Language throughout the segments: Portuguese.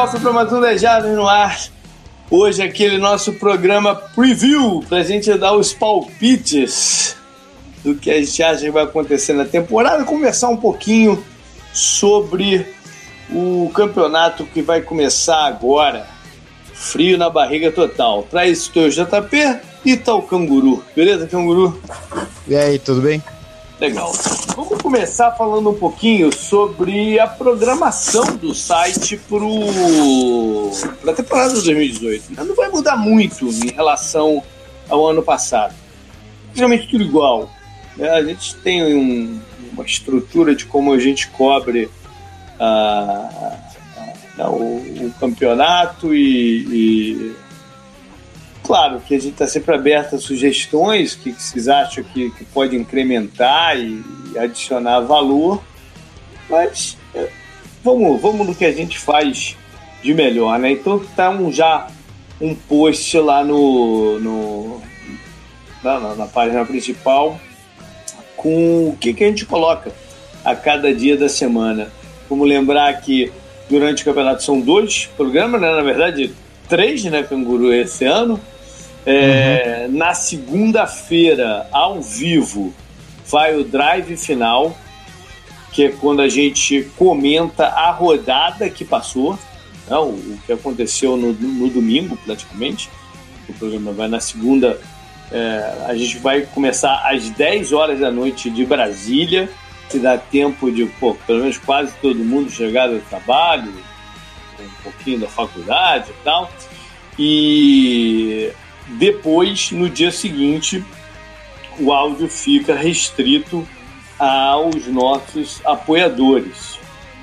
cofre para mais um Lejado no ar. Hoje aquele nosso programa preview para a gente dar os palpites do que a gente acha que vai acontecer na temporada, conversar um pouquinho sobre o campeonato que vai começar agora. Frio na barriga total. Para isso, o JP e tá o Canguru. Beleza, Canguru? E aí, tudo bem? Legal. Vamos começar falando um pouquinho sobre a programação do site para a temporada de 2018. Não vai mudar muito em relação ao ano passado. Geralmente tudo igual. Né? A gente tem um, uma estrutura de como a gente cobre a, a, a, o, o, campeonato e, e claro que a gente está sempre aberto a sugestões que, que vocês acham que, que pode incrementar e, e adicionar valor, mas é, vamos, vamos no que a gente faz de melhor, né? Então tá um, já um post lá no, no na, na, página principal com o que, que a gente coloca a cada dia da semana. Vamos lembrar que durante o campeonato são dois programas, né? Na verdade, três, né, Canguru, esse ano. É, uhum. Na segunda-feira, ao vivo, vai o drive final, que é quando a gente comenta a rodada que passou, né, o, o, que aconteceu no, no, domingo, praticamente. O programa vai na segunda. É, a gente vai começar às 10 horas da noite de Brasília, que dá tempo de, pô, pelo menos quase todo mundo chegar do trabalho, um pouquinho da faculdade e tal. E depois, no dia seguinte, o áudio fica restrito aos nossos apoiadores.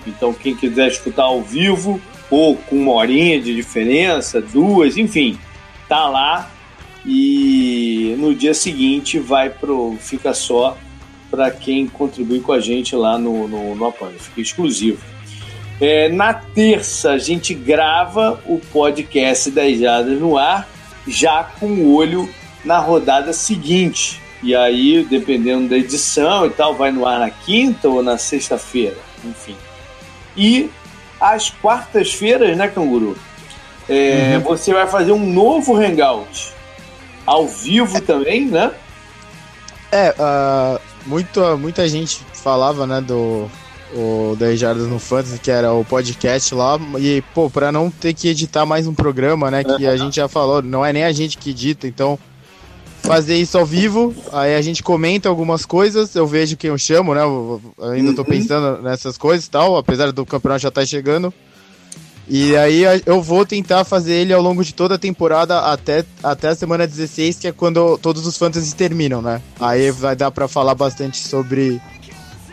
Então, quem quiser escutar ao vivo ou com uma horinha de diferença, duas, enfim, tá lá e no dia seguinte vai pro fica só para quem contribui com a gente lá no, no, no apoio, fica exclusivo. É, na terça a gente grava o podcast das Jadas no ar já com o olho na rodada seguinte. E aí, dependendo da edição e tal, vai no ar na quinta ou na sexta-feira, enfim. E às quartas-feiras, né, Canguru? É, uhum. Você vai fazer um novo hangout ao vivo também, né? É, uh, muito, muita gente falava, né, do, o 10 Jardas no Fantasy, que era o podcast lá, e, pô, pra não ter que editar mais um programa, né, que a gente já falou, não é nem a gente que edita, então fazer isso ao vivo, aí a gente comenta algumas coisas, eu vejo quem eu chamo, né, eu ainda tô uhum. pensando nessas coisas e tal, apesar do campeonato já estar tá chegando, e aí eu vou tentar fazer ele ao longo de toda a temporada até, até a semana 16, que é quando todos os fantasies terminam, né? Aí vai dar para falar bastante sobre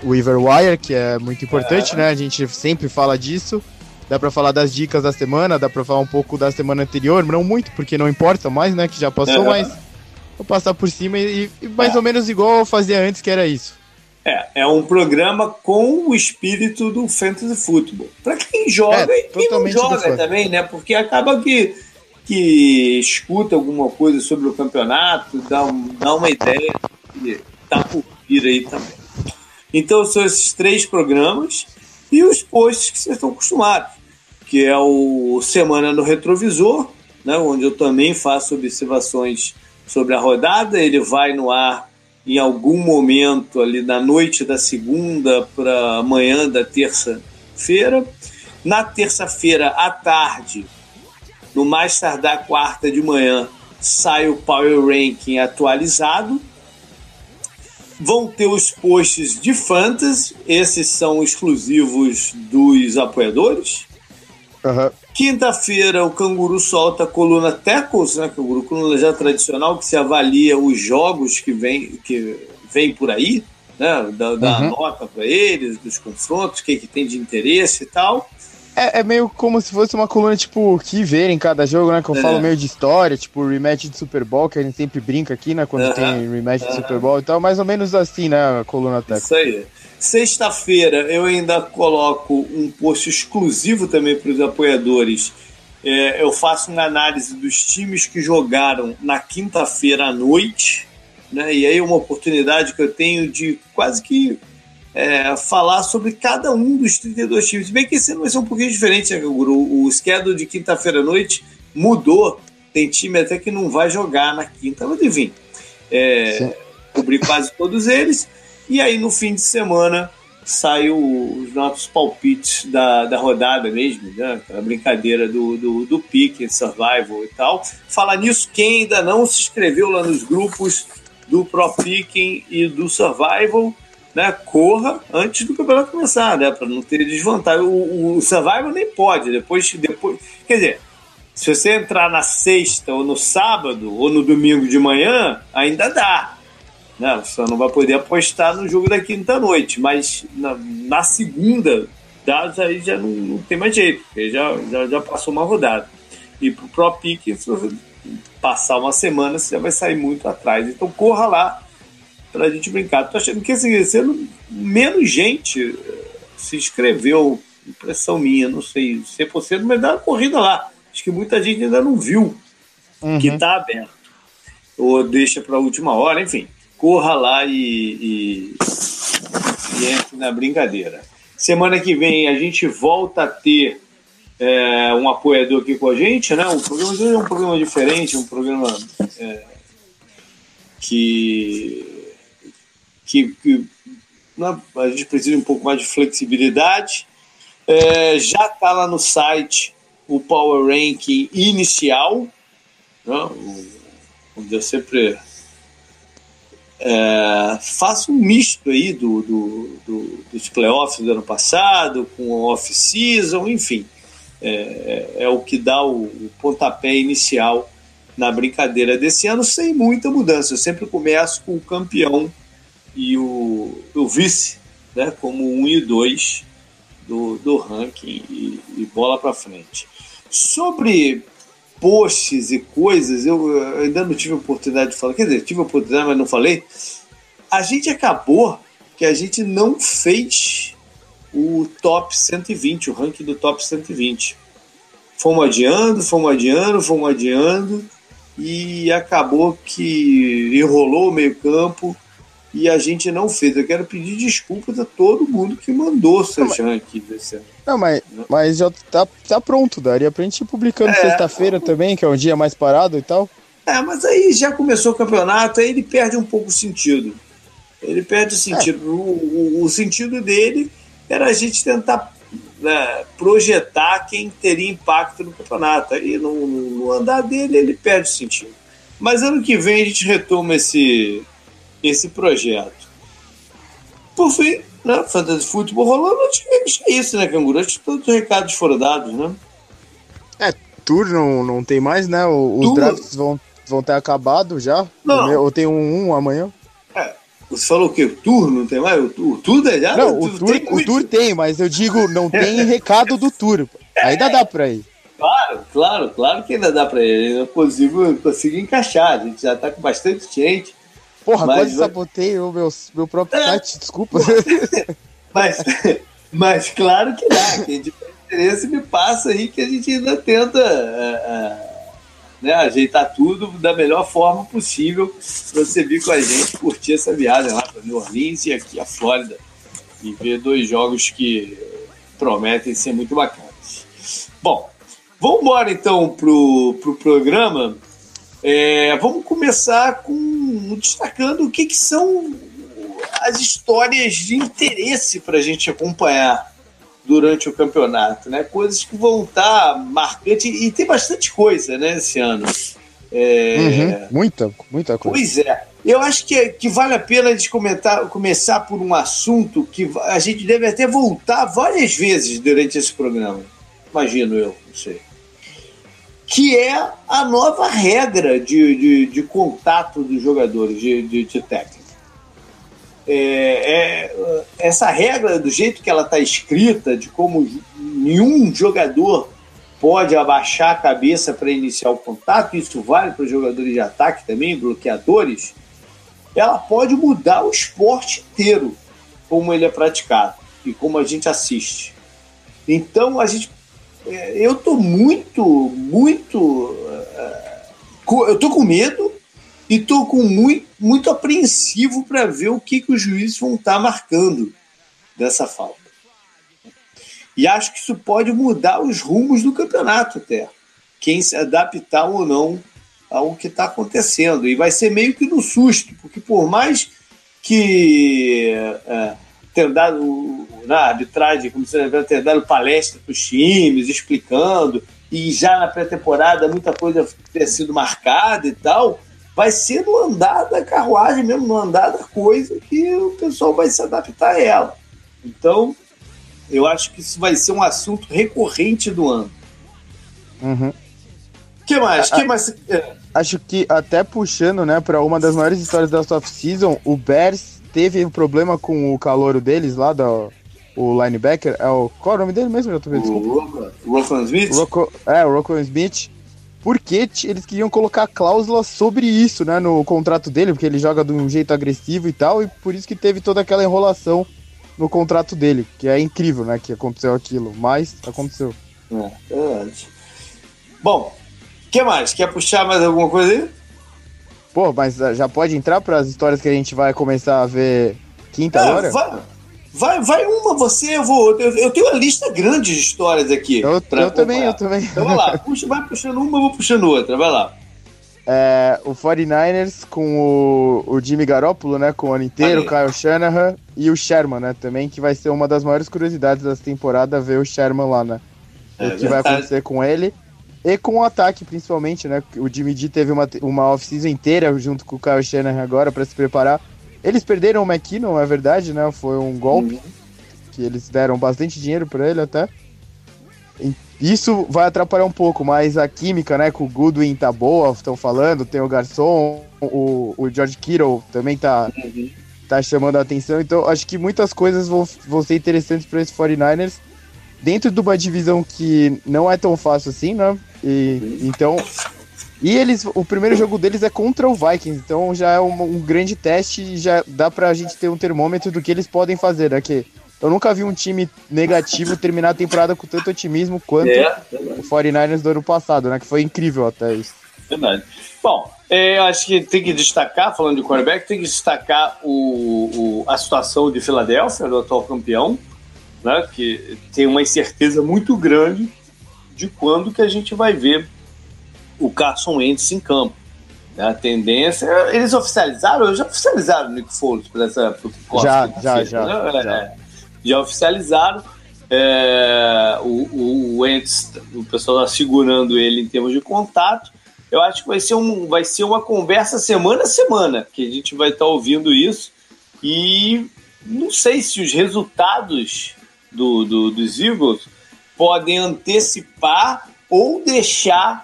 o Wire, que é muito importante, é. né? A gente sempre fala disso. Dá pra falar das dicas da semana, dá pra falar um pouco da semana anterior, não muito, porque não importa mais, né? Que já passou, é. mas vou passar por cima e, e mais é. ou menos igual eu fazia antes, que era isso. É, é um programa com o espírito do fantasy football. Para quem joga é, e quem não joga também, né? Porque acaba que, que escuta alguma coisa sobre o campeonato, dá, um, dá uma ideia e tá por vir aí também. Então são esses três programas e os posts que vocês estão acostumados, que é o Semana no Retrovisor, né, onde eu também faço observações sobre a rodada. Ele vai no ar em algum momento ali na noite da segunda para amanhã da terça-feira. Na terça-feira à tarde, no mais tardar quarta de manhã, sai o Power Ranking atualizado Vão ter os posts de fantasy, esses são exclusivos dos apoiadores. Uhum. Quinta-feira o Canguru solta a coluna Tackles, né? Canguru, coluna já tradicional, que se avalia os jogos que vem, que vem por aí, né? Da, da uhum. nota para eles, dos confrontos, o que, que tem de interesse e tal. É, é, meio como se fosse uma coluna, tipo, que ver em cada jogo, né? Que eu é. falo meio de história, tipo, rematch de Super Bowl, que a gente sempre brinca aqui, né? Quando uh -huh. tem rematch uh -huh. de Super Bowl e tal, mais ou menos assim, né? A coluna técnica. Isso aí. Sexta-feira eu ainda coloco um post exclusivo também para os apoiadores. É, eu faço uma análise dos times que jogaram na quinta-feira à noite, né? E aí é uma oportunidade que eu tenho de quase que é, falar sobre cada um dos 32 times. Bem que esse ano vai ser um pouquinho diferente, né, O, o schedule de quinta-feira à noite mudou. Tem time até que não vai jogar na quinta, mas enfim. É, cobri quase todos eles. E aí no fim de semana saiu os nossos palpites da, da rodada mesmo, né? Aquela brincadeira do, do, do pique, survival e tal. Falar nisso, quem ainda não se inscreveu lá nos grupos do Pro Picking e do Survival, né, corra antes do campeonato começar, né, para não ter desvantagem. O, o, Survival nem pode, depois, depois. Quer dizer, se você entrar na sexta ou no sábado ou no domingo de manhã, ainda dá. Né? Você não vai poder apostar no jogo da quinta-noite, mas na, na segunda, dados aí já não, não, tem mais jeito, porque já, já, já passou uma rodada. E pro Pro Pick, se você passar uma semana, você já vai sair muito atrás. Então corra lá para a gente brincar. Tô achando que assim, sendo menos gente eh, se inscreveu, impressão minha, não sei se é possível, mas dá uma corrida lá. Acho que muita gente ainda não viu uhum. que está aberto. Ou deixa para a última hora, enfim corra lá e, e, e entre na brincadeira. Semana que vem a gente volta a ter é, um apoiador aqui com a gente, né? O programa de hoje é um programa diferente, um programa é, que, que, que né, a gente precisa de um pouco mais de flexibilidade. É, já está lá no site o Power Ranking inicial, né? onde eu sempre é, faça um misto aí do, do, do, dos playoffs do ano passado com off-season, enfim. É, é, o que dá o, o, pontapé inicial na brincadeira desse ano, sem muita mudança. Eu sempre começo com o campeão e o, o vice, né, como um e dois do, do ranking e, e bola para frente. Sobre posts e coisas, eu ainda não tive oportunidade de falar, quer dizer, tive oportunidade, mas não falei. A gente acabou que a gente não fez o top 120, o ranking do top 120. Fomos adiando, fomos adiando, fomos adiando, e acabou que enrolou o meio-campo e a gente não fez. Eu quero pedir desculpas a todo mundo que mandou seus rankings desse ano. Não, mas, mas já tá, tá pronto, daria pra gente ir publicando é, sexta-feira também, que é um dia mais parado e tal. É, mas aí já começou o campeonato, aí ele perde um pouco o sentido. Ele perde o sentido. É. O, o, o, sentido dele era a gente tentar né, projetar quem teria impacto no campeonato. Aí no, no andar dele ele perde o sentido. Mas ano que vem a gente retoma esse, esse projeto. Por fim, né, Fantasy Futebol rolando, acho que é isso, né, Canguru? Acho que todos os recados foram dados, né? É, Tour não, não tem mais, né? Os Tour... drafts vão, vão ter acabado já? Não. Ou tem um, um amanhã? É, você falou o quê? O Tour não tem mais? O Tour, tudo é já? Não, o, tour, tem o tour tem, mas eu digo, não tem recado do Tour. Ainda dá pra ir. Claro, claro, claro que ainda dá pra ir. Eu consigo, consigo encaixar. A gente já tá com bastante gente. Porra, mas, quase sabotei o meu, meu próprio é, site, desculpa. Mas, mas claro que dá, quem tiver interesse me passa aí que a gente ainda tenta uh, né, ajeitar tudo da melhor forma possível para você vir com a gente, curtir essa viagem lá para New Orleans e aqui a Flórida e ver dois jogos que prometem ser muito bacanas. Bom, vamos embora então pro, pro programa. É, vamos começar com destacando o que, que são as histórias de interesse para a gente acompanhar durante o campeonato, né? Coisas que vão estar tá marcantes e tem bastante coisa, né, esse ano. É... Uhum, muita, muita coisa. Pois é. Eu acho que, que vale a pena a gente comentar, começar por um assunto que a gente deve até voltar várias vezes durante esse programa. Imagino eu, não sei que é a nova regra de, de, de contato dos jogadores, de, de, de. É, é, essa regra, do jeito que ela está escrita, de como nenhum jogador pode abaixar a cabeça para iniciar o contato, isso vale para os jogadores de ataque também, bloqueadores, ela pode mudar o esporte inteiro, como ele é praticado e como a gente assiste. Então a gente eu tô muito, muito. Uh, eu tô com medo e tô com muito, muito apreensivo para ver o que, que os juízes vão estar tá marcando dessa falta. E acho que isso pode mudar os rumos do campeonato até. Quem se adaptar ou não ao que está acontecendo. E vai ser meio que no susto, porque por mais que é, tenha dado na arbitragem, como você lembra, ter dado palestra para os times, explicando, e já na pré-temporada muita coisa ter sido marcada e tal, vai ser no andar da carruagem mesmo, no andar da coisa que o pessoal vai se adaptar a ela. Então, eu acho que isso vai ser um assunto recorrente do ano. Uhum. que mais? que mais? Acho que até puxando, né, para uma das maiores histórias da off-season, o Bears teve um problema com o calouro deles lá, da, o linebacker. É o, qual é o nome dele mesmo? Eu tô vendo, o Rocco Smith? Rocco, é, o Rocco Smith. Porque eles queriam colocar cláusula sobre isso, né, no contrato dele, porque ele joga de um jeito agressivo e tal, e por isso que teve toda aquela enrolação no contrato dele, que é incrível, né, que aconteceu aquilo, mas aconteceu. É, é Bom, que mais? Quer puxar mais alguma coisa aí? Pô, mas ah, já pode entrar para as histórias que a gente vai começar a ver quinta é, hora? Vai, vai, vai uma você, eu vou. Eu, eu tenho uma lista grande de histórias aqui. Eu, eu também, eu também. Então vai lá, puxa, vai puxando uma, eu vou puxando outra, vai lá. É, o 49ers com o, o Jimmy Garoppolo, né? Com o ano inteiro, o Kyle Shanahan e o Sherman, né? Também, que vai ser uma das maiores curiosidades dessa temporada ver o Sherman lá, né? É, o que verdade. vai acontecer com ele. E com o ataque, principalmente, né? O Jimmy G teve uma, uma off-season inteira junto com o Kyle Shanahan agora para se preparar. Eles perderam o McKinnon, é verdade, né? Foi um golpe. Uhum. Que eles deram bastante dinheiro para ele até. Isso vai atrapalhar um pouco, mas a química, né? Com o Goodwin tá boa, estão falando. Tem o Garçom, o, o George Kittle também tá, uhum. tá chamando a atenção. Então, acho que muitas coisas vão, vão ser interessantes para esses 49ers dentro de uma divisão que não é tão fácil assim, né? E, então. E eles, o primeiro jogo deles é contra o Vikings, então já é um, um grande teste e já dá pra gente ter um termômetro do que eles podem fazer, né? Que eu nunca vi um time negativo terminar a temporada com tanto otimismo quanto é, o 49ers do ano passado, né? Que foi incrível até isso. Verdade. Bom, é, acho que tem que destacar, falando de quarterback, tem que destacar o, o, a situação de Filadélfia, do atual campeão, né? Que tem uma incerteza muito grande de quando que a gente vai ver o Carson Wentz em campo. Né? A tendência. Eles oficializaram? Já oficializaram o Nick Foles para essa. Já, já, já, né? já. É, já oficializaram. É, o, o Wentz, o pessoal está segurando ele em termos de contato. Eu acho que vai ser, um, vai ser uma conversa semana a semana que a gente vai estar tá ouvindo isso. E não sei se os resultados do, do, dos Eagles podem antecipar ou deixar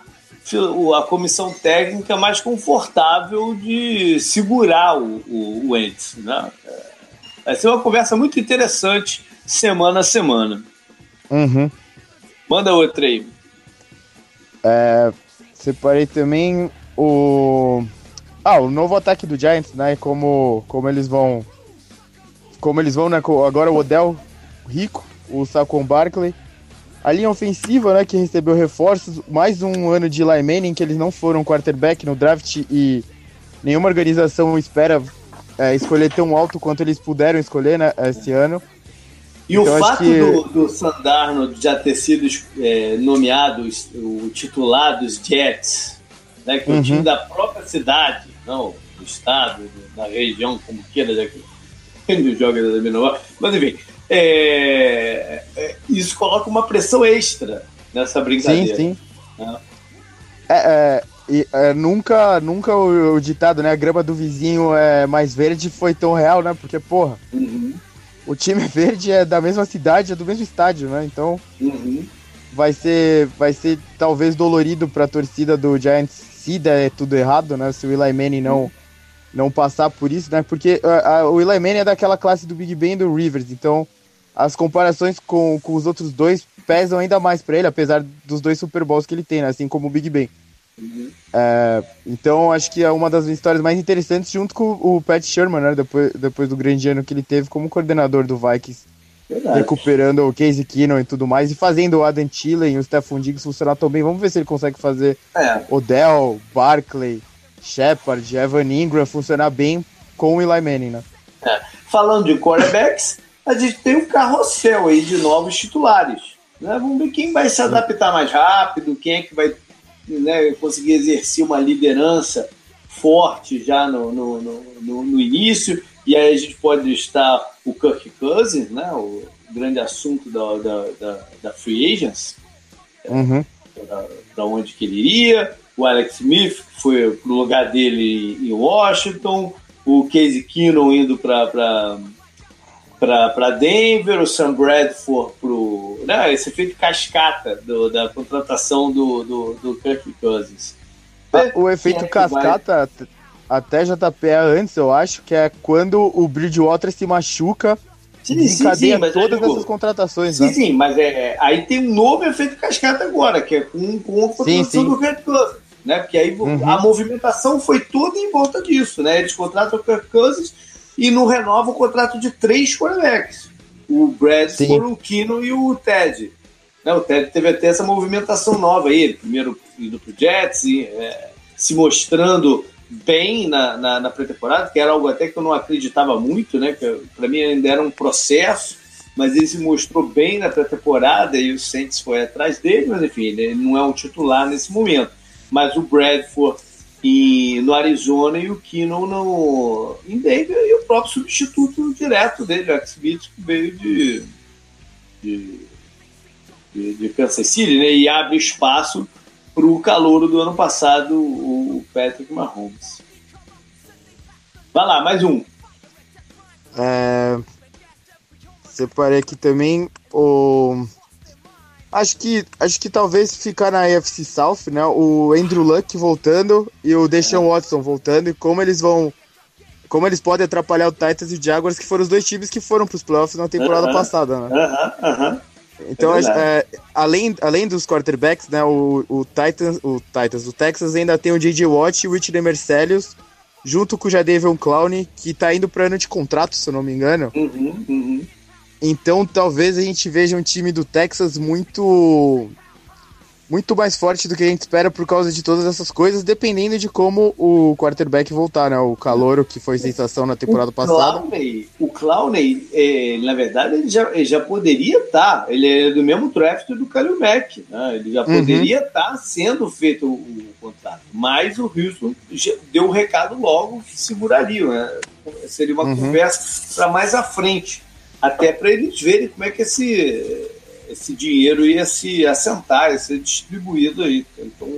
a comissão técnica mais confortável de segurar o, o, o Ents. Né? Vai ser uma conversa muito interessante semana a semana. Uhum. Manda outra aí. É, separei também o. Ah, o novo ataque do Giants, né? Como, como eles vão. Como eles vão, né? Agora o Odell Rico, o Saquon Barkley a linha ofensiva, né, que recebeu reforços, mais um ano de Eli Manning, que eles não foram quarterback no draft e nenhuma organização espera é, escolher tão alto quanto eles puderam escolher né, esse ano. E então, o fato que... do, do Sandarno já ter sido é, nomeado o titular dos Jets, né, que é uhum. o time da própria cidade, não do estado, da região, como queira, já que ele joga da menor. Mas enfim, é, é, isso coloca uma pressão extra nessa brincadeira. Sim, sim. Né? É, é, é, nunca, nunca o, o, ditado, né? A grama do vizinho é mais verde foi tão real, né? Porque, porra, uhum. o time verde é da mesma cidade, é do mesmo estádio, né? Então uhum. vai ser, vai ser talvez dolorido para a torcida do Giants se der tudo errado, né? Se o Eli Manning não uhum não passar por isso, né? Porque a, a, o Eli Manning é daquela classe do Big Ben e do Rivers, então as comparações com, com os outros dois pesam ainda mais para ele, apesar dos dois Super Bowls que ele tem, né? assim como o Big Ben. Uhum. É, então acho que é uma das histórias mais interessantes junto com o Pat Sherman, né? Depois, depois do grande ano que ele teve como coordenador do Vikings. Verdade. Recuperando o Casey Keenum e tudo mais, e fazendo o Adam Thielen e o Stephon Diggs funcionar tão bem. Vamos ver se ele consegue fazer é. Odell, Barkley, Shepard, Evan Ingram funcionar bem com o Eli Manning, né? É. Falando de quarterbacks, a gente tem um carrossel aí de novos titulares. Né? Vamos ver quem vai se adaptar mais rápido, quem é que vai né, conseguir exercer uma liderança forte já no, no, no, no, início. E aí a gente pode estar o Kirk Cousins, né, o grande assunto da, da, da, da Free Agents, uhum. para onde que ele iria. O Alex Smith foi para o lugar dele em Washington. O Casey Keenum indo para para Denver, o Sam Bradford pro. Né, esse efeito cascata do, da contratação do, do, do Kirk Cousins. Ah, o efeito é cascata, vai... até JP é antes, eu acho, que é quando o Bridgewater se machuca sim, e sim, sim, todas digo, essas contratações. Sim, né? sim, mas é, é, aí tem um novo efeito cascata agora, que é com, com a contratação do Kirk Cousins. Né? Porque aí uhum. a movimentação foi toda em volta disso, né? Eles contratam o Kirk Cousins e não renova o contrato de três quarterbacks. O Bradford, o Kino e o Ted. Né, o Ted teve até essa movimentação nova aí, primeiro indo pro Jets, e, é, se mostrando bem na, na, na pré-temporada, que era algo até que eu não acreditava muito, né? Para mim ainda era um processo, mas ele se mostrou bem na pré-temporada e o Saints foi atrás dele, mas enfim, ele não é um titular nesse momento. Mas o Bradford e no Arizona e o Kino no, em Denver e o próprio substituto direto dele, o Smith, que veio de, de, de, de Kansas City, né? E abre espaço para o calouro do ano passado, o Patrick Mahomes. Vai lá, mais um. É... Separei aqui também o Acho que, acho que talvez ficar na AFC South, né? O Andrew Luck voltando e o Deshaun Watson voltando e como eles vão como eles podem atrapalhar o Titans e o Jaguars, que foram os dois times que foram para os playoffs na temporada uh -huh. passada, né? Uh -huh, uh -huh. Então, é é, além, além dos quarterbacks, né, o, o, Titans, o Titans, o Texas ainda tem o J.J. Watt e o Rich Demercelius, junto com o Jadavion Clowney, que está indo para ano de contrato, se eu não me engano. Uhum, uhum. Então talvez a gente veja um time do Texas muito muito mais forte do que a gente espera por causa de todas essas coisas, dependendo de como o quarterback voltar, né? O Calouro, que foi sensação na temporada o passada. Clowney, o Clowney, é, na verdade, ele já, ele já poderia estar. Tá, ele é do mesmo draft do Kalil Mack. Né? Ele já uhum. poderia estar uhum. tá sendo feito o, o, contrato. Mas o Houston deu o um recado logo que seguraria. Né? Seria uma uhum. conversa para mais à frente até para eles verem como é que esse, esse dinheiro ia se assentar, ia ser distribuído aí. Então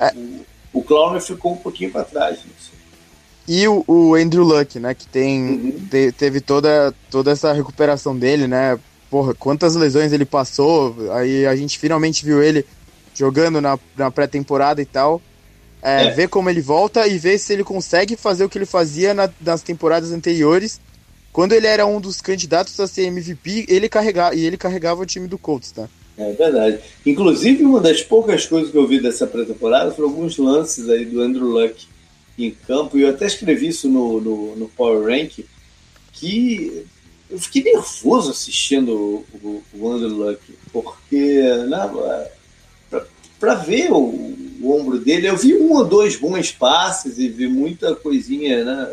é. o, o Clown ficou um pouquinho para trás. Nisso. E o, o, Andrew Luck, né, que tem, uhum. te, teve toda, toda essa recuperação dele, né? Porra, quantas lesões ele passou, aí a gente finalmente viu ele jogando na, na pré-temporada e tal. É, é. Ver como ele volta e ver se ele consegue fazer o que ele fazia na, nas temporadas anteriores quando ele era um dos candidatos a ser MVP, ele carregava, e ele carregava o time do Colts, tá? É verdade. Inclusive, uma das poucas coisas que eu vi dessa pré-temporada foram alguns lances aí do Andrew Luck em campo, e eu até escrevi isso no, no, no Power Rank, que eu fiquei nervoso assistindo o, o, o Andrew Luck, porque né, para ver o, o, ombro dele, eu vi um ou dois bons passes e vi muita coisinha, né?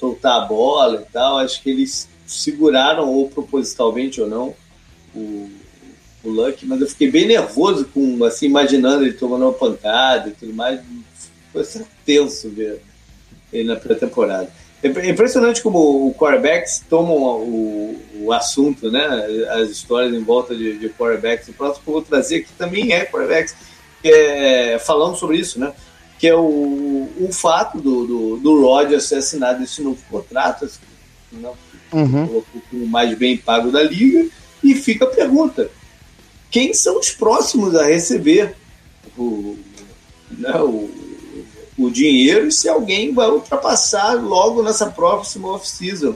Soltar a bola e tal. Acho que eles seguraram, ou propositalmente ou não, o, o Luck, mas eu fiquei bem nervoso com, assim, imaginando ele tomando uma pancada e tudo mais. Foi assim, tenso ver ele na pré-temporada. É impressionante como o quarterbacks tomam o, o assunto, né? As histórias em volta de, de quarterbacks. O próximo que eu vou trazer aqui também é quarterbacks, é, falando sobre isso, né? Que é o, o fato do, do, do Rodgers ser assinado esse novo contrato, assim, não, uhum. o mais bem pago da liga, e fica a pergunta: quem são os próximos a receber o, né, o, o dinheiro e se alguém vai ultrapassar logo nessa próxima off-season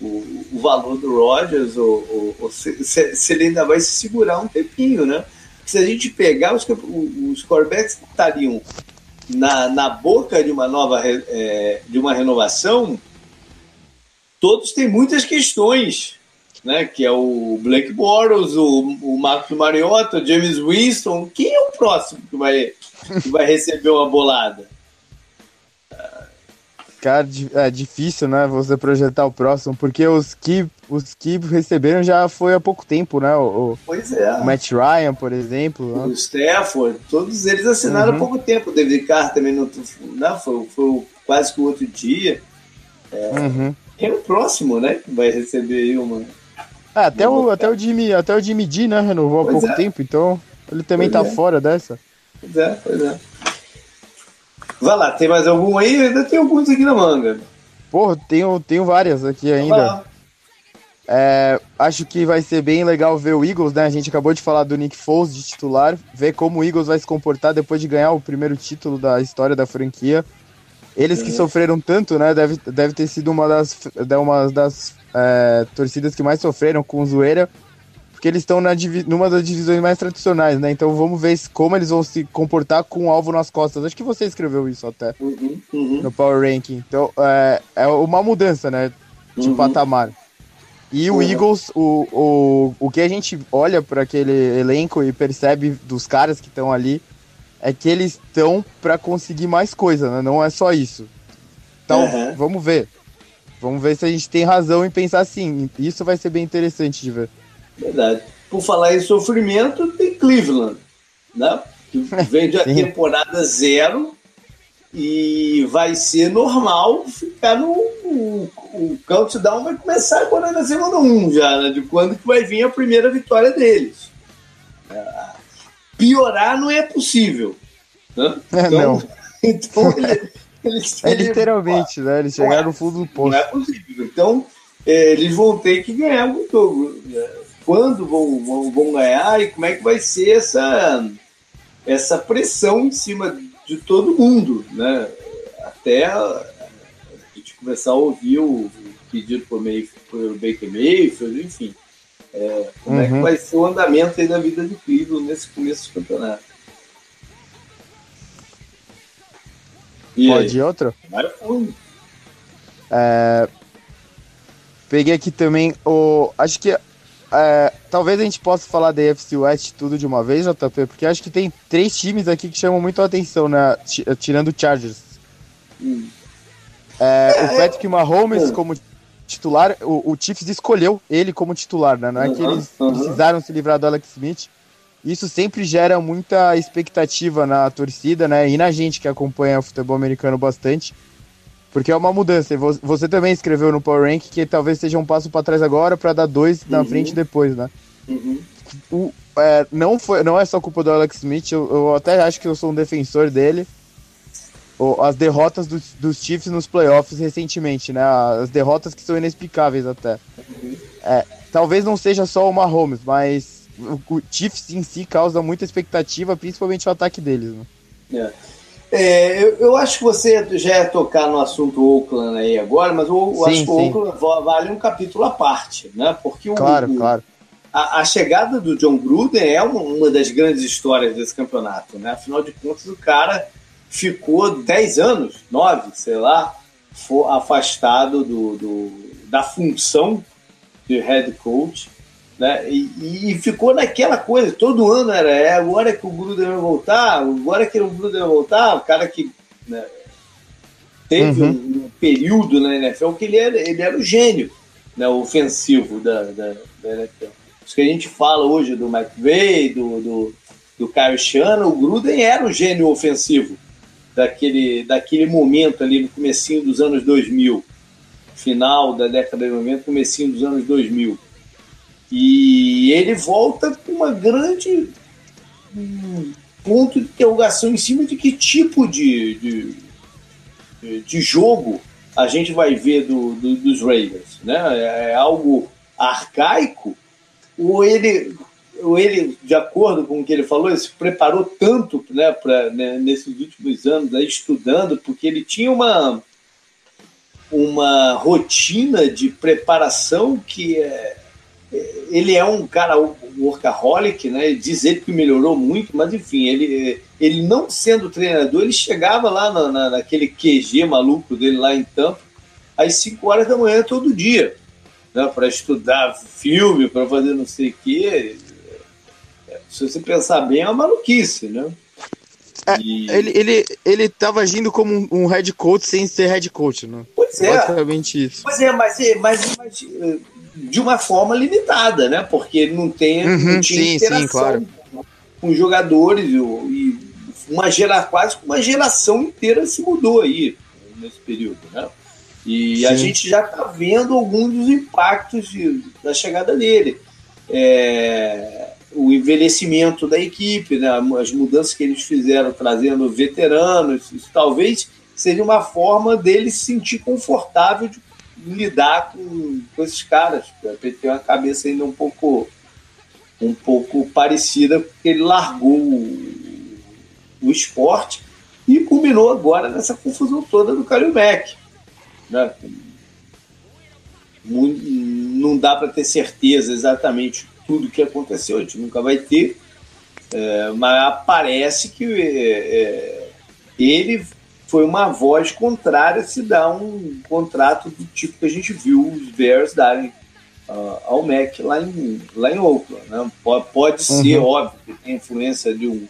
o, o valor do Rodgers, ou, ou, ou se, se, ele ainda vai se segurar um tempinho, né? Se a gente pegar os, os quarterbacks que estariam na, na boca de uma nova é, de uma renovação, todos têm muitas questões, né? Que é o Blake Bortles, o, o Marcos Mariota, o James Winston. Quem é o próximo que vai, que vai receber uma bolada? Cara, é difícil, né? Você projetar o próximo, porque os que, os que receberam já foi há pouco tempo, né? O, pois é. O Matt Ryan, por exemplo. Né? O Stafford, todos eles assinaram uhum. há pouco tempo. O David Carr também não, não foi, foi quase que o outro dia. É, uhum. é o próximo, né? Que vai receber aí uma. Ah, até, o, até, o Jimmy, até o Jimmy D, né? Renovou há pouco é. tempo, então ele também pois tá é. fora dessa. Pois é, pois é. Vai lá, tem mais algum aí? Ainda tem alguns aqui na manga. Porra, tenho, tenho várias aqui ainda. É, acho que vai ser bem legal ver o Eagles, né? A gente acabou de falar do Nick Foles de titular, ver como o Eagles vai se comportar depois de ganhar o primeiro título da história da franquia. Eles que sofreram tanto, né? Deve, deve ter sido uma das, uma das é, torcidas que mais sofreram com zoeira porque eles estão numa das divisões mais tradicionais, né? Então vamos ver como eles vão se comportar com o alvo nas costas. Acho que você escreveu isso até uhum, uhum. no Power Ranking. Então é, é uma mudança, né? De uhum. patamar. E o Eagles, o, o, o que a gente olha para aquele elenco e percebe dos caras que estão ali é que eles estão para conseguir mais coisa, né? Não é só isso. Então, vamos ver. Vamos ver se a gente tem razão em pensar assim. Isso vai ser bem interessante de ver. Verdade. Por falar em sofrimento, tem Cleveland, né? Que vem de temporada zero e vai ser normal ficar no. O, o countdown vai começar agora na semana 1 já, né? De quando que vai vir a primeira vitória deles. É, piorar não é possível. Né? Então, não. então ele, eles é literalmente, né? Eles chegaram é, no fundo do poço. Não é possível. Então, é, eles vão ter que ganhar o jogo. Né? Quando vão, vão, vão ganhar e como é que vai ser essa, essa pressão em cima de todo mundo, né? Até a gente começar a ouvir o pedido por, por Baker Mayfield, enfim. É, como uhum. é que uhum. vai ser o andamento aí da vida de Cleveland nesse começo do campeonato. E Pode aí? ir outro? Vai fundo. É, peguei aqui também o. Acho que é, talvez a gente possa falar da AFC West tudo de uma vez, JP, porque acho que tem três times aqui que chamam muito a atenção, né? Tirando o Chargers. Hum. É, o Patrick Mahomes como titular, o, o, Chiefs escolheu ele como titular, né? Não é que eles precisaram se livrar do Alex Smith. Isso sempre gera muita expectativa na torcida, né? E na gente que acompanha o futebol americano bastante. Porque é uma mudança. Você também escreveu no Power Rank que talvez seja um passo para trás agora para dar dois uhum. na frente depois, né? Uhum. O, é, não, foi, não é só culpa do Alex Smith, eu, eu, até acho que eu sou um defensor dele. O, as derrotas do, dos Chiefs nos playoffs recentemente, né? As derrotas que são inexplicáveis até. Uhum. É, talvez não seja só o Mahomes, mas o, o Chiefs em si causa muita expectativa, principalmente o ataque deles. Né? Yeah. É. Eu, eu, acho que você já ia tocar no assunto Oakland aí agora, mas eu, eu sim, acho que o Oakland vale um capítulo à parte, né? Porque o, claro, o, claro. A, a, chegada do John Gruden é uma, uma, das grandes histórias desse campeonato, né? Afinal de contas, o cara ficou 10 anos, 9, sei lá, afastado do, do, da função de head coach né? E, e, ficou naquela coisa, todo ano era, é agora que o Gruden vai voltar, agora que o Gruden vai voltar, o cara que né, teve uhum. um, um, período na NFL que ele era, ele era o gênio né, ofensivo da, da, da NFL. Isso que a gente fala hoje do McVay, do, do, do Kyle Shanahan, o Gruden era o gênio ofensivo daquele, daquele momento ali no comecinho dos anos 2000, final da década de 90, comecinho dos anos 2000. E ele volta com uma grande um ponto de interrogação em cima de que tipo de, de, de jogo a gente vai ver do, do, dos Raiders. Né? É, é algo arcaico ou ele, ou ele, de acordo com o que ele falou, ele se preparou tanto né, pra, né, nesses últimos anos estudando, porque ele tinha uma, uma rotina de preparação que é, ele é um cara workaholic, né? Diz ele que melhorou muito, mas enfim, ele, ele não sendo treinador, ele chegava lá na, na, naquele QG maluco dele lá em Tampa, às 5 horas da manhã todo dia, né? Para estudar filme, para fazer não sei o quê. Se você pensar bem, é uma maluquice, né? É, e... ele, ele, ele tava agindo como um, um, head coach sem ser head coach, né? Pois é. Basicamente isso. Pois é, mas, mas, mas de uma forma limitada, né? Porque ele não tem uhum, não tinha sim, interação sim, claro. com os jogadores e uma gera, quase uma geração inteira se mudou aí nesse período, né? E sim. a gente já está vendo alguns dos impactos de, da chegada dele. É, o envelhecimento da equipe, né? as mudanças que eles fizeram trazendo veteranos, isso talvez seja uma forma dele se sentir confortável de lidar com, com esses caras. Ele tem uma cabeça ainda um pouco um pouco parecida, porque ele largou o, o esporte e culminou agora nessa confusão toda do Kalil Mack. Né? Não dá para ter certeza exatamente tudo que aconteceu, a gente nunca vai ter, é, mas parece que é, é, ele foi uma voz contrária se dá um contrato do tipo que a gente viu os Bears darem uh, ao Mac lá em, lá em Oakland. Né? Pode, pode uhum. ser, óbvio, que tem influência de um,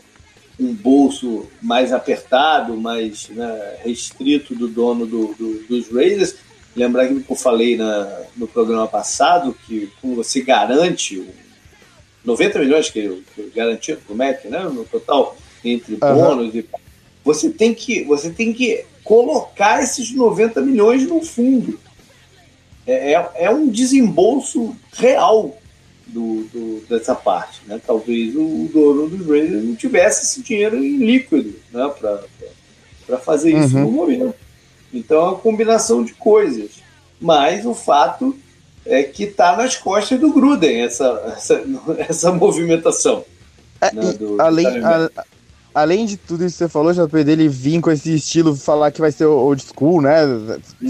um bolso mais apertado, mais né, restrito do dono do, do, dos Raiders. Lembrar que eu falei na, no programa passado que quando você garante 90 milhões que, que garantido para o Mac, né, no total, entre bônus uhum. e você tem que você tem que colocar esses 90 milhões no fundo. É, é, é um desembolso real do, do, dessa parte. Né? Talvez o dono dos Raiders não tivesse esse dinheiro em líquido né? para fazer isso uhum. no momento. Então é uma combinação de coisas. Mas o fato é que está nas costas do Gruden essa, essa, essa movimentação. É, né? do, além, a, além de tudo isso que você falou, JP, dele vir com esse estilo, falar que vai ser old school, né?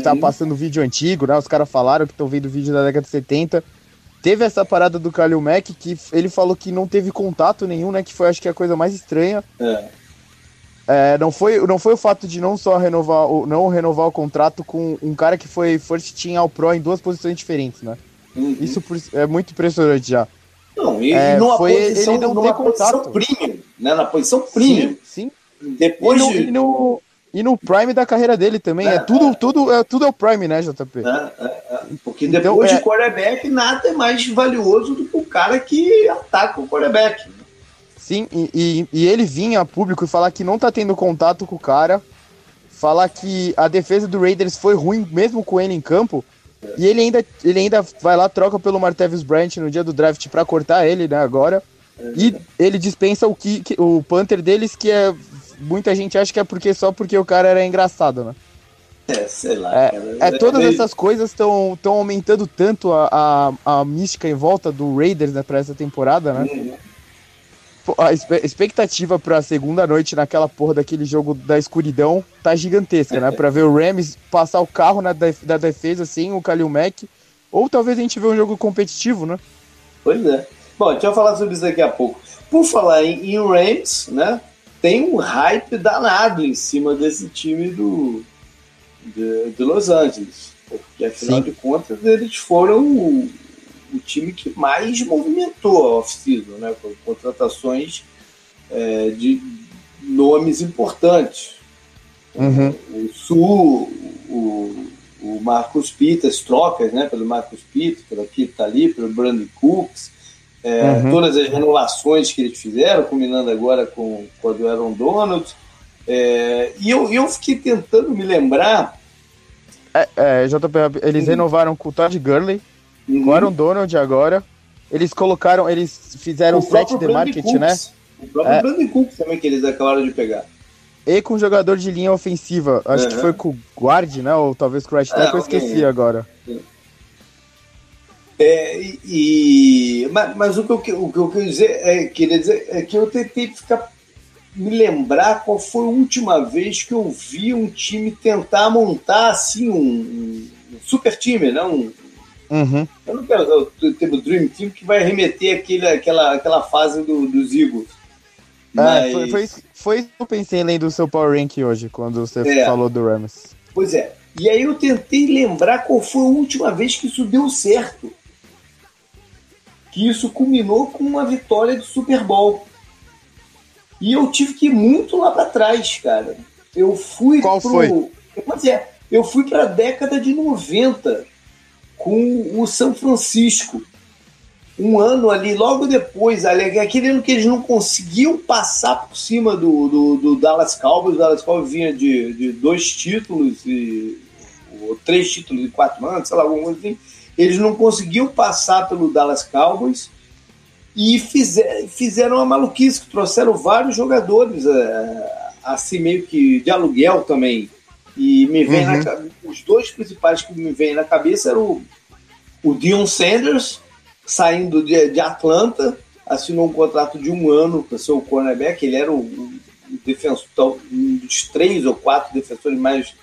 Tá uhum. passando vídeo antigo, né? Os caras falaram que estão vendo vídeo da década de 70. Teve essa parada do Kalil Mack que ele falou que não teve contato nenhum, né? Que foi, acho que, a coisa mais estranha. É. É, não, foi, não foi o fato de não só renovar, não renovar o contrato com um cara que foi first team ao pro em duas posições diferentes, né? Uhum. Isso é muito impressionante já. Não, e é, numa foi posição, ele não numa posição premium, né? Na posição premium. Sim, sim. Depois e no, de... e no, e no prime da carreira dele também. É, é tudo, é. tudo, é, tudo é o prime, né, JP? É, é, é, porque então, depois de quarterback, nada é mais valioso do que o cara que ataca o quarterback. Sim, e, e, e, ele vinha a público e falar que não tá tendo contato com o cara, falar que a defesa do Raiders foi ruim mesmo com ele em campo, e ele ainda, ele ainda vai lá, troca pelo Martavis Bryant no dia do draft para cortar ele, né, agora. E ele dispensa o, que, o Panther deles, que é. Muita gente acha que é porque só porque o cara era engraçado, né? É, sei lá. É, é todas é essas coisas estão aumentando tanto a, a, a, mística em volta do Raiders né, para essa temporada, né? Uhum a expectativa pra segunda noite naquela porra daquele jogo da escuridão tá gigantesca, né? Pra ver o Rams passar o carro na def da defesa sem o Kalil Mack. Ou talvez a gente vê um jogo competitivo, né? Pois é. Bom, deixa eu falar sobre isso daqui a pouco. Por falar em, em Rams, né? Tem um hype danado em cima desse time do, de, de Los Angeles. Porque afinal Sim. de contas eles foram o time que mais movimentou a off-season, né, com contratações é, de nomes importantes. Uhum. O Sul, o, o Marcos Pitas, trocas né, pelo Marcos Pitas, pelo aqui tá ali, pelo Brandon Cooks, é, uhum. todas as renovações que eles fizeram, combinando agora com, com a do Aaron Donald. É, e eu, eu fiquei tentando me lembrar. É, é JP, eles renovaram com o Todd Gurley, Uhum. Agora o Donald agora. Eles colocaram, eles fizeram o set de marketing, né? O próprio é. Brandon Cooks também que eles acabaram de pegar. E com jogador de linha ofensiva. Acho uhum. que foi com o guard, né? Ou talvez com o right tackle, é, eu esqueci agora. É, e, mas, mas, o que eu, o que eu queria dizer, é, queria dizer é que eu tentei ficar me lembrar qual foi a última vez que eu vi um time tentar montar assim um, um super time, né? Um, Uhum. Eu não quero usar o Dream Team que vai remeter aquele, aquela, aquela fase do, dos Eagles. É, Mas... foi, foi, foi isso que eu pensei lendo do seu Power Rank hoje, quando você é. falou do Rams. Pois é. E aí eu tentei lembrar qual foi a última vez que isso deu certo. Que isso culminou com uma vitória de Super Bowl. E eu tive que ir muito lá para trás, cara. Eu fui Qual pro. Foi? Mas é, eu fui para a década de 90 com o São Francisco. Um ano ali, logo depois, aquele ano que eles não conseguiam passar por cima do, do, do Dallas Cowboys. O Dallas Cowboys vinha de, de dois títulos, e, ou três títulos em quatro anos, sei lá, alguma coisa assim. Eles não conseguiam passar pelo Dallas Cowboys e fizer, fizeram uma maluquice, que trouxeram vários jogadores, é, assim, meio que de aluguel também. E me vem uhum. na, os dois principais que me vêm na cabeça eram o, o Dion Sanders, saindo de, de Atlanta, assinou um contrato de um ano para ser o cornerback. Ele era o, o defensor, um dos três ou quatro defensores mais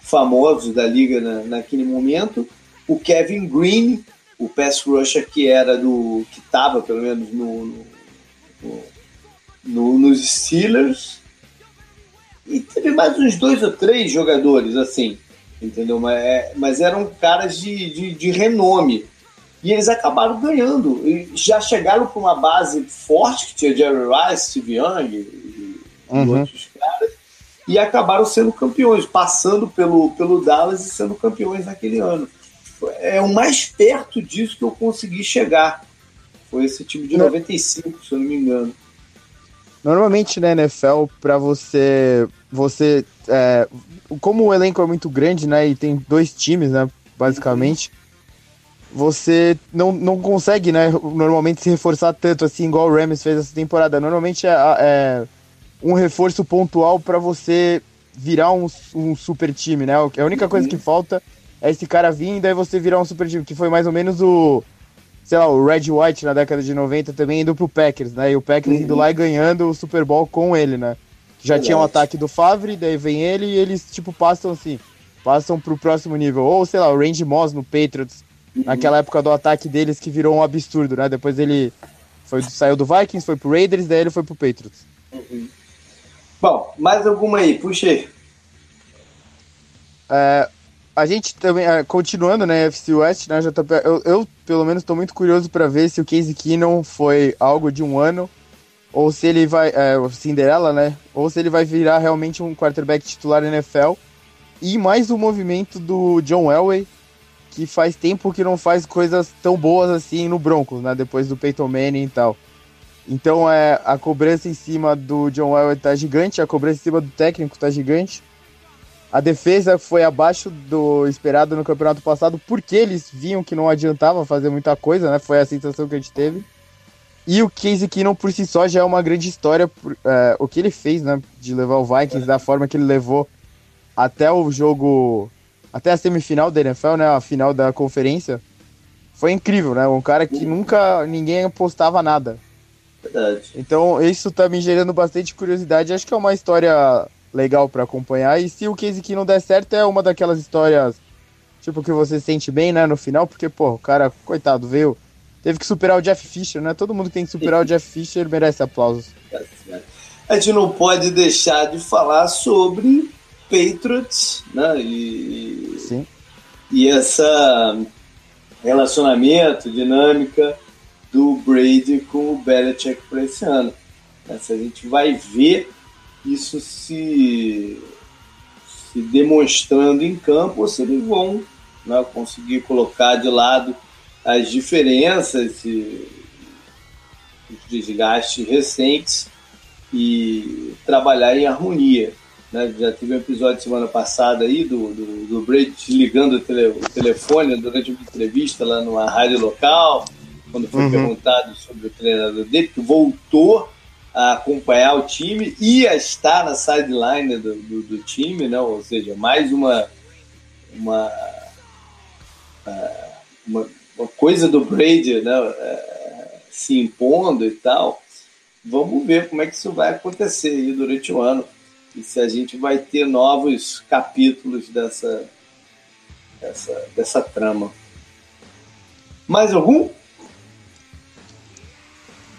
famosos da liga na, naquele momento. O Kevin Green, o pass rusher que era do que estava pelo menos no, no, no, nos Steelers e teve mais uns dois ou três jogadores assim entendeu mas, é, mas eram caras de, de, de renome e eles acabaram ganhando. E já chegaram para uma base forte, que tinha Jerry Rice, Steve Young e, uhum. outros caras, e acabaram sendo campeões, passando pelo, pelo Dallas e sendo campeões naquele ano. É o mais perto disso que eu consegui chegar. Foi esse time de não. 95, se eu não me engano. Normalmente na NFL, para você. você é, como o elenco é muito grande, né? E tem dois times, né? Basicamente. Uhum você não, não consegue, né, normalmente se reforçar tanto assim, igual o Rams fez essa temporada. Normalmente é, é um reforço pontual para você virar um, um, super time, né? A única coisa que falta é esse cara vir e daí você virar um super time, que foi mais ou menos o, sei lá, o Red White na década de 90 também indo pro Packers, né? E o Packers indo lá e ganhando o Super Bowl com ele, né? Já tinha um ataque do Favre, daí vem ele e eles, tipo, passam assim, passam pro próximo nível. Ou, sei lá, o Randy Moss no Patriots, naquela época do ataque deles que virou um absurdo, né? Depois ele foi, saiu do Vikings, foi pro Raiders, daí ele foi pro Patriots. Uhum. Bom, mais alguma aí, puxei. É, a gente também, é, continuando, né, FC West, né, JP, eu, eu pelo menos estou muito curioso para ver se o Casey Keenum foi algo de um ano, ou se ele vai, é, Cinderela, né, ou se ele vai virar realmente um quarterback titular NFL, e mais o movimento do John Elway, que faz tempo que não faz coisas tão boas assim no Broncos, né? Depois do Peyton Manning e tal. Então é, a cobrança em cima do John Elway tá gigante, a cobrança em cima do técnico tá gigante. A defesa foi abaixo do esperado no campeonato passado, porque eles viam que não adiantava fazer muita coisa, né? Foi a sensação que a gente teve. E o Casey Keenum por si só já é uma grande história. Por, é, o que ele fez, né? De levar o Vikings da forma que ele levou até o jogo até a semifinal da NFL, né, a final da conferência, foi incrível, né? Um cara que nunca ninguém apostava nada. Verdade. Então, isso tá me gerando bastante curiosidade. Acho que é uma história legal para acompanhar. E se o case que não der certo, é uma daquelas histórias, tipo, que você sente bem, né, no final, porque, pô, o cara, coitado, veio. Teve que superar o Jeff Fisher, né? Todo mundo que tem que superar o Jeff Fisher merece aplausos. A gente não pode deixar de falar sobre Patriots, né? E, Sim. e essa relacionamento, dinâmica do Brady com o Belichick para esse ano. Se a gente vai ver isso se, se demonstrando em campo se eles vão né, conseguir colocar de lado as diferenças e os desgastes recentes e trabalhar em harmonia. Né? Já tive um episódio semana passada aí do, do, do Brady desligando o, tele, o, telefone durante uma entrevista lá numa rádio local, quando foi uhum. perguntado sobre o treinador dele, que voltou a acompanhar o time, ia estar na sideline do, do, do time, né? ou seja, mais uma, uma, uma, uma coisa do Brady né? É, se impondo e tal. Vamos ver como é que isso vai acontecer aí durante o ano e se a gente vai ter novos capítulos dessa, dessa, dessa trama. Mais algum?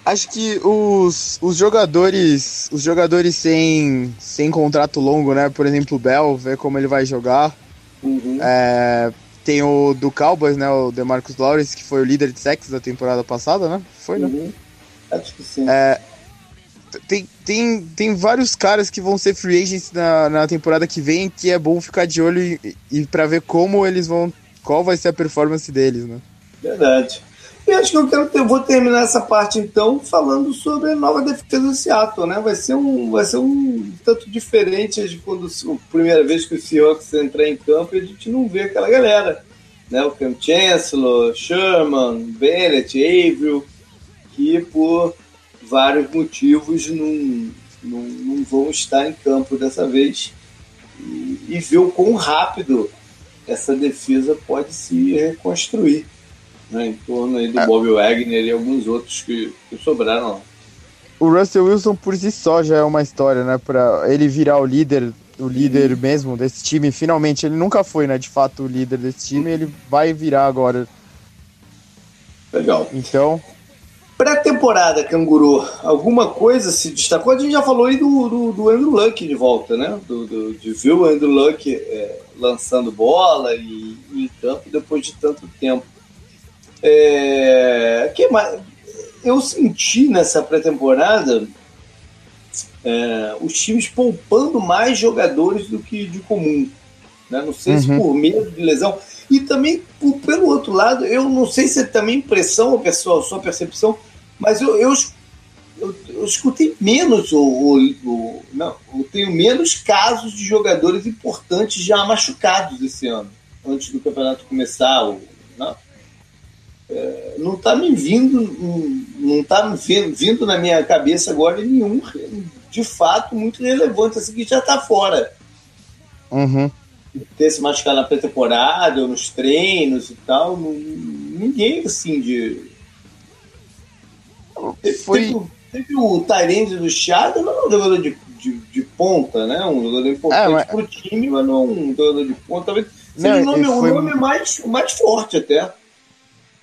Acho que os, os jogadores os jogadores sem, sem contrato longo, né? Por exemplo, o Bell, ver como ele vai jogar. Uhum. É, tem o do Cowboys, né? O DeMarcus Lawrence, que foi o líder de sexo da temporada passada, né? Foi, né? Uhum. Acho que sim. É, tem, tem, tem vários caras que vão ser free agents na, na temporada que vem que é bom ficar de olho e, e para ver como eles vão. qual vai ser a performance deles, né? Verdade. E acho que eu quero ter, vou terminar essa parte então falando sobre a nova defesa do Seattle, né? Vai ser um, vai ser um tanto diferente de quando a primeira vez que o Seahawks entrar em campo e a gente não vê aquela galera, né? O Cam Chancellor, Sherman, Bennett, Avril, que por vários motivos não, não, não vão estar em campo dessa vez e, e ver o quão rápido essa defesa pode se reconstruir né, em torno aí do é. Bob Wagner e alguns outros que, que sobraram lá. O Russell Wilson por si só já é uma história, né? Para ele virar o líder, o líder uhum. mesmo desse time. Finalmente, ele nunca foi, né? De fato, o líder desse time. Ele vai virar agora. Legal. Então. Pré-temporada, Canguru, alguma coisa se destacou? A gente já falou aí do, do, do Andrew Luck de volta, né? Do, do, de ver o Andrew Luck é, lançando bola e, e em campo depois de tanto tempo. É, que mais? Eu senti nessa pré-temporada é, os times poupando mais jogadores do que de comum. Né? Não sei uhum. se por medo de lesão. E também, por, pelo outro lado, eu não sei se é também impressão ou pessoal, sua percepção, mas eu, eu, eu, eu escutei menos, ou, ou, não, eu tenho menos casos de jogadores importantes já machucados esse ano, antes do campeonato começar. Ou, não não está me vindo, não está vindo na minha cabeça agora nenhum de fato muito relevante, assim que já está fora. Uhum. Ter se machucado na pré-temporada ou nos treinos e tal, não, ninguém assim de. Foi... Teve, teve o Tyrande do Chiado, não é um jogador de, de, de, ponta, né? Um jogador importante é, mas... pro time, mas não um jogador de ponta. Talvez seja o nome, foi... o nome mais, mais forte até.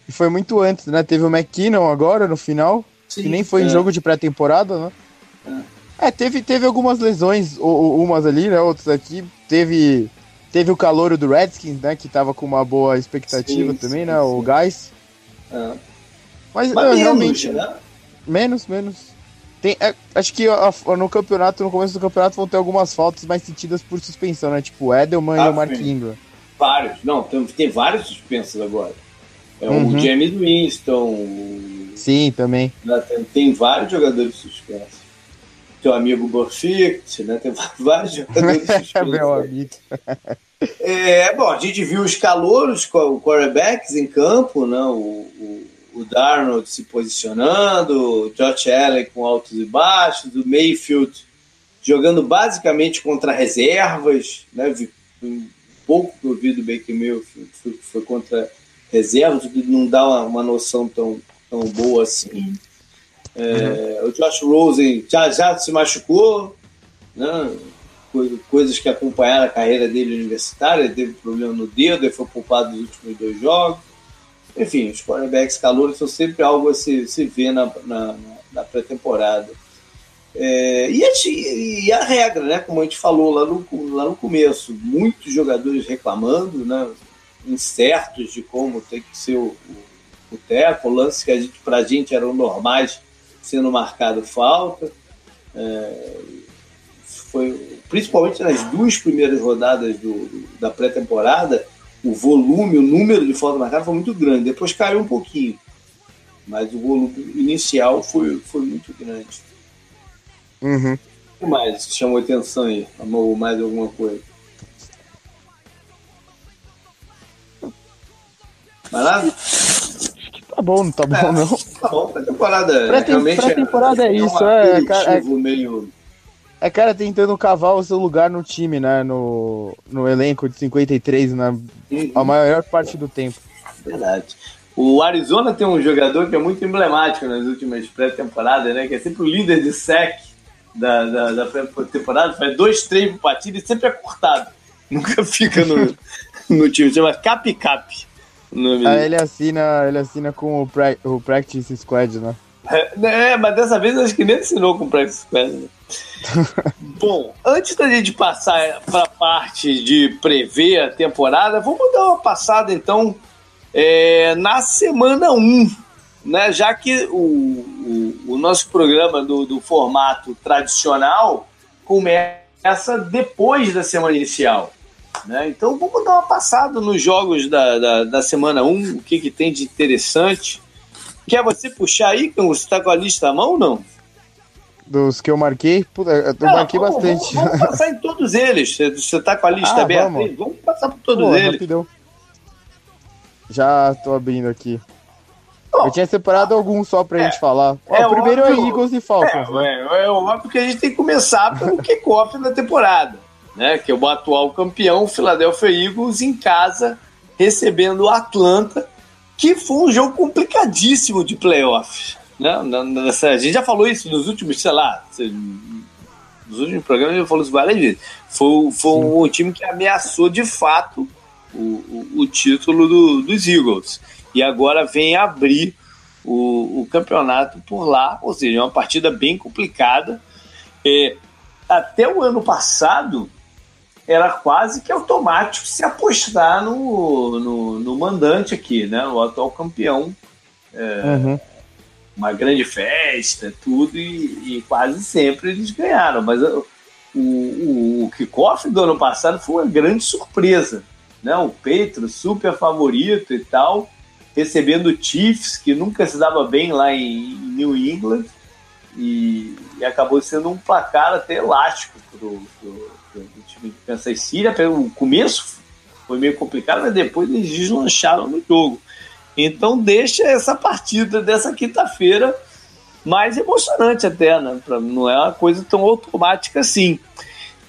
E foi muito antes, né? Teve o McKinnon agora no final, Sim, que nem foi é. em jogo de pré-temporada, né? É. é, teve, teve algumas lesões, umas ali, né? Outras aqui. Teve, teve o calouro do Redskins, né? Que tava com uma boa expectativa sim, também, sim, né? Sim. O Guys. É. Mas, Mas não, menos, realmente. Né? Menos, menos. Tem, é, acho que a, no campeonato, no começo do campeonato, vão ter algumas faltas mais sentidas por suspensão, né? Tipo o Edelman ah, e o Mark Ingram. Vários, não, tem, tem vários suspensos agora. É uhum. o James Winston. Sim, também. Né, tem, tem, vários jogadores suspensos. Teu amigo Burfict, né? Tem vários jogadores suspensos. Meu amigo. É, bom, a gente viu os calouros, o quarterbacks em campo, né? O, o, o Darnold se posicionando, o Josh Allen com altos e baixos, o Mayfield jogando basicamente contra reservas, né? Um pouco que eu vi do Baker Mayfield foi contra reservas, que não dá uma, uma noção tão, tão boa assim. É, uhum. O Josh Rosen já, já se machucou, né? coisas que acompanharam a carreira dele universitária, ele teve problema no dedo, ele foi poupado nos últimos dois jogos. Enfim, os quarterbacks calouros são sempre algo a se, se ver na, na, na pré-temporada. É, e, a, e, a, regra, né, como a gente falou lá no, lá no começo, muitos jogadores reclamando, né, incertos de como tem que ser o, o, o teco, lances que a gente, pra gente eram normais sendo marcado falta. É, foi, principalmente nas duas primeiras rodadas do, do, da pré-temporada, o volume, o número de faltas marcadas foi muito grande. Depois caiu um pouquinho, mas o volume inicial foi, foi muito grande. Uhum. O que mais chamou atenção aí? Amou mais alguma coisa? Mais nada? Tá bom, não tá bom, é, não. Tá bom, pré-temporada. Pré-temporada é, é, isso, é, é, cara. É, meio... é cara tentando cavar o seu lugar no time, né? No, no elenco de 53, na uhum. a maior parte do tempo. Verdade. O Arizona tem um jogador que é muito emblemático nas últimas pré-temporadas, né? Que é sempre o líder de sec da, da, da pré-temporada, faz dois, três partidas e sempre é cortado. Nunca fica no, no time, chama Cap Cap. Ah, ele assina, ele assina com o, pra, o Practice Squad, né? É, é, mas dessa vez acho que nem assinou com o Practice Squad. Né? Bom, antes da gente passar para a parte de prever a temporada, vamos dar uma passada então é, na semana 1 né, já que o, o, o nosso programa do, do, formato tradicional começa depois da semana inicial. Né? Então vamos dar uma passada nos jogos da, da, da semana 1, o que, que tem de interessante. Quer você puxar aí, Você está com a lista à mão ou não? Dos que eu marquei, eu não, marquei vamos, bastante. Vamos, vamos, passar em todos eles. Você está com a lista ah, aberta? Vamos. vamos. passar por todos Pô, eles. Rapidão. Já estou abrindo aqui. Eu tinha separado alguns só pra é, gente falar. Ó, é, o primeiro é óbvio, é Eagles e Falcons. É, né? é, é óbvio que a gente tem que começar pelo kickoff da temporada. Né, que é o atual campeão, o Philadelphia Eagles, em casa, recebendo o Atlanta, que foi um jogo complicadíssimo de playoffs. Né? A gente já falou isso nos últimos, sei lá, nos últimos programas já falou isso várias vezes. Foi, foi um time que ameaçou de fato o, o, o título do, dos Eagles e agora vem abrir o, o campeonato por lá, ou seja, é uma partida bem complicada. É, até o ano passado era quase que automático se apostar no, no, no mandante aqui, né? O atual campeão. É, uhum. Uma grande festa, tudo, e, e, quase sempre eles ganharam. Mas o, o, o kickoff do ano passado foi uma grande surpresa. Né? O Petro, super favorito e tal, recebendo o Chiefs, que nunca se dava bem lá em, New England, e, e, acabou sendo um placar até elástico para time de Kansas City. O começo foi meio complicado, mas depois eles deslancharam no jogo. Então deixa essa partida dessa quinta-feira mais emocionante até, né? Não é uma coisa tão automática assim.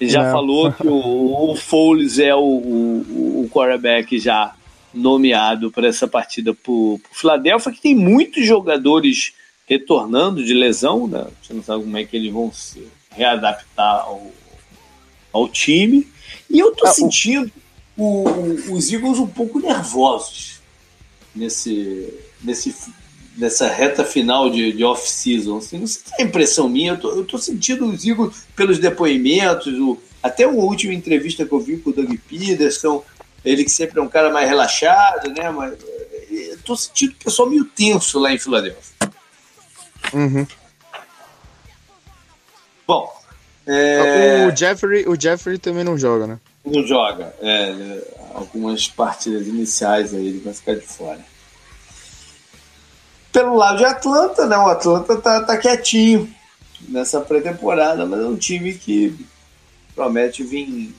Ele já não. falou que o, o Foles é o, o, o quarterback já nomeado para essa partida para o Philadelphia, que tem muitos jogadores retornando de lesão, né? Você não sabe como é que eles vão se readaptar ao, ao time. E eu tô ah, sentindo o... O, os Eagles um pouco nervosos nesse, nesse, nessa reta final de, de off-season. Assim, não sei se é impressão minha, eu tô, eu tô sentindo os Eagles pelos depoimentos, o, até a última entrevista que eu vi com o Doug Peterson, ele que sempre é um cara mais relaxado, né? Mas eu tô sentindo o pessoal meio tenso lá em Filadélfia. Uhum. Bom. É... O, Jeffrey, o Jeffrey também não joga, né? Não joga. É, algumas partidas iniciais aí ele vai ficar de fora. Pelo lado de Atlanta, né? O Atlanta tá, tá quietinho nessa pré-temporada, mas é um time que promete vir,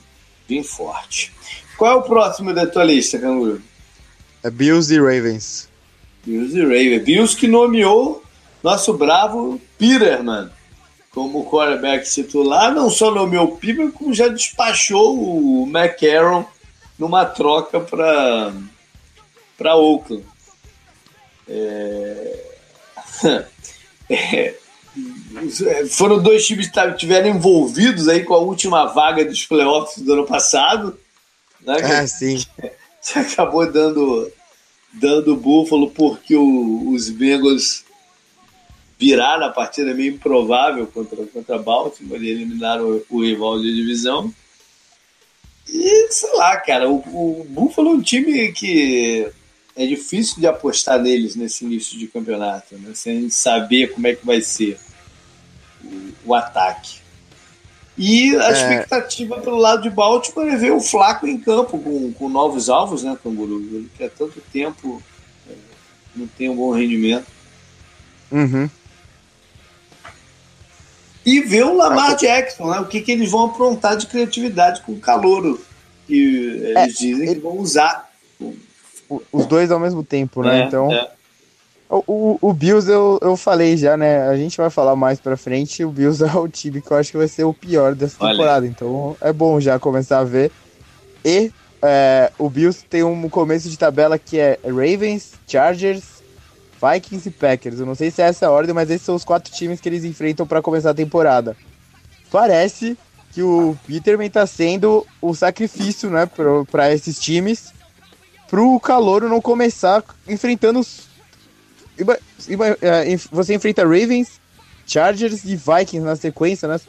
vir forte. Qual é o próximo da tua lista, Canguru? É Bills e Ravens. Bills e Ravens. Bills que nomeou nosso bravo Peterman como quarterback titular. Não só nomeou o Peterman, como já despachou o McCarron numa troca para para Oakland. É... é... Foram dois times que estiveram envolvidos aí com a última vaga dos playoffs do ano passado né? Ah, sim. Que acabou dando, dando búfalo porque o, os Bengals viraram a partida meio improvável contra, contra Baltimore e eliminaram o, o rival de divisão. E sei lá, cara, o, o Buffalo é um time que é difícil de apostar neles nesse início de campeonato, né? sem saber como é que vai ser o, o ataque. E a é... expectativa pelo lado de Baltimore é ver o Flaco em campo com, com novos alvos, né, Canguru? Ele que há tanto tempo é, não tem um bom rendimento. Uhum. E ver o Lamar Jackson, né? O que, que eles vão aprontar de criatividade com o calouro que eles é, dizem que vão usar. Os dois ao mesmo tempo, né? É, então. É. O, o, Bills eu, eu falei já, né? A gente vai falar mais pra frente. O Bills é o time que eu acho que vai ser o pior dessa Olha. temporada. Então é bom já começar a ver. E é, o Bills tem um começo de tabela que é Ravens, Chargers, Vikings e Packers. Eu não sei se é essa a ordem, mas esses são os quatro times que eles enfrentam para começar a temporada. Parece que o Peterman tá sendo o sacrifício, né, para esses times, pro Calouro não começar enfrentando os é, você enfrenta Ravens, Chargers e Vikings na sequência, né?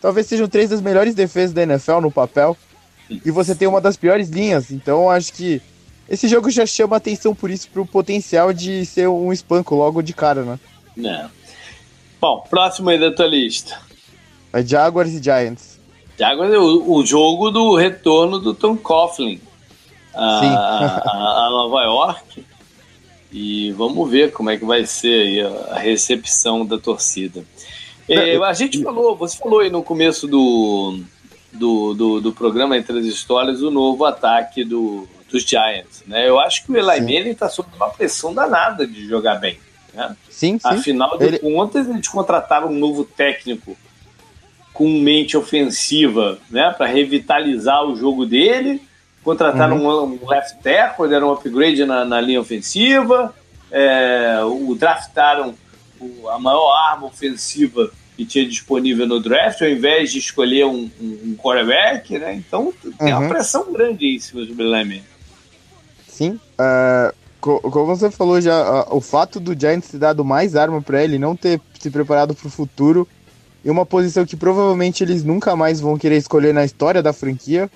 Talvez sejam três das melhores defesas da NFL no papel. E você tem uma das piores linhas. Então acho que esse jogo já chama atenção por isso, pro potencial de ser um espanco logo de cara, né? É. Bom, próximo aí da tua lista. É Jaguars e Giants. Jaguars é o, o jogo do retorno do Tom Coughlin a, a, a, Nova York. E vamos ver como é que vai ser a recepção da torcida. É, a gente falou, você falou aí no começo do, do, do, do, programa Entre as Histórias o novo ataque do, dos Giants. Né? Eu acho que o Eli Manning está sob uma pressão danada de jogar bem. Né? Sim, sim. Afinal de Ele... contas, eles contrataram um novo técnico com mente ofensiva né, para revitalizar o jogo dele Contrataram uhum. um, left tackle, deram um upgrade na, na linha ofensiva, é, o draftaram o, a maior arma ofensiva que tinha disponível no draft, ao invés de escolher um, um, um quarterback, né? Então tem uhum. uma pressão grande em cima do Billy Sim, uh, como você falou já, uh, o fato do Giants ter dado mais arma para ele, não ter se preparado para o futuro, e uma posição que provavelmente eles nunca mais vão querer escolher na história da franquia,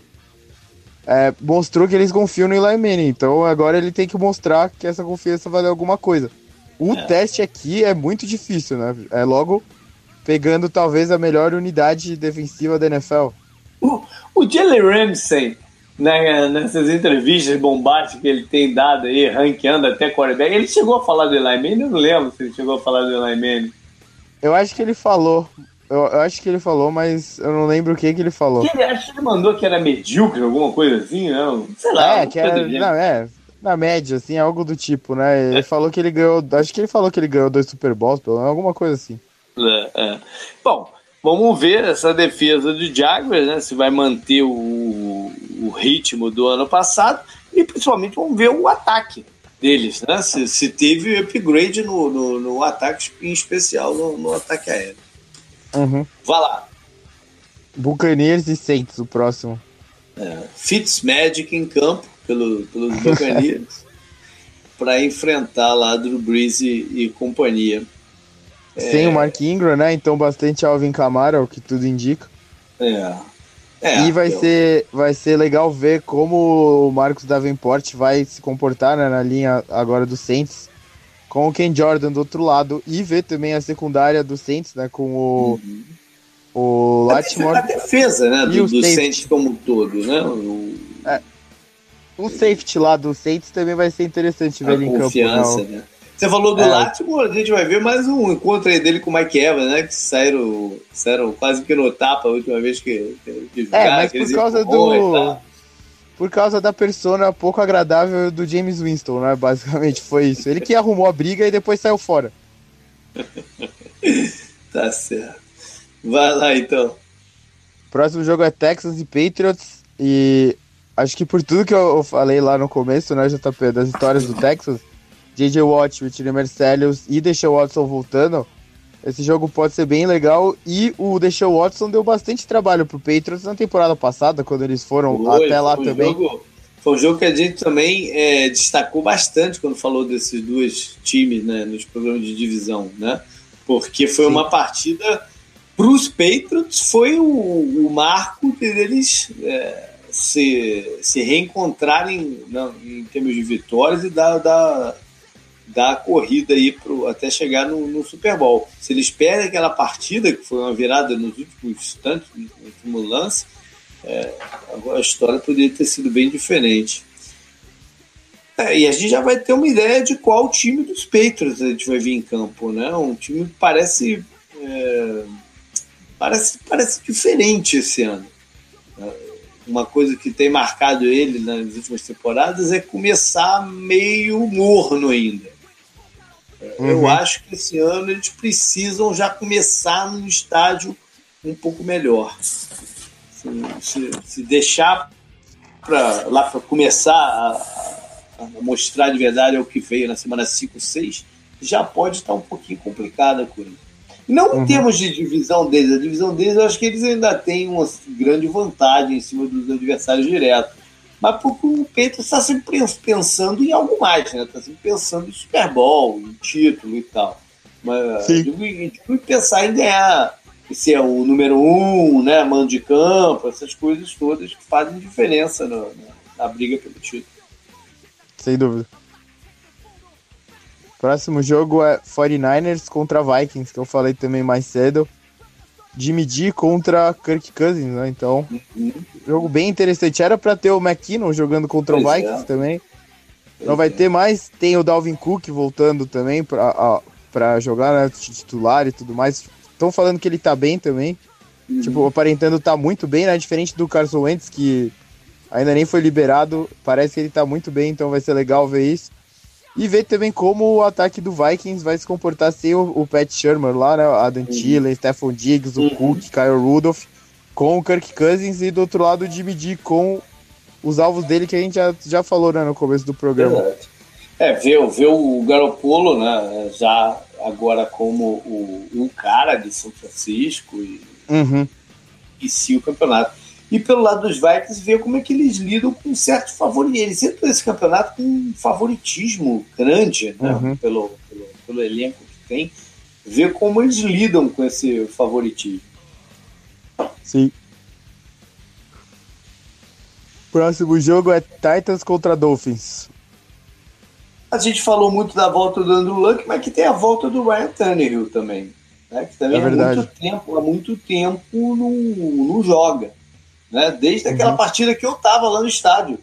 é, mostrou que eles confiam no Eli Manning. Então agora ele tem que mostrar que essa confiança vale alguma coisa. O é. teste aqui é muito difícil, né? É logo pegando talvez a melhor unidade defensiva da NFL. O, o Jalen Ramsey, né, nessas entrevistas bombásticas que ele tem dado aí, ranqueando até quarterback, ele chegou a falar do Eli Manning? Eu não lembro se ele chegou a falar do Eli Manning. Eu acho que ele falou, eu, eu, acho que ele falou, mas eu não lembro o que, que ele falou. Que ele, acho que ele mandou que era medíocre, alguma coisa assim, não? Sei lá. É, que era, não, é, na média, assim, algo do tipo, né? Ele é. falou que ele ganhou, acho que ele falou que ele ganhou dois Super Bowls, alguma coisa assim. É, é. Bom, vamos ver essa defesa do Jaguars, né? Se vai manter o, o ritmo do ano passado e principalmente vamos ver o ataque deles, né? Se, se teve upgrade no, no, no ataque, em especial no, no ataque aéreo. Uhum. Vá lá. Buccaneers e Saints, o próximo. É, Fitzmagic em campo pelo, pelos Buccaneers para enfrentar lá Drew Brees e, e companhia. Sem é... o Mark Ingram, né? Então bastante Alvin Kamara, o que tudo indica. É. é e vai, eu... ser, vai ser legal ver como o Marcos Davenport vai se comportar né, na linha agora do Saints com o Ken Jordan do outro lado e ver também a secundária do Saints, né, com o uhum. o Latimore. A defesa, né, do, do Saints como um todo, né? O... É. o safety lá do Saints também vai ser interessante ver ele em campo. Né? né? Você falou do é. Latimore, a gente vai ver mais um encontro aí dele com o Mike Evans, né? Que saíram, saíram quase que no tapa a última vez que, que jogaram. É, mas por causa do por causa da persona pouco agradável do James Winston, né? Basicamente foi isso. Ele que arrumou a briga e depois saiu fora. tá certo. Vai lá então. Próximo jogo é Texas e Patriots. E acho que por tudo que eu falei lá no começo, né, JP, das histórias do Texas, J.J. Watt, Richard Mercelius e Deshaun Watson voltando, esse jogo pode ser bem legal e o Deshaun Watson deu bastante trabalho pro Patriots na temporada passada, quando eles foram foi, até lá também. Jogo, foi um jogo que a gente também é, destacou bastante quando falou desses dois times né, nos programas de divisão, né? Porque foi Sim. uma partida para os Patriots, foi o, o marco deles é, se, se reencontrarem não, em termos de vitórias e da, da da corrida aí pro, até chegar no, no, Super Bowl. Se eles perdem aquela partida, que foi uma virada nos últimos instantes, no último lance, é, a história poderia ter sido bem diferente. É, e a gente já vai ter uma ideia de qual time dos Patriots a gente vai vir em campo, né? Um time que parece, é, parece, parece diferente esse ano. Uma coisa que tem marcado ele nas últimas temporadas é começar meio morno ainda. Uhum. Eu acho que esse ano eles precisam já começar num estádio um pouco melhor. Se, se, se deixar para lá para começar a, a, mostrar de verdade o que veio na semana 5, 6, já pode estar um pouquinho complicada a coisa. Não uhum. em termos de divisão deles, a divisão deles eu acho que eles ainda têm uma grande vantagem em cima dos adversários diretos mas porque o Peito está sempre pensando em algo mais, né? Está sempre pensando em Super Bowl, em título e tal. Mas digo, digo pensar em ganhar, ser o número um, né? Mando de campo, essas coisas todas que fazem diferença na, na, na briga pelo título. sem dúvida. Próximo jogo é 49ers contra Vikings, que eu falei também mais cedo. Jimmy G contra Kirk Cousins, né? Então, uhum. jogo bem interessante. Era para ter o McKinnon jogando contra pois o é. Vikings é. também. Pois Não vai é. ter mais. Tem o Dalvin Cook voltando também para jogar, né? Titular e tudo mais. Estão falando que ele tá bem também. Uhum. Tipo, aparentando tá muito bem, né? Diferente do Carson Wentz, que ainda nem foi liberado. Parece que ele tá muito bem, então vai ser legal ver isso. E ver também como o ataque do Vikings vai se comportar sem o, o Pat Shermer lá, né? Adam uhum. Thielen, Stephon Diggs, o uhum. Cook, Kyle Rudolph, com o Kirk Cousins e do outro lado o Jimmy G com os alvos dele que a gente já, já falou né, no começo do programa. Verdade. É, ver, ver o Garoppolo, né, já agora como o, um cara de São Francisco e, uhum. e sim o campeonato. E pelo lado dos Vikings, ver como é que eles lidam com certo favoritismo. Eles entram nesse campeonato com um favoritismo grande né? uhum. pelo, pelo, pelo, elenco que tem. Ver como eles lidam com esse favoritismo. Sim. Próximo jogo é Titans contra Dolphins. A gente falou muito da volta do Andrew Luck, mas que tem a volta do Ryan Tannehill também. Né? Que também é há muito tempo, há muito tempo não, não joga né? Desde aquela uhum. partida que eu estava lá no estádio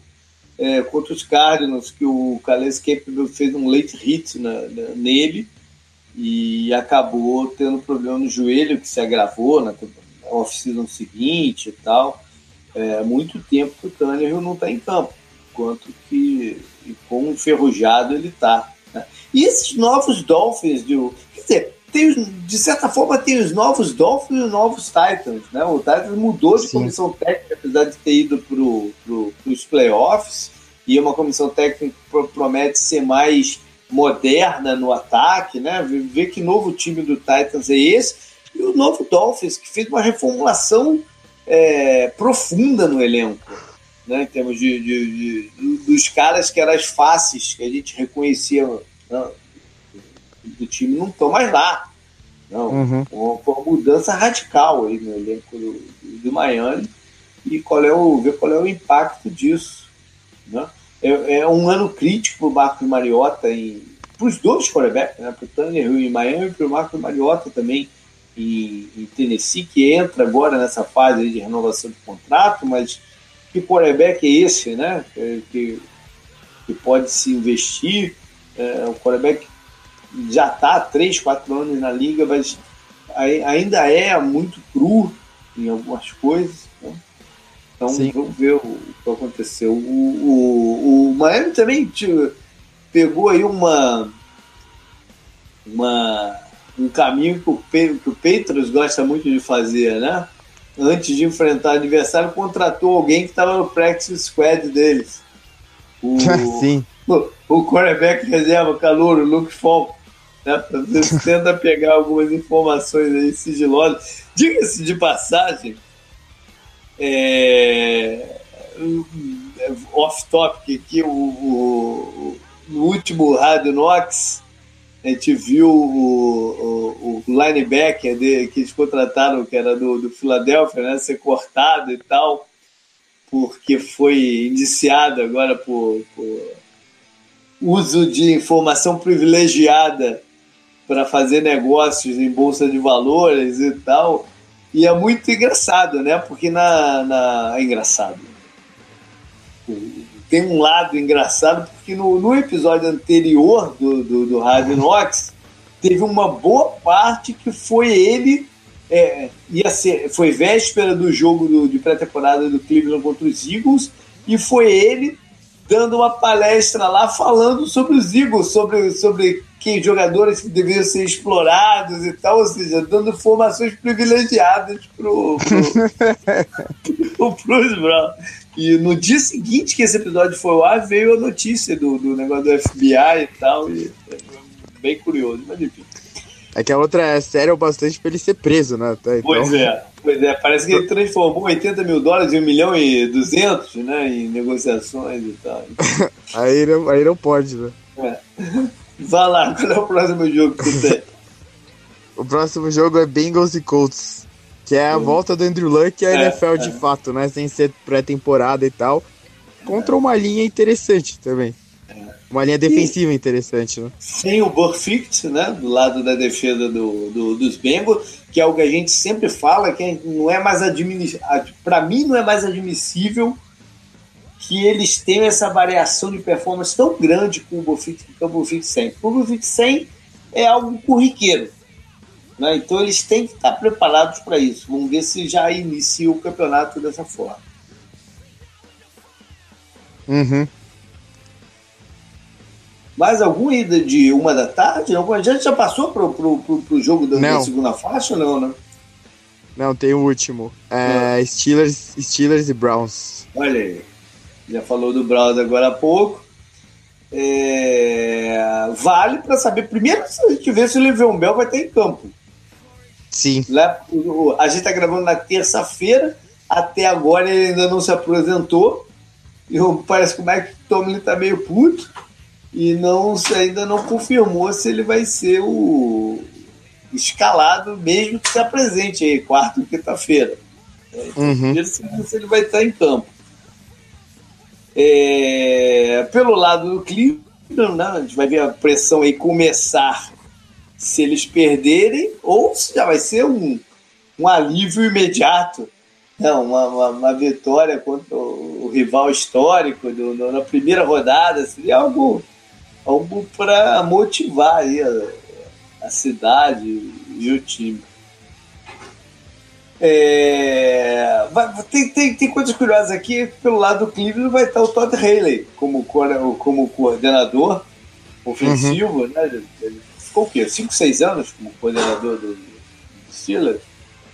é, contra os Cardinals, que o Calais Campbell fez um late hit na, na, nele e acabou tendo problema no joelho que se agravou na, na off-season seguinte e tal. É, muito tempo que o Tannehill não está em campo, quanto que e quão enferrujado ele está. Né? E esses novos Dolphins, de, quer dizer, tem, de certa forma, tem os novos Dolphins e os novos Titans. Né? O Titans mudou de Sim. comissão técnica, apesar de ter ido para pro, os playoffs, e uma comissão técnica que promete ser mais moderna no ataque, né? Ver que novo time do Titans é esse. E o novo Dolphins, que fez uma reformulação é, profunda no elenco, né? em termos de, de, de, dos caras que eram as faces que a gente reconhecia né? Do time não estão mais lá. Não, uhum. uma, uma, mudança radical aí no elenco do, do, Miami e qual é o, ver qual é o impacto disso. Né? É, é um ano crítico para o Marcos Mariota para os dois quarterbacks, né? para o Tanner em Miami e para o Marcos Mariota também em, em, Tennessee, que entra agora nessa fase de renovação de contrato, mas que quarterback é esse, né? Que, que pode se investir, é um quarterback já está há 3, 4 anos na liga, mas ainda é muito cru em algumas coisas. Né? Então Sim. vamos ver o que aconteceu. O, o, o Miami também pegou aí uma, uma, um caminho que o, que o Patriots gosta muito de fazer, né? Antes de enfrentar o adversário, contratou alguém que estava no practice squad deles. O, Sim. O, o quarterback reserva, calor, o Luke Falk né? Tenta pegar algumas informações aí sigilosas. Diga-se de passagem, é, off-topic aqui, o, o, no último Rádio Nox, a gente viu o, o, o linebacker de, que eles contrataram, que era do, do Philadelphia, né, ser cortado e tal, porque foi indiciado agora por, por uso de informação privilegiada para fazer negócios em bolsa de valores e tal. E é muito engraçado, né? Porque na, na... é engraçado. Tem um lado engraçado, porque no, no episódio anterior do, do, do Rádio Nox, teve uma boa parte que foi ele. É, ia ser, foi véspera do jogo do, de pré-temporada do Cleveland contra os Eagles, e foi ele dando uma palestra lá falando sobre os Eagles, sobre, sobre que jogadores que deveriam ser explorados e tal, ou seja, dando informações privilegiadas pro, pro, pros Brown. E no dia seguinte que esse episódio foi lá, veio a notícia do, do negócio do FBI e tal, e é bem curioso, mas enfim. É que a outra é séria bastante pra ele ser preso, né? Então... Pois é, pois é. Parece que ele transformou 80 mil dólares em 1 milhão e 200, né? Em negociações e tal. aí, não, aí não pode, né? É. Vai lá, qual é o próximo jogo que tem? o próximo jogo é Bengals e Colts. Que é a uhum. volta do Andrew Luck à é, NFL de é. fato, né? Sem ser pré-temporada e tal. Contra uma linha interessante também. Uma linha defensiva interessante, né? Sem o Burfict, né? Do lado da defesa do, do, dos Bengals, que é o que a gente sempre fala, que não é mais admissível. Para mim, não é mais admissível que eles tenham essa variação de performance tão grande com o Burfict é o Burfict 100. O Burfict 100 é algo corriqueiro. Né? Então eles têm que estar preparados para isso. Vamos ver se já inicia o campeonato dessa forma. Uhum. Mais algum ida de uma da tarde? Não, a gente já passou pro, pro, pro, pro jogo da, da, segunda faixa, não, né? Não, tem o último. É, Steelers, Steelers e Browns. Olha aí. Já falou do Browns agora há pouco. É, vale para saber. Primeiro, se a gente ver se o Le'Veon Bell vai estar em campo. Sim. A gente está gravando na terça-feira. Até agora ele ainda não se apresentou. E parece que o Mike Tomlin está meio puto e não ainda não confirmou se ele vai ser o escalado, mesmo que se apresente aí, quarta ou quinta-feira. Uhum. Se, ele vai estar em campo. É, pelo lado do Cleveland, né, a gente vai ver a pressão aí começar se eles perderem, ou se já vai ser um, um alívio imediato. Não, uma, uma, uma vitória contra o, o rival histórico do, do, na primeira rodada seria algo algo para motivar aí a, a, cidade e o time. É, vai, tem, tem, tem coisas curiosas aqui. Pelo lado do Cleveland vai estar o Todd Haley como, como coordenador ofensivo. Uhum. Né? Ele ficou o quê? 5, 6 anos como coordenador do, do Steelers?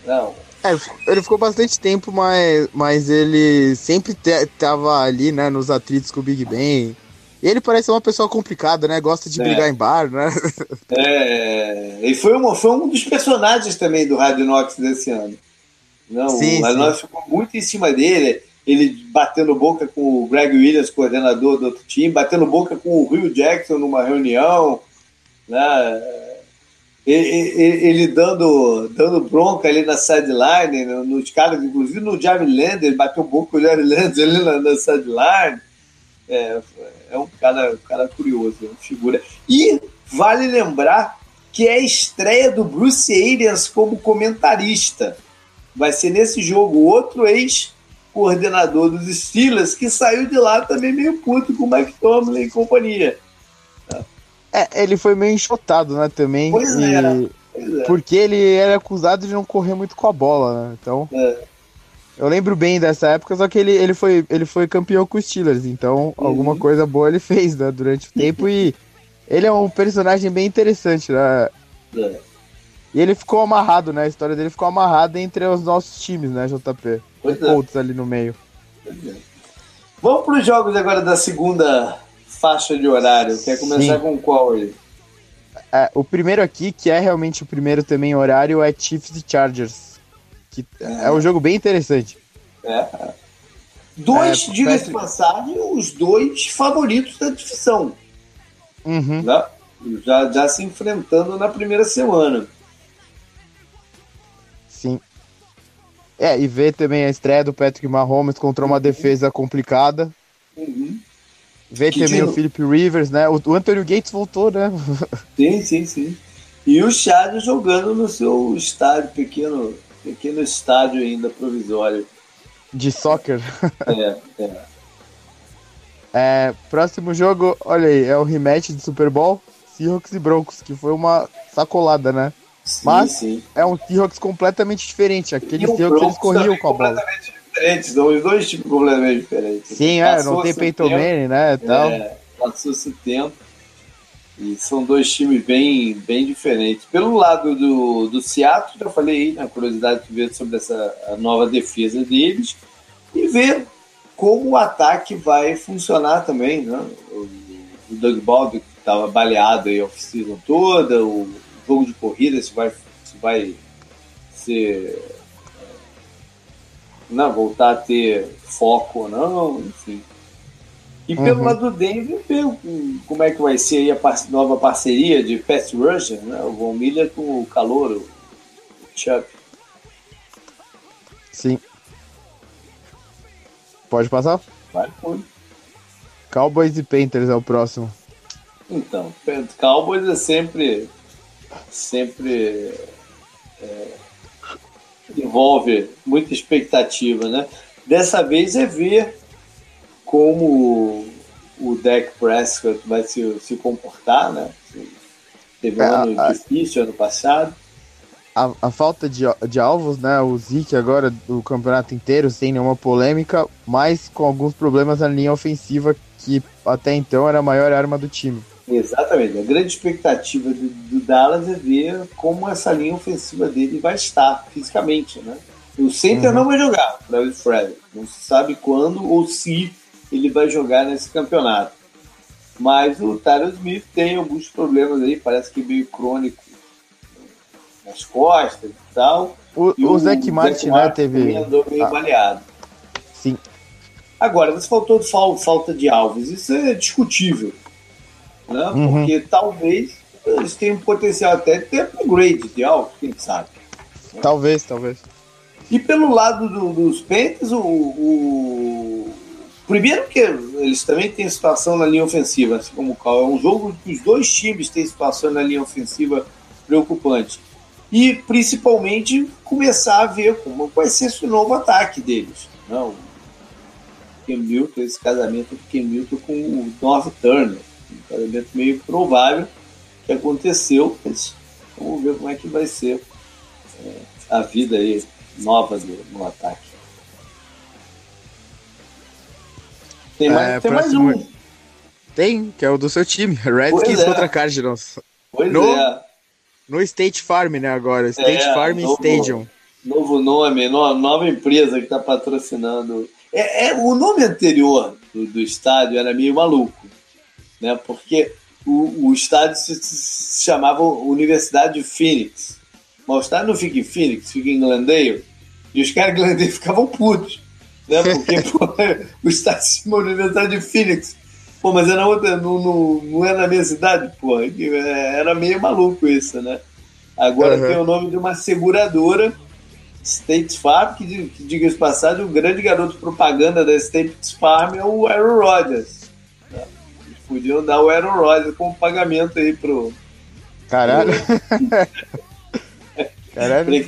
Não. É, ele ficou bastante tempo, mas, mas ele sempre estava ali, né, nos atritos com o Big Ben. E ele parece ser uma pessoa complicada, né? Gosta de é. brigar em bar, né? É, e foi, uma, foi um dos personagens também do Rádio Nox desse ano. Não, sim, o Rádio ficou muito em cima dele, ele batendo boca com o Greg Williams, coordenador do outro time, batendo boca com o Will Jackson numa reunião, né? Ele, ele, dando, dando bronca ali na sideline, nos caras, inclusive no Javi Lander, ele bateu boca com o Javi Lander ali na, na sideline. É, é um cara, um cara curioso, é uma figura. E vale lembrar que é a estreia do Bruce Arians como comentarista. Vai ser nesse jogo outro ex-coordenador dos Steelers que saiu de lá também meio puto com o Mike Tomlin e companhia. É, ele foi meio enxotado, né, também. Pois, e... é, pois é. Porque ele era acusado de não correr muito com a bola, né? Então. É. Eu lembro bem dessa época, só que ele, ele, foi, ele foi campeão com os Steelers, então uhum. alguma coisa boa ele fez né, durante o tempo e ele é um personagem bem interessante, né? É. E ele ficou amarrado, né? A história dele ficou amarrada entre os nossos times, né, JP? Pois Colts é. ali no meio. É. Vamos para os jogos agora da segunda faixa de horário. Quer começar Sim. com qual aí? É, o primeiro aqui, que é realmente o primeiro também horário, é Chiefs e Chargers. Que é, é um jogo bem interessante. É. Dois, é, diga-se de passagem, os dois favoritos da divisão. Uhum. Né? Já, já se enfrentando na primeira semana. Sim. É, e ver também a estreia do Patrick Mahomes contra uma uhum. defesa complicada. Uhum. Ver que também de... o Philip Rivers, né? O, o Anthony Gates voltou, né? Sim, sim, sim. E o Chargers jogando no seu estádio pequeno aqui no estádio ainda provisório. De soccer? É, é. é. Próximo jogo, olha aí, é o rematch de Super Bowl, Seahawks e Broncos, que foi uma sacolada, né? Sim, Mas sim. é um Seahawks completamente diferente. Aquele Seahawks eles corriam com a bola. Completamente diferentes, os dois tipos completamente diferentes. Sim, é, não tem Peyton Manning, né? Tal. É, passou-se tempo. E são dois times bem, bem diferentes. Pelo lado do, do Seattle, já falei aí, na curiosidade de ver sobre essa nova defesa deles e ver como o ataque vai funcionar também. Né? O, o Doug Baldwin estava baleado aí a oficina toda, o jogo de corrida, se vai, se vai ser. Não, voltar a ter foco ou não, enfim. E pelo uhum. lado do Denver, ver como é que vai ser aí a nova parceria de Fast Rusher, né? O Von Miller com o calor, o Chuck. Sim. Pode passar? Vai, pode. Cowboys e Panthers é o próximo. Então, Cowboys é sempre. Sempre. É, envolve muita expectativa, né? Dessa vez é ver como o Dak Prescott vai se, se comportar, né? Teve um é, ano a, difícil ano passado. A, a, falta de, de alvos, né? O Zeke agora do campeonato inteiro sem nenhuma polêmica, mas com alguns problemas na linha ofensiva que até então era a maior arma do time. Exatamente. A grande expectativa do, do Dallas é ver como essa linha ofensiva dele vai estar fisicamente, né? O center uhum. não vai jogar, o Fred. Não se sabe quando ou se ele vai jogar nesse campeonato. Mas o Tyler Smith tem alguns problemas aí, parece que meio crônico nas costas e tal. O, e o, o Zach Martin, né, teve. andou meio ah. baleado. Sim. Agora, você faltou de falta de alvos. Isso é discutível. Né? Uhum. Porque talvez eles tenham potencial até de ter upgrade de alvos, quem sabe. Talvez, talvez. E pelo lado do, dos Panthers, o, o, Primeiro que eles também têm situação na linha ofensiva, assim como o Cal. É um jogo que os dois times têm situação na linha ofensiva preocupante. E principalmente começar a ver como vai ser esse novo ataque deles. Não, Ken Milton, esse casamento do Ken Milton com o North Turner. Um casamento meio provável que aconteceu, mas vamos ver como é que vai ser é, a vida aí nova do, no ataque. Tem mais, é, tem mais um. Tem, que é o do seu time, Redskins é. contra Cardinals. Pois no, é. No State Farm, né, agora. State é, Farm novo, Stadium. Novo nome, nova empresa que está patrocinando. É, é, o nome anterior do, do, estádio era meio maluco, né? Porque o, o estádio se, se, chamava Universidade de Phoenix. Mas o estádio não fica em Phoenix, fica em Glendale. E os caras de Glendale ficavam putos né? Porque pô, o estádio se chama Universidade de Phoenix. Pô, mas era outra, não, não, não é na minha cidade, pô. É, era meio maluco isso, né? Agora uhum. tem o nome de uma seguradora, State Farm, que, que diga-se passagem, o grande garoto propaganda da State Farm é o Aaron Rodgers. Né? Eles podiam dar o Aaron Rodgers como pagamento aí pro. Caralho! Caralho!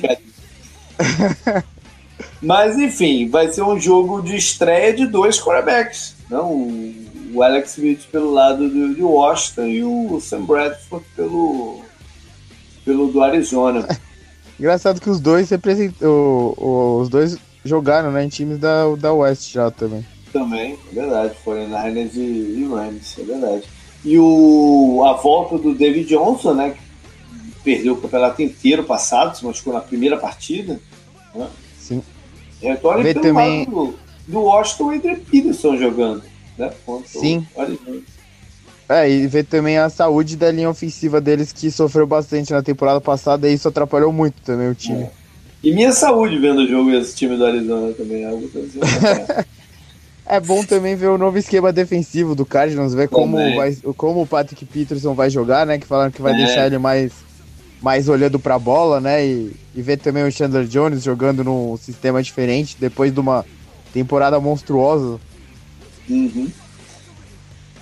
Mas enfim, vai ser um jogo de estreia de dois quarterbacks. Não, o Alex Smith pelo lado do, de Washington e o Sam Bradford pelo, pelo do Arizona. Engraçado que os dois representam. Os dois jogaram né, em times da, da West já também. Também, é verdade. Foram Niners e, e Rams, é verdade. E o, a volta do David Johnson, né? Que perdeu o campeonato inteiro passado, se machucou na primeira partida. Né? É, tô olhando pelo também... lado do, do Washington e Adrian Peterson jogando, né? Sim. É, e ver também a saúde da linha ofensiva deles que sofreu bastante na temporada passada e isso atrapalhou muito também o time. É. E minha saúde vendo o jogo esse time do Arizona também. É algo É bom também ver o novo esquema defensivo do Cardinals, ver como, vai, como o Patrick Peterson vai jogar, né? Que falaram que vai é. deixar ele mais mais olhando para a bola, né? E, e ver também o Chandler Jones jogando num sistema diferente depois de uma temporada monstruosa. Uhum.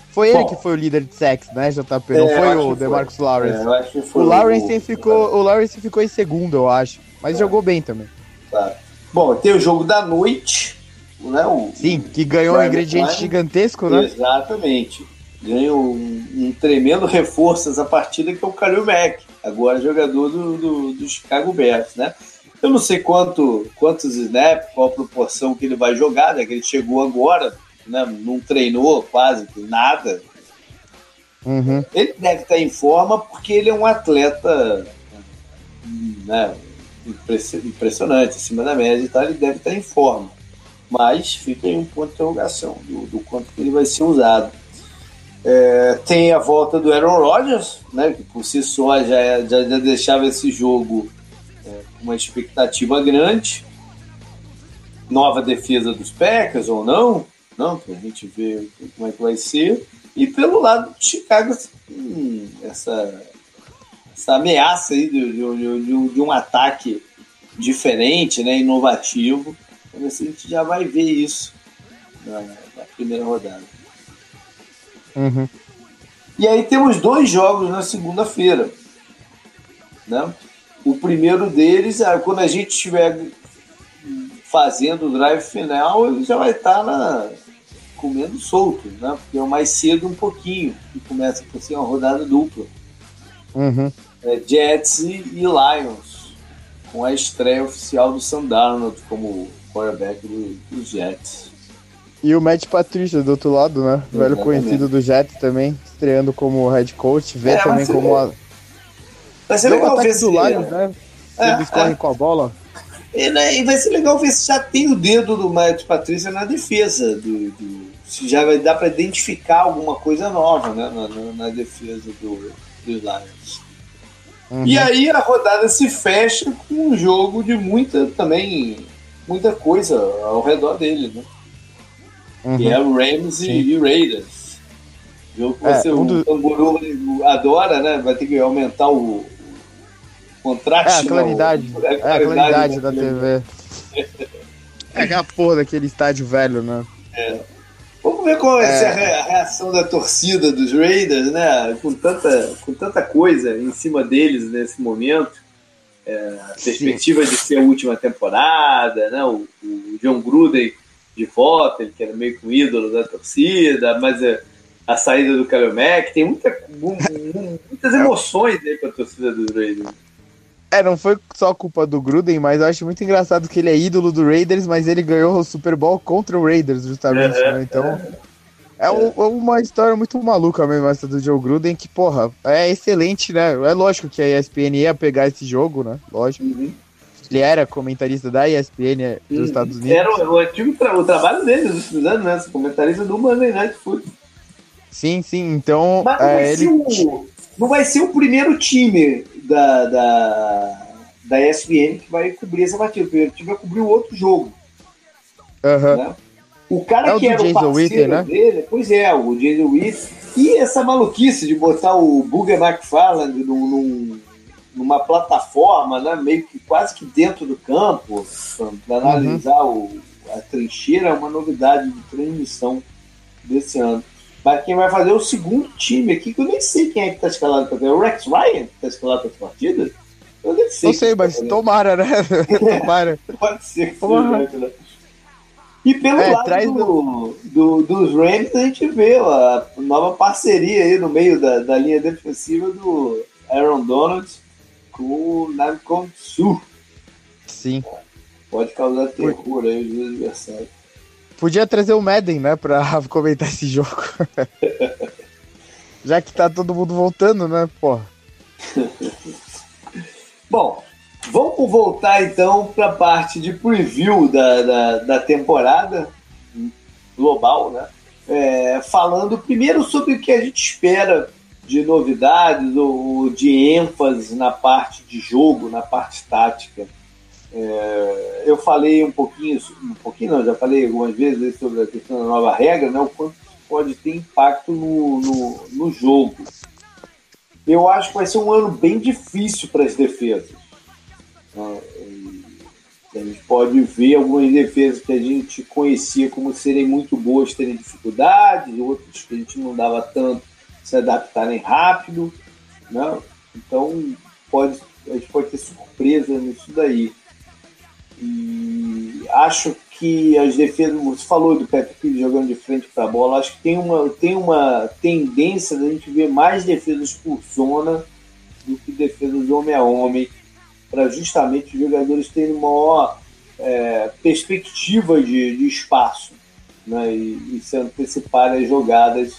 Foi Bom, ele que foi o líder de sacks, né, JP? Não é, foi o DeMarcus foi. Lawrence. É, foi o Lawrence o... ficou, o Lawrence ficou em segundo, eu acho, mas é. jogou bem também. Tá. Bom, tem o jogo da noite, né? O, Sim, que ganhou um ingrediente gigantesco, né? Exatamente. Ganhou um, um tremendo reforço essa partida que é o Kalil Mack agora jogador do, do, do Chicago Bears, né? Eu não sei quanto, quantos snaps, qual a proporção que ele vai jogar, né? Que ele chegou agora, né? Não treinou quase nada. Uhum. Ele deve estar em forma porque ele é um atleta né, impressionante, acima da média e tal, ele deve estar em forma. Mas fica aí um ponto de interrogação do, do quanto que ele vai ser usado. É, tem a volta do Aaron Rodgers, né, que por si só já, já, já deixava esse jogo é, com uma expectativa grande. Nova defesa dos Packers ou não, não, a gente ver como é que vai ser. E pelo lado de Chicago, hum, essa, essa ameaça aí de, de, de, de, um ataque diferente, né, inovativo. Então, a gente já vai ver isso na, na primeira rodada. Uhum. E aí temos dois jogos na segunda-feira. Né? O primeiro deles, é quando a gente estiver fazendo o drive final, ele já vai estar na, comendo solto, né? Porque é mais cedo um pouquinho, que começa por ser uma rodada dupla. Uhum. É, Jets e, e, Lions, com a estreia oficial do Sam Darnold como quarterback dos do Jets. E o Matt Patrícia do outro lado, né? Exatamente. Velho conhecido do Jets também, estreando como head coach, vê é, também como a. Vai ser legal ver do Lions, né? É, eles correm é. com a bola. E, né, e, vai ser legal ver se já tem o dedo do Matt Patrícia na defesa. Do, do, se já vai dar para identificar alguma coisa nova né, na, na, na defesa do, do Lions. Uhum. E aí a rodada se fecha com um jogo de muita também muita coisa ao redor dele, né? Uhum. Que é o Rams e, e Raiders. Jogo que é, você, um do... o adora, né? Vai ter que aumentar o, o contraste. É, a claridade. Não, é, a claridade da TV. é aquela porra daquele estádio velho, né? É. Vamos ver qual vai é. ser a reação da torcida dos Raiders, né? Com tanta, com tanta coisa em cima deles nesse momento. É, a perspectiva Sim. de ser a última temporada, né? O, o John Gruden de volta, ele que era meio que um ídolo da torcida, mas a, a saída do Kalil Mack, tem muita, muitas emoções aí com a torcida dos Raiders. É, não foi só culpa do Gruden, mas eu acho muito engraçado que ele é ídolo do Raiders, mas ele ganhou o Super Bowl contra o Raiders, justamente, né? Então. É, um, é, uma história muito maluca mesmo, essa do Joe Gruden, que, porra, é excelente, né? É lógico que a ESPN ia pegar esse jogo, né? Lógico. Uhum. Ele era comentarista da ESPN dos. Estados Unidos. Era o, o, tra o trabalho dele nos anos, né? Comentarista do Monday Night Football. Sim, sim, então. Mas não, é, vai ele... o, não vai ser o primeiro time da, da, da ESPN que vai cobrir essa partida. O primeiro time vai cobrir o outro jogo. Uhum. Né? O cara é o que era o parceiro Witter, né? dele, pois é, o Jason Witt. E essa maluquice de botar o Booger McFarland num, num, numa plataforma, né, meio que quase que dentro do campo, para analisar uhum. o, a trincheira, é uma novidade de transmissão desse ano. Mas quem vai fazer o segundo time aqui, que eu nem sei quem é que tá escalado para O Rex Ryan que tá escalado para essa partida? Eu nem sei. Não sei, mas tá tomara, né? tomara. Pode ser que seja, né? E pelo é, lado do, do, dos Rams, a gente vê a nova parceria aí no meio da, da linha defensiva do Aaron Donald com o Namcon Su. Sim. Pode causar terror aí os adversários. Podia trazer o Madden, né, pra comentar esse jogo. Já que tá todo mundo voltando, né, porra. Bom, vamos voltar então para a parte de preview da, da, da temporada global, né? É, falando primeiro sobre o que a gente espera de novidades ou de ênfase na parte de jogo, na parte tática. É, eu falei um pouquinho, um pouquinho não, já falei algumas vezes sobre a questão da nova regra, né, o quanto pode ter impacto no, no, no jogo. Eu acho que vai ser um ano bem difícil para as defesas. Né, a gente pode ver algumas defesas que a gente conhecia como serem muito boas terem dificuldades, outras que a gente não dava tanto se adaptarem rápido. Né? Então pode, a gente pode ter surpresa nisso daí. E acho que as defesas, você falou do Patrick jogando de frente para a bola, acho que tem uma, tem uma tendência da gente ver mais defesas por zona do que defesas homem a homem, para justamente os jogadores terem maior é, perspectiva de, de espaço né, e, e se anteciparem as jogadas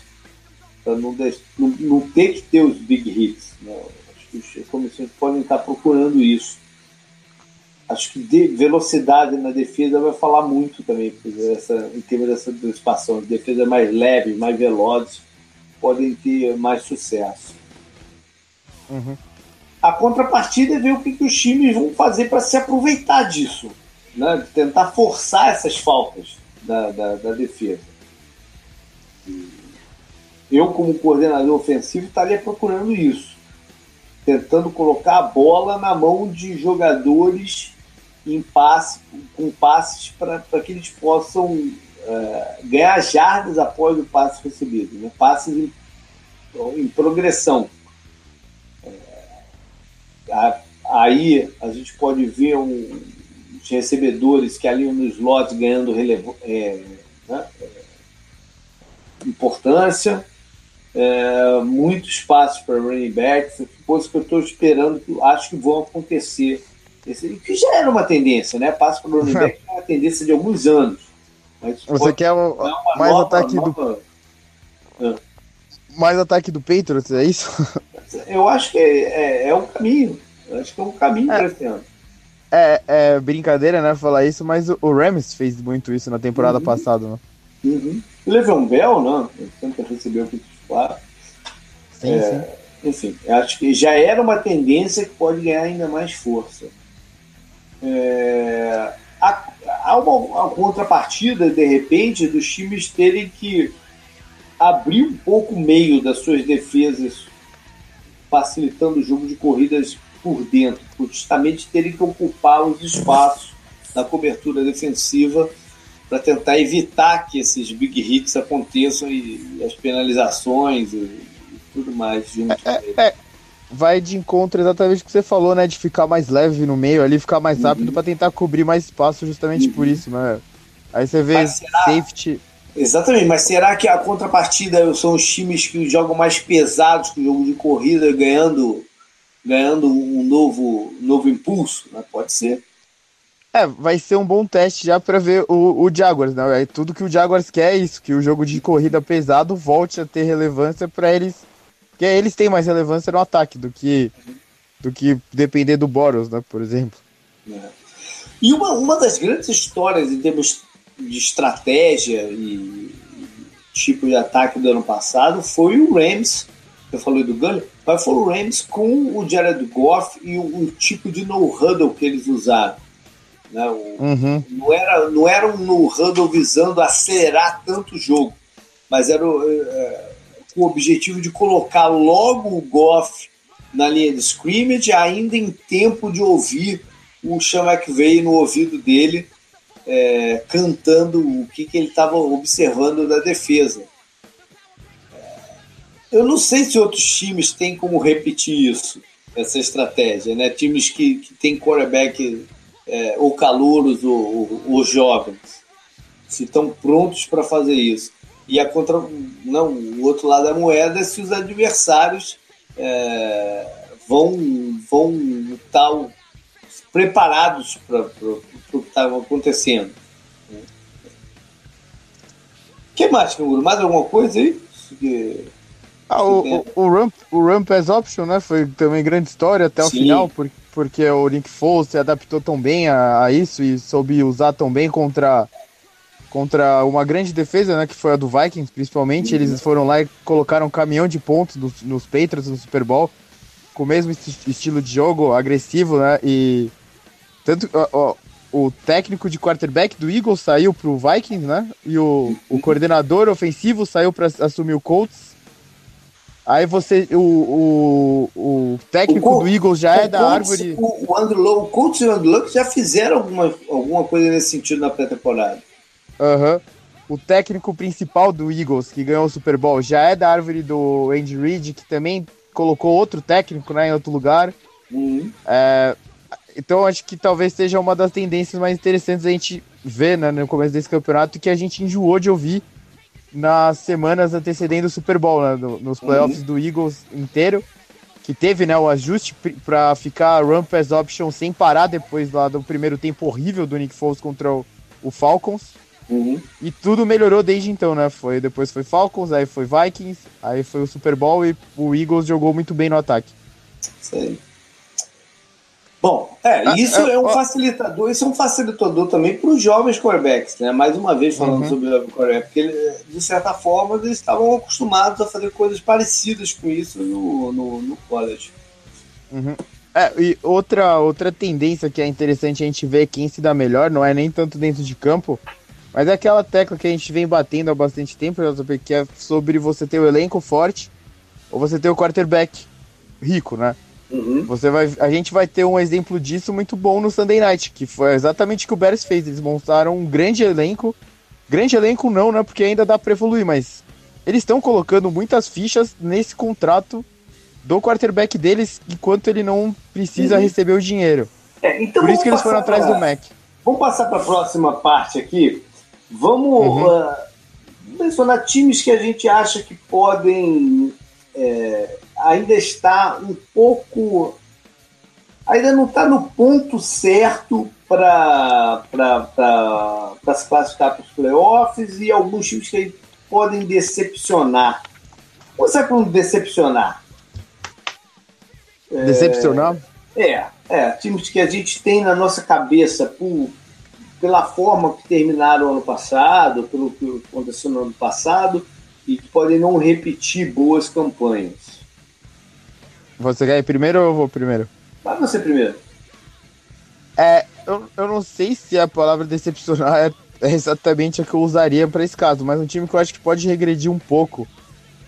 para não, não, não, ter que ter os big hits. Né. Acho que as comissões podem estar procurando isso acho que de velocidade na defesa vai falar muito também, essa, em termos dessa antecipação. Defesa mais leve, mais velozes, podem ter mais sucesso. Uhum. A contrapartida é ver o que, que os times vão fazer para se aproveitar disso, né? De tentar forçar essas faltas da, da, da defesa. Eu, como coordenador ofensivo, estaria procurando isso tentando colocar a bola na mão de jogadores em passe, com passes para que eles possam é, ganhar jardas após o passe recebido, né? passes em, em progressão. É, aí a gente pode ver um, os recebedores que ali no slot ganhando relevo, é, né? importância, é, muito espaço para running backs, coisas que eu estou esperando, que acho que vão acontecer. Esse, que já era uma tendência, né? Passo para o running back é uma tendência de alguns anos. Você quer o, mais nova, ataque nova... do. É. Mais ataque do Patriots, é isso? Eu acho que é, é, é um caminho. Eu acho que é um caminho é. para esse ano. É, é brincadeira, né, falar isso, mas o, o Rams fez muito isso na temporada uhum. passada, né? Uhum. O Le'Veon Bell, né? Sempre recebeu o titular. Sim, é, sim. Enfim, acho que já era uma tendência que pode ganhar ainda mais força. É, há, há uma, uma, contrapartida, de repente, dos times terem que abrir um pouco o meio das suas defesas, facilitando o jogo de corridas por dentro, por justamente terem que ocupar os espaços na cobertura defensiva para tentar evitar que esses big hits aconteçam e, e as penalizações e, e, tudo mais junto é, é, vai de encontro exatamente o que você falou, né? De ficar mais leve no meio ali, ficar mais rápido uhum. para tentar cobrir mais espaço justamente uhum. por isso, né? Aí você vê será... safety. Exatamente, mas será que a contrapartida são os times que jogam mais pesados que o jogo de corrida, ganhando, ganhando um novo, novo impulso? Né? Pode ser. É, vai ser um bom teste já para ver o, o Jaguars, né? É tudo que o Jaguars quer é isso, que o jogo de corrida pesado volte a ter relevância para eles, que eles têm mais relevância no ataque do que do que depender do Boros, né, por exemplo. É. E uma, uma das grandes histórias em termos de estratégia e tipo de ataque do ano passado foi o Rams, eu falei do Gunner, mas foi o Rams com o Jared Goff e o, o tipo de no-huddle que eles usaram né? O, uhum. não, era, não era um no huddle visando acelerar tanto o jogo, mas era o, é, o objetivo de colocar logo o Goff na linha de scrimmage, ainda em tempo de ouvir o Sean McVay no ouvido dele, é, cantando o que, que ele estava observando da defesa. É, eu não sei se outros times têm como repetir isso, essa estratégia, né? Times que, que têm quarterback é, ou calouros ou, ou, jovens, se estão prontos para fazer isso. E a contra, não, o outro lado da moeda é se os adversários é, vão, vão estar preparados para o que está acontecendo. O que mais, Canguru? Mais alguma coisa aí? Ah, o, o, o, Ramp, o Ramp as Option, né? Foi também grande história até Sim. o final, porque porque o Nick Foles se adaptou tão bem a, a, isso e soube usar tão bem contra, contra uma grande defesa, né, que foi a do Vikings, principalmente. Eles foram lá e colocaram um caminhão de pontos nos, nos Patriots no Super Bowl, com o mesmo estilo de jogo, agressivo, né, e tanto ó, ó, o técnico de quarterback do Eagles saiu pro Vikings, né, e o, o coordenador ofensivo saiu para assumir o Colts, Aí você, o, o, o técnico o do Eagles já é da Colts, árvore. O, o, Andrew, o Colts e o Andrew Luck já fizeram alguma, alguma coisa nesse sentido na pré-temporada. Aham. Uhum. O técnico principal do Eagles, que ganhou o Super Bowl, já é da árvore do Andy Reid, que também colocou outro técnico né, em outro lugar. Uhum. É, então acho que talvez seja uma das tendências mais interessantes a gente ver né, no começo desse campeonato, que a gente enjoou de ouvir nas semanas antecedendo o Super Bowl, né, nos playoffs uhum. do Eagles inteiro, que teve né, o ajuste para ficar run pass option sem parar depois lá do primeiro tempo horrível do Nick Foles contra o, o Falcons. Uhum. E tudo melhorou desde então, né? Foi, depois foi Falcons, aí foi Vikings, aí foi o Super Bowl e o Eagles jogou muito bem no ataque. Sei. Bom, é, ah, isso é, é um facilitador, isso é um facilitador também para os jovens quarterbacks, né? Mais uma vez falando uhum. sobre o quarterback, porque ele, de certa forma eles estavam acostumados a fazer coisas parecidas com isso no, no, no college. Uhum. É, e outra, outra tendência que é interessante a gente ver quem se dá melhor, não é nem tanto dentro de campo, mas é aquela tecla que a gente vem batendo há bastante tempo, que é sobre você ter o elenco forte ou você ter o quarterback rico, né? Uhum. Você vai, a gente vai ter um exemplo disso muito bom no Sunday Night, que foi exatamente o que o Bears fez. Eles montaram um grande elenco, grande elenco não, né? Porque ainda dá pra evoluir, mas eles estão colocando muitas fichas nesse contrato do quarterback deles enquanto ele não precisa uhum. receber o dinheiro. É, então Por isso que eles foram atrás pra... do Mac. Vamos passar para a próxima parte aqui. Vamos uhum. uh, mencionar times que a gente acha que podem é, ainda estar um pouco. Ainda não está no ponto certo para se classificar para os playoffs e alguns times que podem decepcionar. Você é para decepcionar? Decepcionar? É, é, times que a gente tem na nossa cabeça por, pela forma que terminaram o ano passado, pelo que aconteceu no ano passado, e que podem não repetir boas campanhas. Você quer ir primeiro ou eu vou primeiro? Vai você primeiro. É, eu, eu não sei se a palavra decepcionar é, é exatamente a que eu usaria para esse caso, mas um time que eu acho que pode regredir um pouco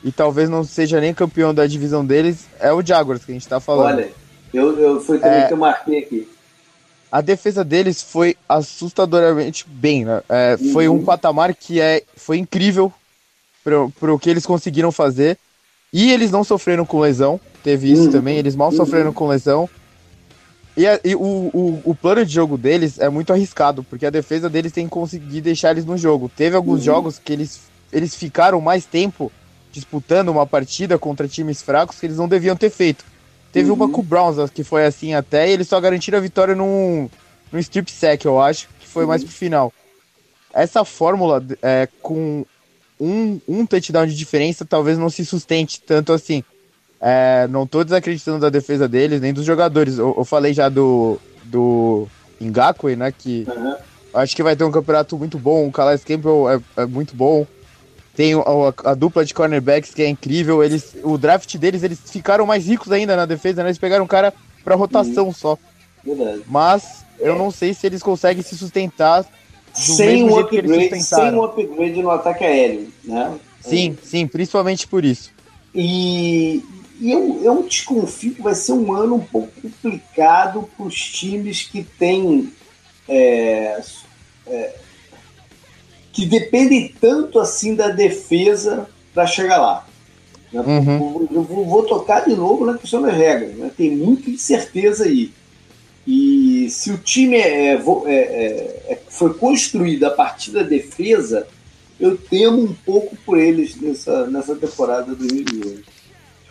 e talvez não seja nem campeão da divisão deles é o Jaguars que a gente tá falando. Olha, eu, eu foi também é, que eu marquei aqui. A defesa deles foi assustadoramente bem, né? É, uhum. Foi um patamar que é, foi incrível para o que eles conseguiram fazer. E eles não sofreram com lesão, teve isso uhum. também, eles mal uhum. sofreram com lesão. E, a, e o, o, o, plano de jogo deles é muito arriscado, porque a defesa deles tem que conseguir deixar eles no jogo. Teve alguns uhum. jogos que eles, eles ficaram mais tempo disputando uma partida contra times fracos que eles não deviam ter feito. Teve uhum. uma com o Browns que foi assim até, e eles só garantiram a vitória num, num strip sack, eu acho, que foi uhum. mais pro final. Essa fórmula é, com um, um touchdown de diferença talvez não se sustente tanto assim. É, não tô desacreditando da defesa deles, nem dos jogadores. Eu, eu falei já do, do Ngakwe, né? Que uhum. acho que vai ter um campeonato muito bom. O Calais Campbell é, é muito bom. Tem a, a, dupla de cornerbacks que é incrível. Eles, o draft deles, eles ficaram mais ricos ainda na defesa, né? Eles pegaram um cara para rotação uhum. só. Verdade. Mas é. eu não sei se eles conseguem se sustentar sem um upgrade, sem um upgrade no ataque aéreo, né? Sim, é. sim, principalmente por isso. E, e eu, eu desconfio que vai ser um ano um pouco complicado para os times que têm é, é, que dependem tanto assim da defesa para chegar lá. Né? Uhum. Eu vou, vou, tocar de novo na questão das regras. Né? Tem muita incerteza aí. E se o time é, é, é, é, foi construído a partir da defesa, eu temo um pouco por eles nessa, nessa temporada 2018.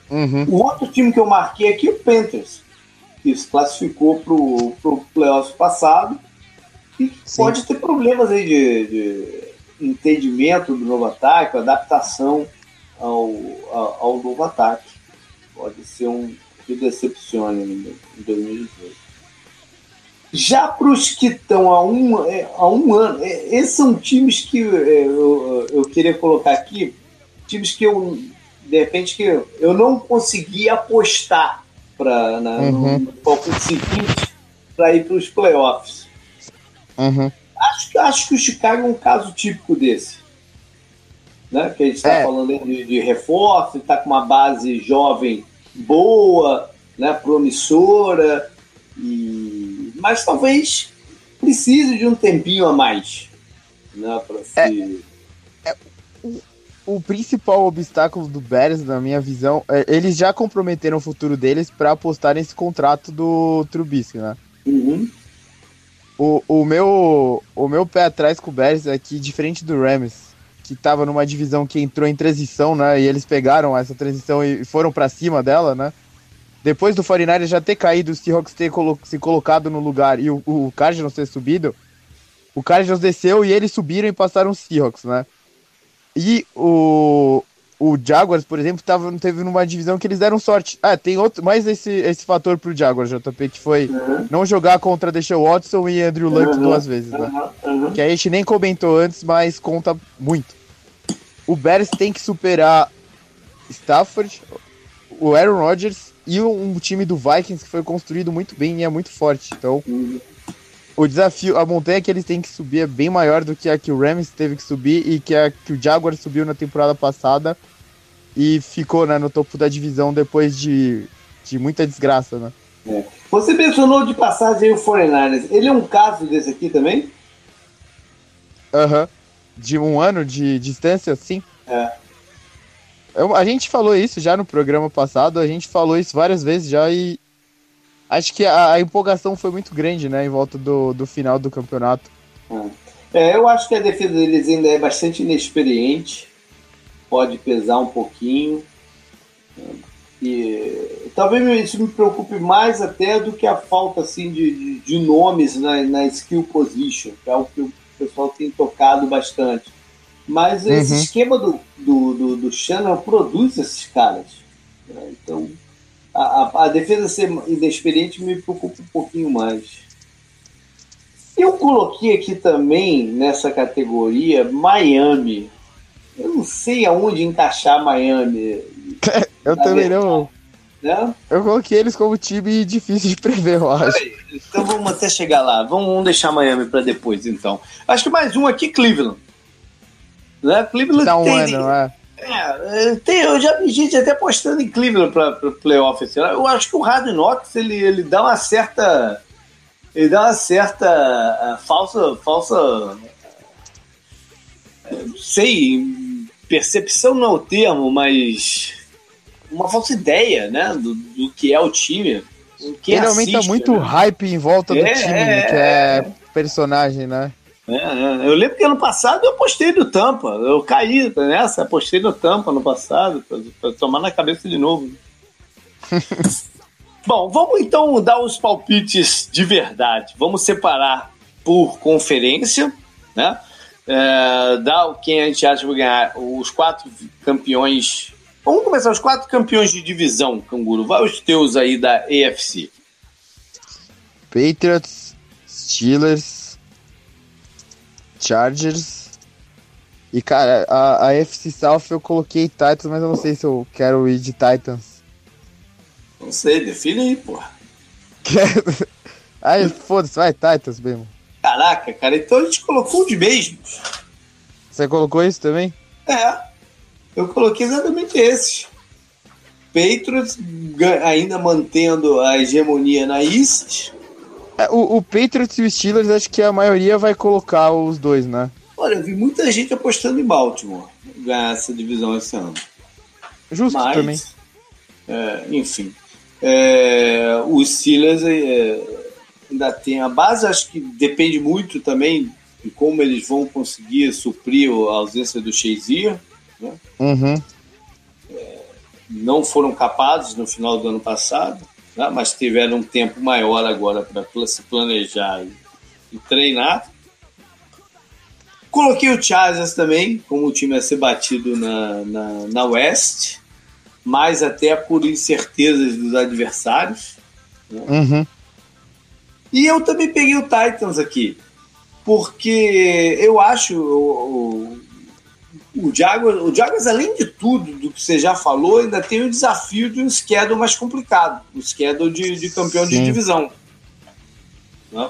Uhum. O outro time que eu marquei aqui é o Panthers, que se classificou para o playoff passado e Sim. pode ter problemas aí de, de entendimento do novo ataque, adaptação ao, ao, ao novo ataque. Pode ser um que decepcione em 2018. Já para os que estão há um, é, há um ano, é, esses são times que é, eu, eu queria colocar aqui, times que eu, de repente, que eu não consegui apostar para uhum. no, no seguinte para ir para os playoffs. Uhum. Acho, acho que o Chicago é um caso típico desse. Né? Que a gente está é. falando de, de reforço, está com uma base jovem boa, né? promissora, e... mas talvez precise de um tempinho a mais né? para se. O, o, principal obstáculo do Bears, na minha visão, é, eles já comprometeram o futuro deles para apostar nesse contrato do Trubisky, né? Uhum. O, o, meu, o meu pé atrás com o Bears é que, diferente do Rams, que estava numa divisão que entrou em transição, né? E eles pegaram essa transição e foram para cima dela, né? Depois do 49 já ter caído, o Seahawks ter colo se colocado no lugar e o, o Cardinals ter subido, o Cardinals desceu e eles subiram e passaram os Seahawks, né? E o, o Jaguars, por exemplo, tava, teve numa divisão que eles deram sorte. Ah, tem outro, mais esse, esse fator pro Jaguars, JP, que foi uhum. não jogar contra Deshaun Watson e Andrew Luck uhum. duas vezes, né? Uhum. Que a gente nem comentou antes, mas conta muito. O Bears tem que superar Stafford, o Aaron Rodgers e um, time do Vikings que foi construído muito bem e é muito forte. Então, uhum. O desafio, a montanha que eles têm que subir é bem maior do que a que o Rams teve que subir e que a que o Jaguars subiu na temporada passada e ficou né, no topo da divisão depois de, de muita desgraça, né? É. Você mencionou de passagem o 49ers. Ele é um caso desse aqui também? Aham. Uhum. de um ano de distância, sim. É. Eu, a gente falou isso já no programa passado, a gente falou isso várias vezes já e acho que a, a empolgação foi muito grande, né, em volta do, do final do campeonato. É, eu acho que a defesa deles ainda é bastante inexperiente, pode pesar um pouquinho. E talvez isso me preocupe mais até do que a falta assim, de, de, de nomes na, na skill position, que é o que o pessoal tem tocado bastante. Mas esse Uhum. esquema do, do, do, do Shannon produz esses caras. né? Então, a, a, defesa ser inexperiente me preocupa um pouquinho mais. Eu coloquei aqui também nessa categoria Miami. Eu não sei aonde encaixar Miami. Eu também verdade. não. Né? Eu coloquei eles como time difícil de prever, eu acho. Peraí, então vamos até chegar lá. Vamos, vamos deixar Miami para depois, então. Acho que mais um aqui, Cleveland. Né? Cleveland Dá um tem, ano, é. É, tem, eu já vi gente até postando em Cleveland para playoff. esse ano. Eu acho que o Hard Knocks ele, ele dá uma certa. Ele dá uma certa ah, falsa. falsa eh, não sei, percepção não é o termo, mas uma falsa ideia né, do, do que é o time. Ele aumenta assiste, muito né? hype em volta do É, time, é, que é personagem, né? É, é. Eu lembro que ano passado eu apostei no Tampa. Eu caí nessa, apostei no Tampa no passado, pra, pra tomar na cabeça de novo. Bom, vamos então dar os palpites de verdade. Vamos separar por conferência, né? É, dar quem a gente acha que vai ganhar os quatro campeões. Vamos começar os quatro campeões de divisão, Canguru. Vai os teus aí da AFC. Patriots, Steelers, Chargers. E, cara, a, a FC South eu coloquei Titans, mas eu não sei se eu quero ir de Titans. Não sei, define aí, porra. Ai, foda-se, vai, Titans mesmo. Caraca, cara, então a gente colocou os mesmos. Você colocou isso também? É, eu coloquei exatamente esses. Patriots ainda mantendo a hegemonia na East. É, O, o Patriots e o Steelers, acho que a maioria vai colocar os dois, né? Olha, eu vi muita gente apostando em Baltimore ganhar essa divisão esse ano. Justo Mas, também. é, enfim, é, os Steelers é, ainda tem a base, acho que depende muito também de como eles vão conseguir suprir a ausência do Shazier. Uhum. não foram capazes no final do ano passado, né, mas tiveram um tempo maior agora para se planejar e, e treinar. Coloquei o Chargers também como o time a ser batido na, na, na West, mas até por incertezas dos adversários. Uhum. E eu também peguei o Titans aqui, porque eu acho o, o, o, Jaguars, o Jaguars, além de tudo do que você já falou, ainda tem o desafio de um schedule mais complicado, um schedule de, de campeão de Sim. divisão. Né?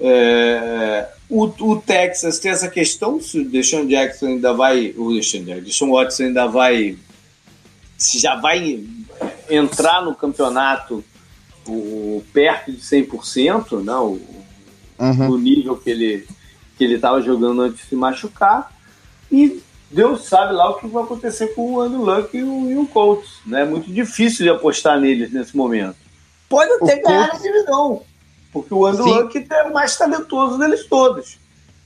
É, o, o Texas tem essa questão, se o Deshaun Jackson ainda vai, o Deshaun, Jackson, Deshaun Watson ainda vai, se já vai entrar no campeonato o, perto de 100%, né, o, Uhum. do nível que ele que ele estava jogando antes de se machucar. E Deus sabe lá o que vai acontecer com o Andrew Luck e o, e o Colts. Né? É muito difícil de apostar neles nesse momento. Pode até O ganhar Colts- na divisão, porque o Andrew Sim. Luck é o mais talentoso deles todos.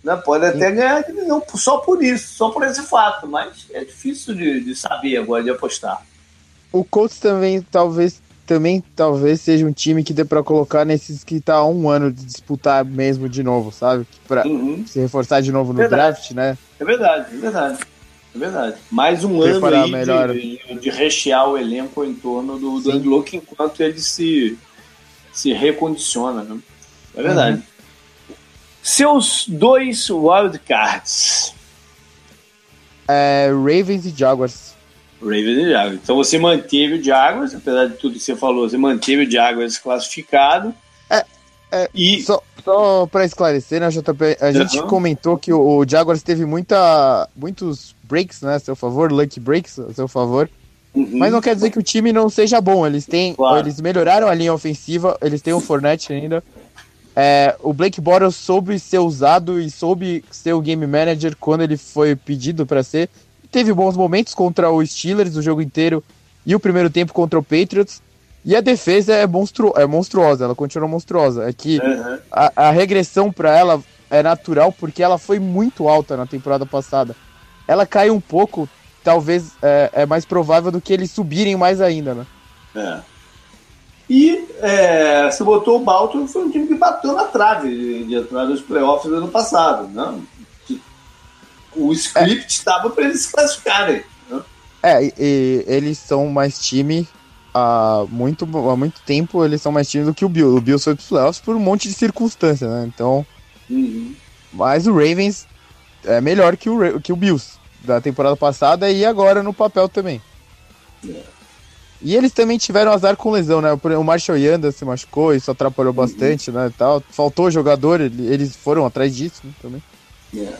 Né? Pode até ganhar a divisão só por isso, só por esse fato, mas é difícil de, de saber agora, de apostar. O Colts também talvez também talvez seja um time que dê pra colocar nesses que tá há um ano de disputar mesmo de novo, sabe? Pra Uhum. se reforçar de novo no Verdade. draft, né? É verdade, é verdade. É verdade. Mais um ano Preparar aí melhor. de, de rechear o elenco em torno do, do enquanto ele se, se recondiciona. Né? É verdade. Uhum. Seus dois wildcards. É, Ravens e Jaguars. Ravens e Jaguars. Então você manteve o Jaguars, apesar de tudo que você falou, você manteve o Jaguars classificado. É, é, e Só, só pra esclarecer, né, JP? A gente Uhum. comentou que o, o Jaguars teve muita, muitos breaks, né, a seu favor, lucky breaks a seu favor. Uhum. Mas não quer dizer que o time não seja bom. Eles têm, Claro. eles melhoraram a linha ofensiva, eles têm o Fournette ainda. é, o Blake Bortles soube ser usado e soube ser o game manager quando ele foi pedido para ser. Teve bons momentos contra o Steelers o jogo inteiro e o primeiro tempo contra o Patriots. E a defesa é, monstru é monstruosa, ela continua monstruosa. É que uhum. a, a regressão para ela é natural porque ela foi muito alta na temporada passada. Ela caiu um pouco, talvez é, é mais provável do que eles subirem mais ainda, né? É. E é, se botou o Baltimore, foi um time que bateu na trave de, de entrar nos playoffs do ano passado. Né? O script é. estava para eles se classificarem. Né? É, e, e, eles são mais time há muito, há muito tempo, eles são mais time do que o Bill. O Bill foi para os playoffs por um monte de circunstâncias, né? Então. Uhum. Mas o Ravens é melhor que o, que o Bills da temporada passada e agora no papel também. É. E eles também tiveram azar com lesão, né? O Marshall Yanda se machucou, isso atrapalhou bastante, né? Tal. Faltou jogador, eles foram atrás disso né, também. Yeah.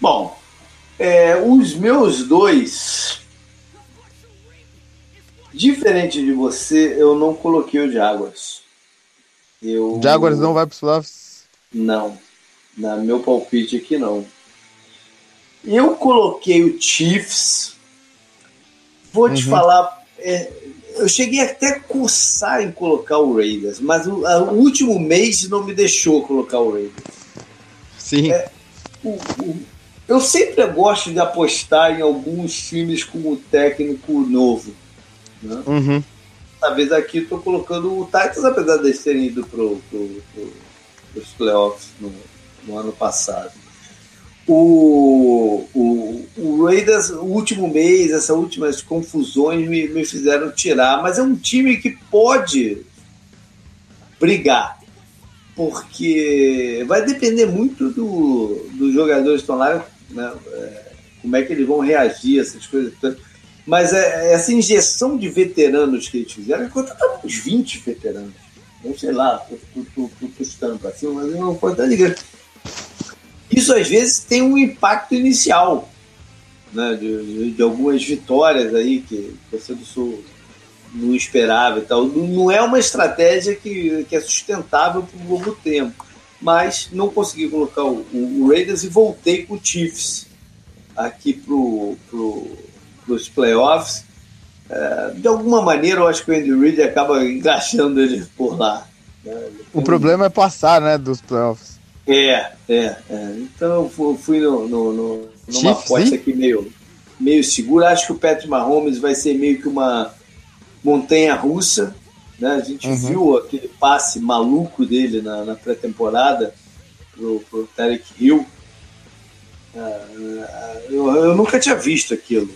Bom, é, os meus dois. Diferente de você, eu não coloquei o Jaguars. Eu... Jaguars não vai para os playoffs? Não. Na meu palpite aqui, não. Eu coloquei o Chiefs. Vou te uhum. falar é, eu cheguei até a cursar em colocar o Raiders, mas o, a, o último mês não me deixou colocar o Raiders. Sim. É, o, o, eu sempre gosto de apostar em alguns times com o técnico novo. Né? Uhum. Talvez aqui estou colocando o Titans, apesar de terem ido para pro, pro, os playoffs no, no ano passado o, o, o Raiders, o último mês, essas últimas confusões me, me fizeram tirar, mas é um time que pode brigar, porque vai depender muito do, dos jogadores que estão lá, né, é, como é que eles vão reagir, essas coisas. Mas é, essa injeção de veteranos que eles fizeram, enquanto uns 20 veteranos, não sei lá, chutando para cima, mas não tão ligado isso às vezes tem um impacto inicial, né, de, de algumas vitórias aí que você do Sul não esperava e tal. Não é uma estratégia que, que é sustentável por um longo tempo. Mas não consegui colocar o, o, Raiders e voltei com o Chiefs aqui para pro, os playoffs. É, de alguma maneira, eu acho que o Andy Reid acaba encaixando ele por lá. Né? O problema é passar né, dos playoffs. É, é, é. Então eu fui no, no, no, numa aposta aqui meio, meio segura. Acho que o Patrick Mahomes vai ser meio que uma montanha russa. Né? A gente uhum. viu aquele passe maluco dele na, na pré-temporada pro, pro Tarek Hill. Uh, eu, eu, nunca tinha visto aquilo.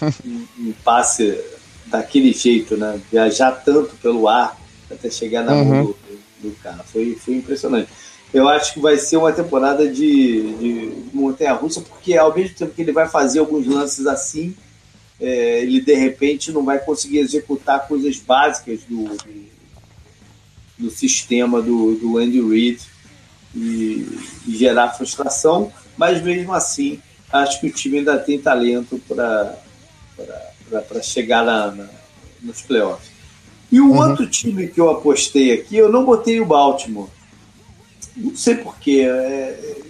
um, um, passe daquele jeito, né? Viajar tanto pelo ar até chegar na uhum. mão do, do cara. Foi, foi impressionante eu acho que vai ser uma temporada de, de montanha-russa, porque ao mesmo tempo que ele vai fazer alguns lances assim, é, ele de repente não vai conseguir executar coisas básicas do, do, do sistema do, do Andy Reid e, e, gerar frustração, mas mesmo assim acho que o time ainda tem talento para chegar na, na, nos playoffs. E o uhum. outro time que eu apostei aqui, eu não botei o Baltimore não sei porquê. É...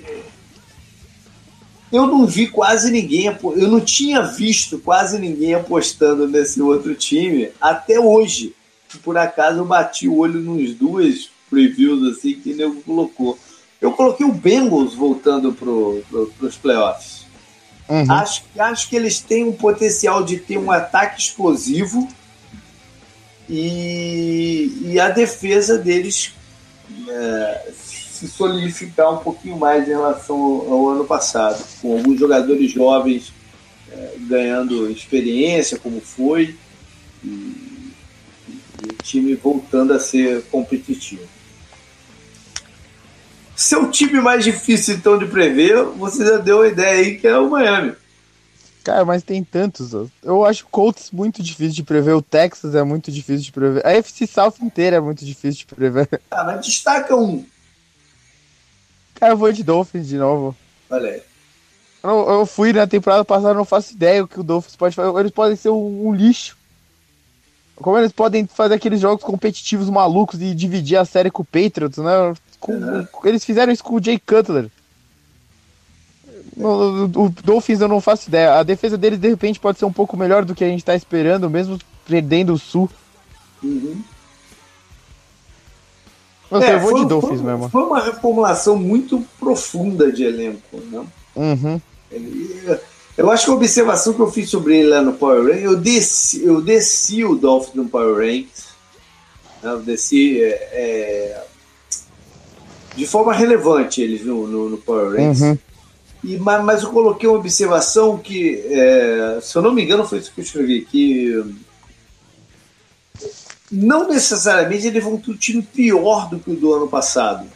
Eu não vi quase ninguém, eu não tinha visto quase ninguém apostando nesse outro time até hoje. Por acaso eu bati o olho nos duas previews assim que ele colocou. Eu coloquei o Bengals voltando para pro, os playoffs. Uhum. Acho, acho que eles têm um potencial de ter um ataque explosivo e, e a defesa deles é, se solidificar um pouquinho mais em relação ao, ano passado, com alguns jogadores jovens é, ganhando experiência, como foi, e, e, o time voltando a ser competitivo. Seu time mais difícil então de prever, você já deu a ideia aí que é o Miami. Cara, mas tem tantos. Eu acho o Colts muito difícil de prever. O Texas é muito difícil de prever. A FC South inteira é muito difícil de prever. Ah, mas destaca um. Eu vou de Dolphins de novo. Olha aí. Eu, eu, fui na temporada passada, não faço ideia o que o Dolphins pode fazer. Eles podem ser um, um lixo. como eles podem fazer aqueles jogos competitivos malucos e dividir a série com o Patriots, né? Com, uhum. Eles fizeram isso com o Jay Cutler. O, o Dolphins eu não faço ideia. A defesa deles de repente pode ser um pouco melhor do que a gente tá esperando, mesmo perdendo o Sul. Uhum. Nossa, é, eu vou foi, de Dolphins foi, mesmo. Foi uma reformulação muito profunda de elenco, né? Uhum. Eu acho que a observação que eu fiz sobre ele lá no Power Rank, eu desci, eu desci o Dolphins no Power Rank. Né? Eu desci é, é, de forma relevante eles no, no, no Power Ranks. Uhum. E, mas, mas, eu coloquei uma observação que, é, se eu não me engano, foi isso que eu escrevi, que não necessariamente eles vão ter um time pior do que o do ano passado.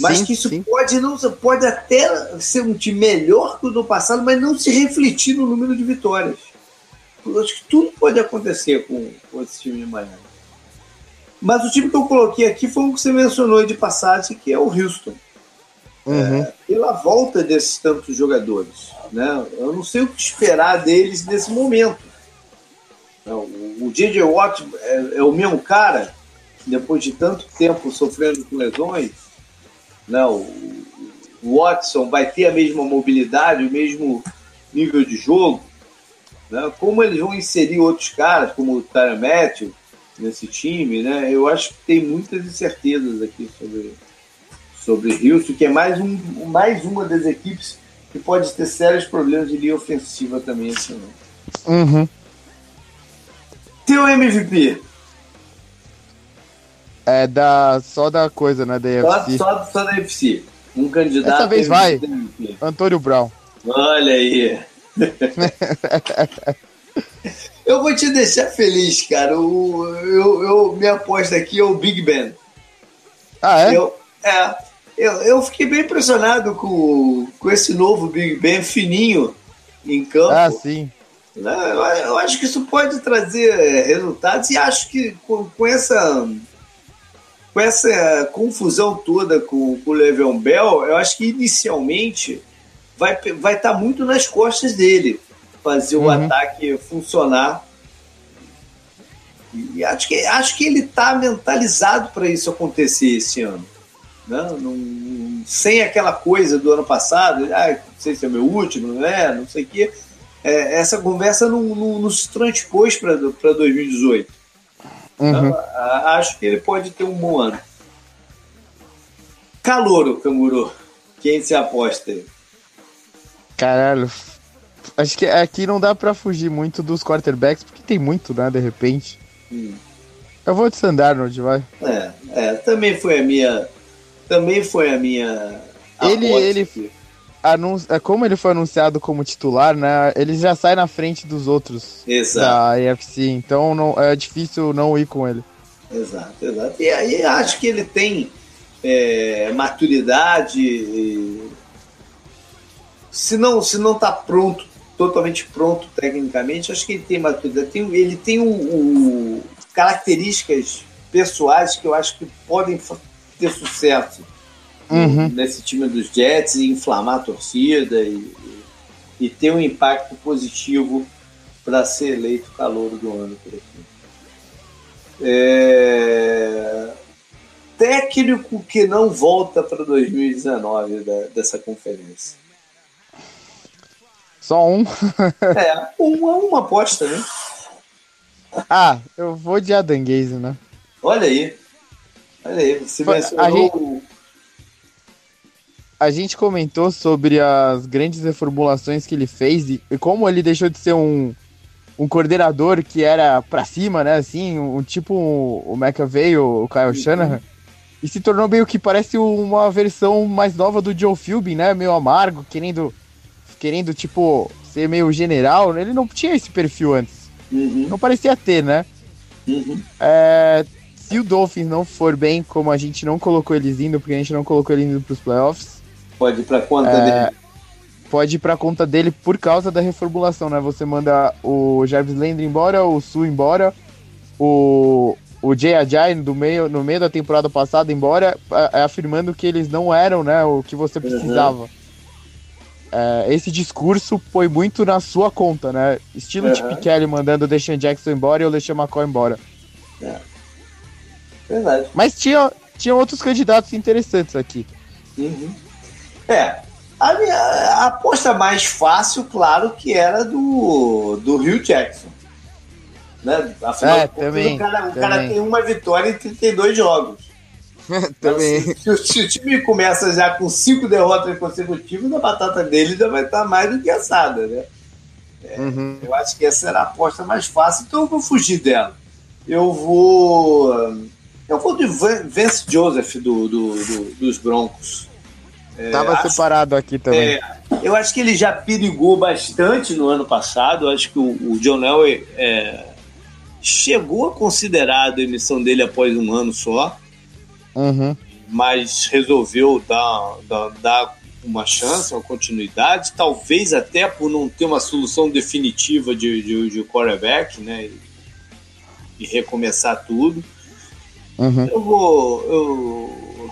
Mas sim, que isso sim. pode não pode até ser um time melhor que o do passado, mas não se refletir no número de vitórias. Eu acho que tudo pode acontecer com, com esse time de Miami. Mas o time que eu coloquei aqui foi o que você mencionou de passagem, que é o Houston. Uhum. É, pela volta desses tantos jogadores. Né? Eu não sei o que esperar deles nesse momento. O J.J. Watt é, é, o mesmo cara, depois de tanto tempo sofrendo com lesões, né? o, o Watson vai ter a mesma mobilidade, o mesmo nível de jogo. Né? Como eles vão inserir outros caras, como o Tyler Matthew, nesse time, né? eu acho que tem muitas incertezas aqui sobre, sobre Houston, que é mais, um, mais uma das equipes que pode ter sérios problemas de linha ofensiva também esse ano. Uhum. Teu MVP? É da, só da coisa, né? Da UFC. Só, só, só da UFC. Um candidato. Dessa vez vai. Antônio Brown. Olha aí. eu vou te deixar feliz, cara. O, eu, eu, minha aposta aqui é o Big Ben. Ah, é? Eu, é. Eu, eu fiquei bem impressionado com, com esse novo Big Ben fininho em campo. Ah, sim. Né? Eu acho que isso pode trazer é, resultados e acho que com, com essa com essa confusão toda com, com o Le'Veon Bell, eu acho que inicialmente vai vai estar tá muito nas costas dele fazer o uhum. ataque funcionar. E acho que acho que ele está mentalizado para isso acontecer esse ano, né? Não, sem aquela coisa do ano passado, ah, não sei se é meu último, não é, não sei o quê é, essa conversa não, não, não se transpôs para 2018. Uhum. Então, acho que ele pode ter um bom ano. Calouro, Canguru. Quem se aposta aí? Caralho. Acho que aqui não dá para fugir muito dos quarterbacks, porque tem muito, né, de repente. Hum. Eu vou de Sandarnold, vai. É, é, também foi a minha. Também foi a minha. Ele, ele, aqui É, como ele foi anunciado como titular, né? Ele já sai na frente dos outros exato. da AFC, então não, é difícil não ir com ele. Exato, exato. E aí acho que ele tem é, maturidade. E... Se não, se não tá pronto, totalmente pronto tecnicamente, acho que ele tem maturidade. Tem, ele tem um, características pessoais que eu acho que podem ter sucesso uhum. nesse time dos Jets e inflamar a torcida e, e ter um impacto positivo para ser eleito calor do ano por aqui. É... Técnico que não volta para 2019 da, dessa conferência. Só um? é, uma, uma aposta, né? Ah, eu vou de Adam Gaze, né? Olha aí. Olha aí, você mencionou gente a gente comentou sobre as grandes reformulações que ele fez e, e como ele deixou de ser um, um coordenador que era pra cima, né? Assim, um, um tipo o McAvey, o, o Kyle Shanahan. E se tornou meio que parece uma versão mais nova do Joe Philbin, né? Meio amargo, querendo, querendo tipo, ser meio general. Ele não tinha esse perfil antes. Uhum. Não parecia ter, né? Uhum. É, se o Dolphins não for bem, como a gente não colocou eles indo, porque a gente não colocou eles indo pros playoffs, Pode ir para conta é, dele. Pode ir para conta dele por causa da reformulação, né? Você manda o Jarvis Landry embora, o Su embora, o, o Jay Ajay do meio, no meio da temporada passada embora, afirmando que eles não eram né, o que você precisava. Uhum. é, esse discurso foi muito na sua conta, né? Estilo Uhum. Chip Kelly mandando o Deshaun Jackson embora e o LeSean McCoy embora. Verdade. Mas tinha, tinha outros candidatos interessantes aqui. Uhum. É. A, minha, a aposta mais fácil, claro, que era do, do Rio Jackson. Né? Afinal É, também, o, cara, o cara também. tem uma vitória em 32 jogos. Então, se, se o- time começa já com cinco derrotas consecutivas, a batata dele já vai estar mais do que assada, né? Uhum. Eu acho que essa era a aposta mais fácil, então eu vou fugir dela. Eu vou. Eu vou de Van- Vance Joseph do, do- do- dos Broncos. É, Tava acho- separado aqui também. é, eu acho que ele já perigou bastante no ano passado. Eu acho que o, o John Elway é, chegou a considerar a demissão dele após um ano só, Uhum. mas resolveu dar, dar, dar uma chance, uma continuidade, talvez até por não ter uma solução definitiva de, de, de quarterback, né? E, e recomeçar tudo. Uhum. Eu vou. Eu,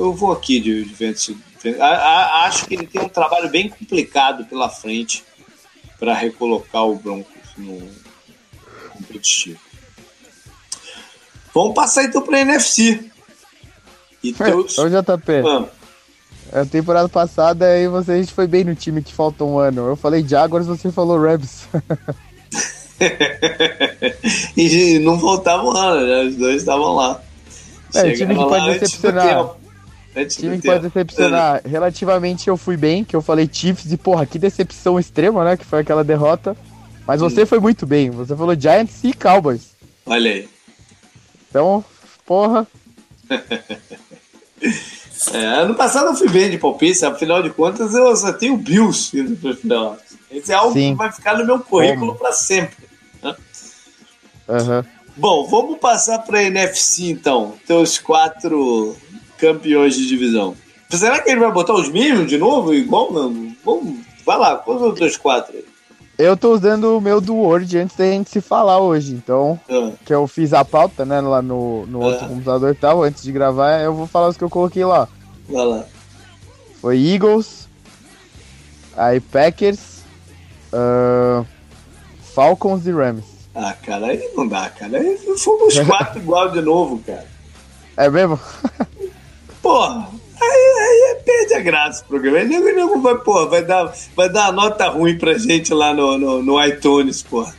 eu vou aqui de, de. A- a- acho que ele tem um trabalho bem complicado pela frente para recolocar o Broncos no competitivo. Vamos passar então para a NFC. E. Ô, JP, a temporada passada aí você, a gente foi bem no time que falta um ano. Eu falei Jaguars, você falou Rams. e não faltava um ano, né? Os dois estavam lá. É, time Chegaram que pode decepcionar. Antes time que pode decepcionar. Relativamente eu fui bem, que eu falei Chiefs e porra, que decepção extrema, né? Que foi aquela derrota. Mas você foi muito bem. Você falou Giants e Cowboys. Olha aí. Então, porra. É, ano passado eu fui bem de palpite, afinal de contas eu só tenho Bills indo para final. Esse é algo Sim. que vai ficar no meu currículo para sempre. Aham. Bom, vamos passar para a NFC então. Teus quatro campeões de divisão. Será que ele vai botar os mesmos de novo? Igual não? Vamos, vai lá, são os teus quatro? Eu tô usando o meu do Word antes da gente se falar hoje. Então, Ah, que eu fiz a pauta, né, lá no, no outro Ah. computador e tal, antes de gravar, eu vou falar os que eu coloquei lá. vai lá. Foi Eagles, aí Packers, ah, Falcons e Rams. Ah, cara, aí não dá, cara. Aí fomos quatro igual de novo, cara. É mesmo? Porra, aí, aí perde a graça o programa. Aí nego, nego vai, porra, vai dar, vai dar uma nota ruim pra gente lá no, no, no iTunes, porra.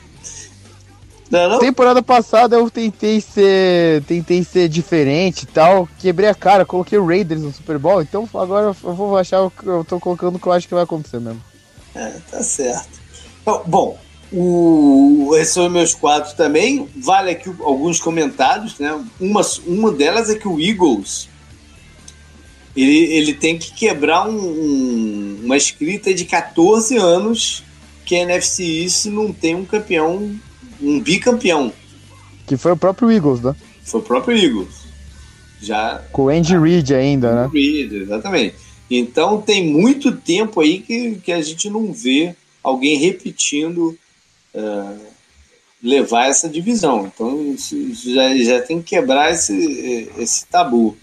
Não, não? Temporada passada eu tentei ser, tentei ser diferente e tal, quebrei a cara, coloquei o Raiders no Super Bowl, então agora eu vou achar o que eu tô colocando o que eu acho que vai acontecer mesmo. É, tá certo. Então, Bom, o, esses são meus quatro também. Vale aqui alguns comentários, né? Uma, uma delas é que o Eagles ele, ele tem que quebrar um- um- uma escrita de 14 anos que a NFC East não tem um campeão, um bicampeão. Que foi o próprio Eagles, né? Foi o próprio Eagles. Já Com o Andy Reid ainda, né? Reid, exatamente. Então tem muito tempo aí que, que a gente não vê alguém repetindo eh, levar essa divisão. Então já, já tem que quebrar esse, esse tabu.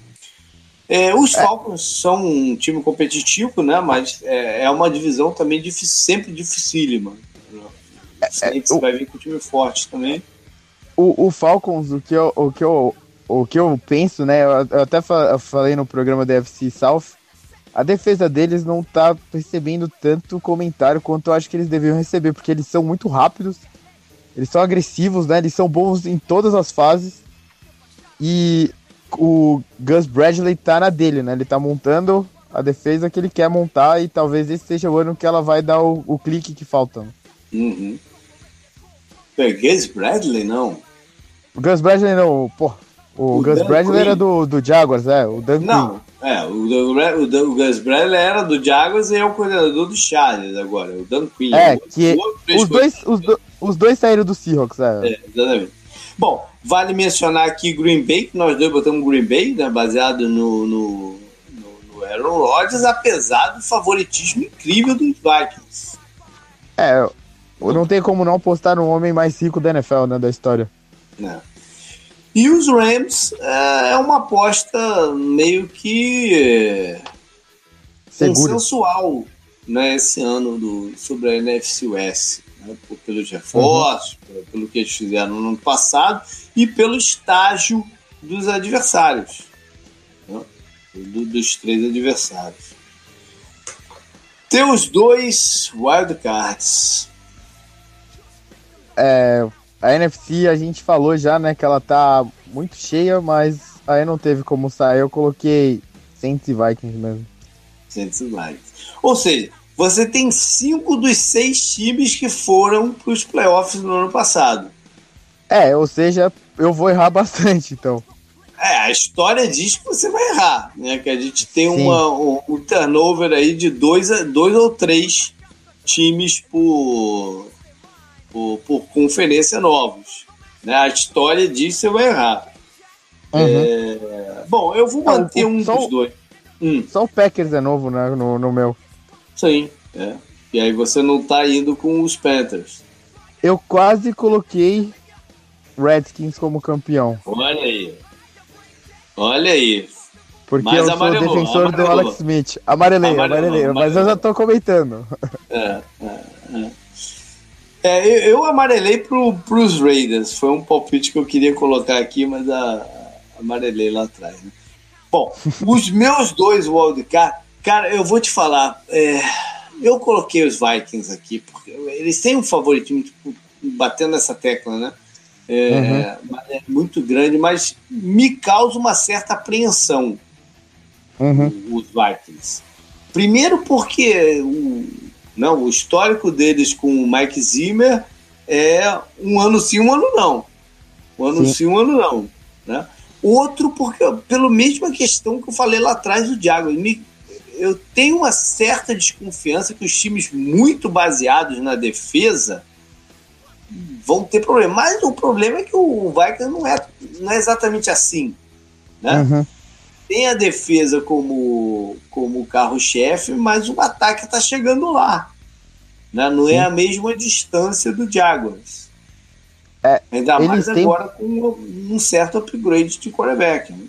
Eh, os Falcons são um time competitivo, né? Mas é, é uma divisão também difícil, sempre dificílima. Sempre o- vai vir com um time forte também. O, o Falcons, o que eu, o que eu, o que eu penso, né? Eu, até falei no programa da FC South, a defesa deles não tá recebendo tanto comentário quanto eu acho que eles deveriam receber, porque eles são muito rápidos, eles são agressivos, né? Eles são bons em todas as fases. E o Gus Bradley tá na dele, né? Ele tá montando a defesa que ele quer montar e talvez esse seja o ano que ela vai dar o, o clique que falta. né? Uhum. Gus Bradley, não. O Gus Bradley não, pô. O, O Gus Dan Bradley Quinn. era do, do Jaguars, é, o Dan. Não, é, o, o, o, Gus Bradley era do Jaguars e é o coordenador do Chargers agora, o Dan Quinn. É, que os dois, os, do- os dois saíram do Seahawks, é. É, exatamente. Bom, vale mencionar aqui Green Bay, que nós dois botamos Green Bay, né, baseado no, no, no, no Aaron Rodgers, apesar do favoritismo incrível dos Vikings. É, não tem como não apostar no homem mais rico da NFL, né, da história. Né? E os Rams é, é uma aposta meio que é, Seguro. consensual né, esse ano do, sobre a NFC West, né, pelos reforços, uhum. pelo que eles fizeram no ano passado e pelo estágio dos adversários, né, do, dos três adversários. Tem os dois wildcards. É, a NFC a gente falou já, né, que ela tá muito cheia, mas aí não teve como sair. Eu coloquei Saints e Vikings mesmo. Saints e Vikings. Ou seja, você tem cinco dos seis times que foram para os playoffs no ano passado. É, ou seja, eu vou errar bastante, então. É, a história diz que você vai errar, né? Que a gente tem uma, um, um, turnover aí de dois, dois ou três times por, por, por conferência novos. Né? A história diz que você vai errar. Uhum. É... Bom, eu vou manter um dos dois. Hum. Só o Packers é novo né, no, no meu. Sim, é. E aí você não tá indo com os Panthers. Eu quase coloquei Redskins como campeão. Olha aí. Olha aí. Porque mas eu sou defensor amarelou. do Alex Smith. Amarelei, amarelou, amarelei, amarelou. mas eu já tô comentando. É, é, é. é eu, amarelei pro, pros Raiders. Foi um palpite que eu queria colocar aqui, mas a, amarelei lá atrás. Né? Bom, os meus dois wildcard, cara, eu vou te falar. É, eu coloquei os Vikings aqui, porque eles têm um favoritismo, batendo nessa tecla, né? É, uhum. é muito grande, mas me causa uma certa apreensão uhum. os Vikings. Primeiro porque o, não, o histórico deles com o Mike Zimmer é um ano sim, um ano não. Um ano sim, sim um ano não. Né? Outro, porque pela mesma questão que eu falei lá atrás do Diago. Eu tenho uma certa desconfiança que os times muito baseados na defesa vão ter problema. Mas o problema é que o Vikings não é, não é exatamente assim. Né? Uhum. Tem a defesa como, como carro-chefe, mas o ataque está chegando lá. Né? Não é Sim. é a mesma distância do Jaguars. É, Ainda mais agora com um certo upgrade de quarterback. Né?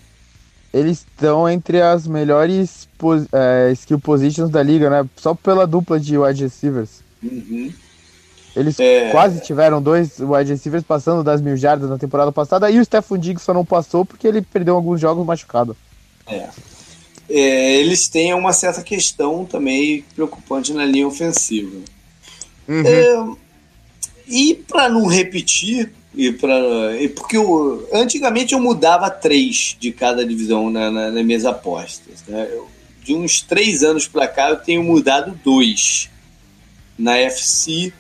Eles estão entre as melhores é, skill positions da liga, né? Só pela dupla de wide receivers. Uhum. Eles é... quase tiveram dois wide receivers passando das mil jardas na temporada passada e o Stephen Diggs só não passou porque ele perdeu alguns jogos machucado. É. é. eles têm uma certa questão também preocupante na linha ofensiva. Uhum. É, e para não repetir, e para porque eu, antigamente eu mudava três de cada divisão na, na, nas minhas apostas. Né? Eu, de uns três anos para cá eu tenho mudado dois. Na FC,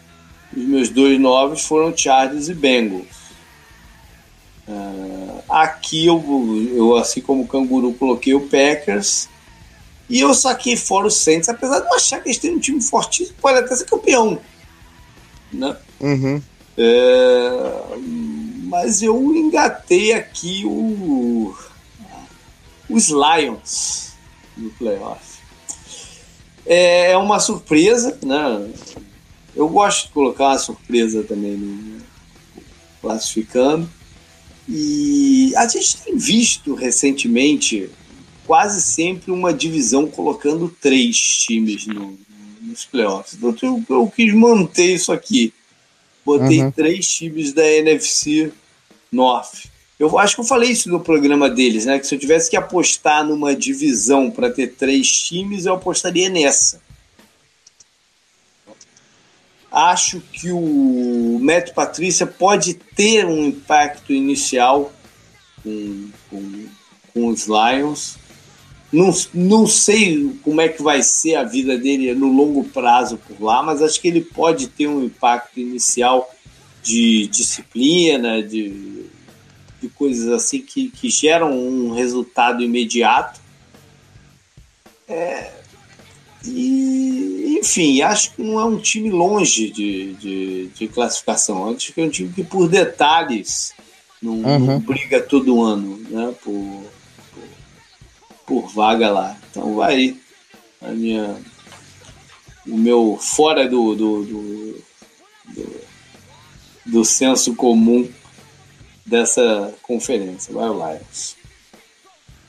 os meus dois novos foram Chargers e Bengals. Uh, aqui eu, eu, assim como o Canguru, coloquei o Packers. E eu saquei fora o Saints, apesar de eu achar que eles têm um time fortíssimo, pode até ser campeão. Né? Uhum. É, mas eu engatei aqui o, os Lions no playoff. É, é uma surpresa, né? Eu gosto de colocar uma surpresa também no classificando. E a gente tem visto recentemente quase sempre uma divisão colocando três times no, nos playoffs. Então eu, eu quis manter isso aqui. Botei uhum. três times da NFC North. Eu acho que eu falei isso no programa deles, né? Que se eu tivesse que apostar numa divisão para ter três times, eu apostaria nessa. Acho que o Matt Patrícia pode ter um impacto inicial com, com, com os Lions não, não sei como é que vai ser a vida dele no longo prazo por lá, mas acho que ele pode ter um impacto inicial de disciplina, de, de coisas assim que, que geram um resultado imediato. É, e, enfim, acho que não é um time longe de, de, de classificação. Acho que é um time que, por detalhes, não, uhum. não briga todo ano né, por, por vaga lá. Então vai a minha, o meu fora do, do, do, do, do senso comum dessa conferência. Vai o Lions.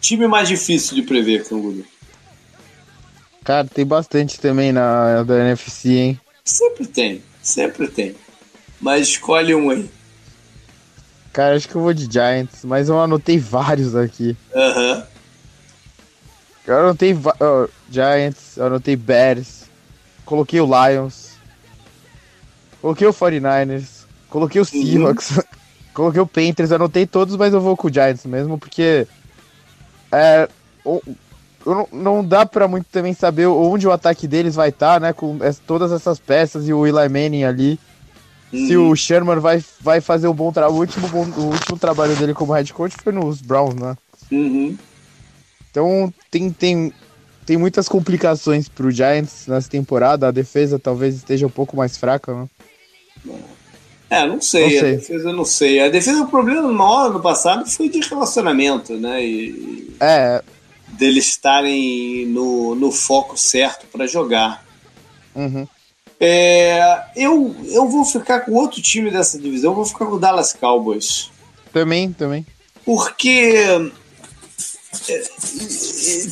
Time mais difícil de prever, Canguru. Cara, tem bastante também na da NFC, hein? Sempre tem, sempre tem. Mas escolhe um aí. Cara, acho que eu vou de Giants, mas eu anotei vários aqui. Aham. Uhum. Eu anotei Giants, eu anotei Bears, coloquei o Lions, coloquei o 49ers, coloquei o uhum. Seahawks, uhum. coloquei o Panthers, anotei todos, mas eu vou com o Giants mesmo, porque é, o, não, não dá para muito também saber onde o ataque deles vai estar, tá, né, com todas essas peças e o Eli Manning ali se o Sherman vai, vai fazer o bom trabalho. O último, o último trabalho dele como head coach foi nos Browns, né? Uhum. Então tem, tem, tem muitas complicações pro Giants nessa temporada. A defesa talvez esteja um pouco mais fraca, né? É, não sei. Não sei. A defesa não sei. A defesa, o problema maior no passado foi de relacionamento, né? E, é. Deles estarem no, no foco certo para jogar. Uhum. É, eu, eu vou ficar com outro time dessa divisão, eu vou ficar com o Dallas Cowboys. Também, também. Porque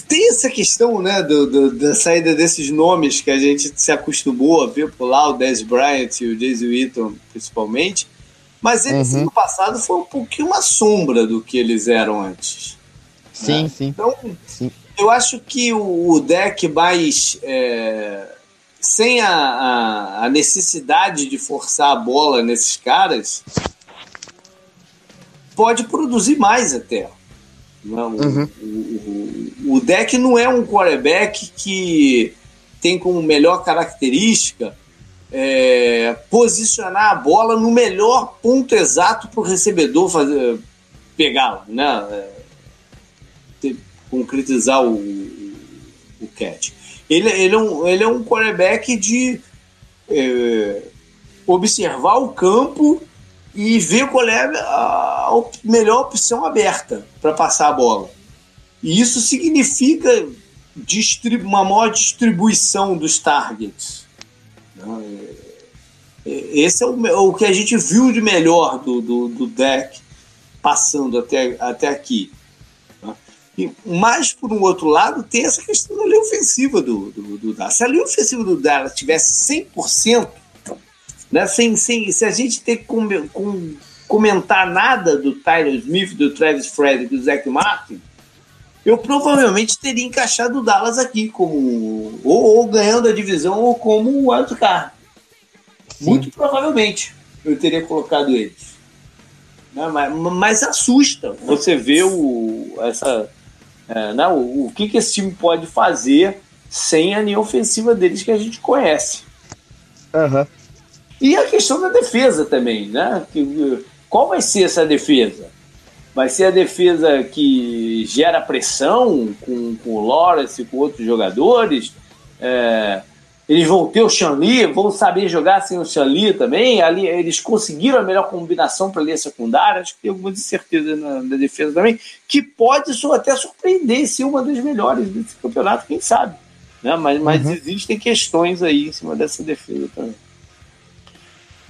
tem essa questão né, do, do, da saída desses nomes que a gente se acostumou a ver por lá, o Dez Bryant e o Jason Witton, principalmente. Mas eles uhum. no passado foi um pouquinho uma sombra do que eles eram antes. Sim, né? sim. Então, sim. eu acho que o, o deck mais. É, sem a, a, a, necessidade de forçar a bola nesses caras, pode produzir mais até. Não, uhum. o, o, o, deck não é um quarterback que tem como melhor característica é, posicionar a bola no melhor ponto exato para o recebedor fazer pegá-la, né? É, concretizar o, o catch. Ele, ele, é, um, ele é um quarterback de é, observar o campo e ver qual é a, a melhor opção aberta para passar a bola. E isso significa uma maior distribuição dos targets. É, é, esse é o, o que a gente viu de melhor do, do, do deck passando até, até aqui. E, mas, por um outro lado, tem essa questão da linha ofensiva do, do, do Dallas. Se a linha ofensiva do Dallas tivesse 100%, né, sem, sem, se a gente ter que com, com, comentar nada do Tyler Smith, do Travis Frederick e do Zach Martin, eu provavelmente teria encaixado o Dallas aqui como ou, ou ganhando a divisão ou como o wildcard. Muito provavelmente eu teria colocado eles. Né, mas, mas assusta você ver o, essa é, né, o, o que, que esse time pode fazer sem a linha ofensiva deles que a gente conhece. Uhum. E a questão da defesa também, né? Qual vai ser essa defesa? Vai ser a defesa que gera pressão com, com o Lawrence e com outros jogadores? É, eles vão ter o Xanli, vão saber jogar sem o Xanli também. Ali, eles conseguiram a melhor combinação para a linha secundária. Acho que tem alguma incerteza na, na, defesa também, que pode até surpreender ser uma das melhores desse campeonato, quem sabe. Né? Mas, mas uhum. existem questões aí em cima dessa defesa também.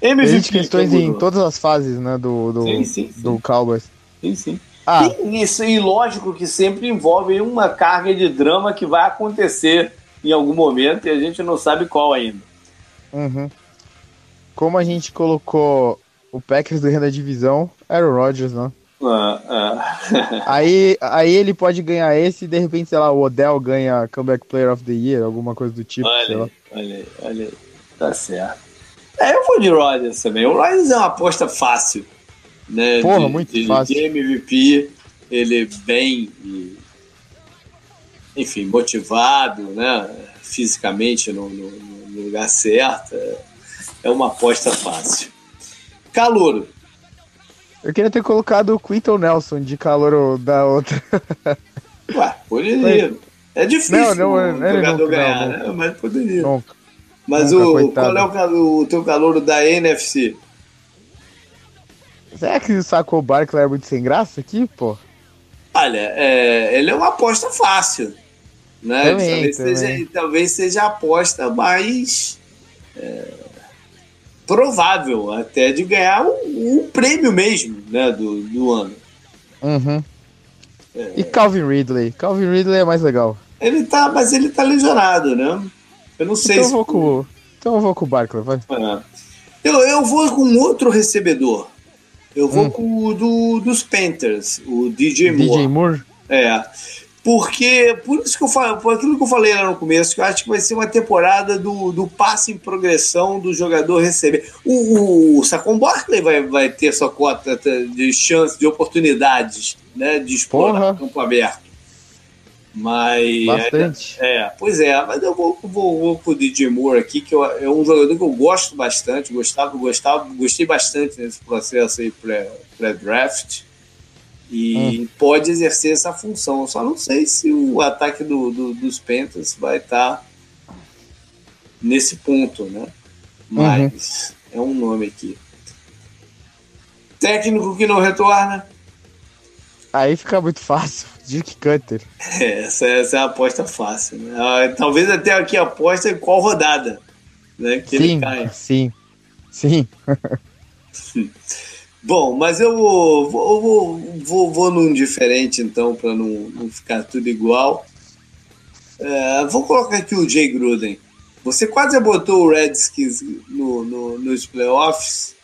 MVP, questões em todas as fases né, do, do, sim, sim, sim. do Cowboys. Sim, sim. Ah. E, isso, e lógico que sempre envolve uma carga de drama que vai acontecer em algum momento e a gente não sabe qual ainda. Uhum. Como a gente colocou o Packers ganhando a divisão, era o Rodgers, né? Ah, ah. aí, aí ele pode ganhar esse e de repente, sei lá, o Odell ganha Comeback Player of the Year, alguma coisa do tipo. Olha, sei lá. olha, olha, tá certo. É, eu vou de Rodgers também. O Rodgers é uma aposta fácil. Né? Porra, de, muito de, fácil. De MVP, ele bem enfim, motivado, né? fisicamente no, no, no lugar certo. É, é uma aposta fácil. Calouro. Eu queria ter colocado o Quinton Nelson de calor da outra. Ué, poderia. É difícil não, não, o não, jogador não, ganhar, né? Mas poderia. Nunca. Mas Nunca, o, qual é o, o teu calor da NFC? Será que sacou o Barkley é muito sem graça aqui, pô? Olha, é, ele é uma aposta fácil. Né? Também, talvez, também. Seja, talvez seja a aposta mais é, provável até de ganhar o, o, prêmio mesmo né, do, do ano. Uhum. É. E Calvin Ridley? Calvin Ridley é mais legal. Ele tá, mas ele tá lesionado, né? Eu não sei então se. Eu vou com, então eu vou com o Barkley, vai. É. Eu, eu vou com outro recebedor. Eu vou hum. com o do, dos Panthers, o DJ Moore. DJ Moore? É. Porque, por isso que eu falo, por aquilo que eu falei lá no começo, que eu acho que vai ser uma temporada do, do passe em progressão do jogador receber. O, o Sacon Barkley vai, vai ter sua cota de chance, de oportunidades, né? De explorar o campo aberto. Mas. Bastante. É, é, pois é, mas eu vou, vou, vou pro DJ Moore aqui, que eu, é um jogador que eu gosto bastante, gostava, gostava, gostei bastante nesse processo aí pré-draft. Pré e hum. pode exercer essa função. Eu só não sei se o ataque do, do dos Panthers vai estar tá nesse ponto, né? Mas uhum. é um nome aqui. Técnico que não retorna. Aí fica muito fácil. Dick Cutter. É, essa, essa é a aposta fácil. Né? Ah, talvez até aqui a aposta em qual rodada né, que sim, ele cai. Sim, sim. Bom, mas eu vou, vou, vou, vou num diferente então, para não, não ficar tudo igual. É, vou colocar aqui o Jay Gruden. Você quase botou o Redskins no, no, nos playoffs,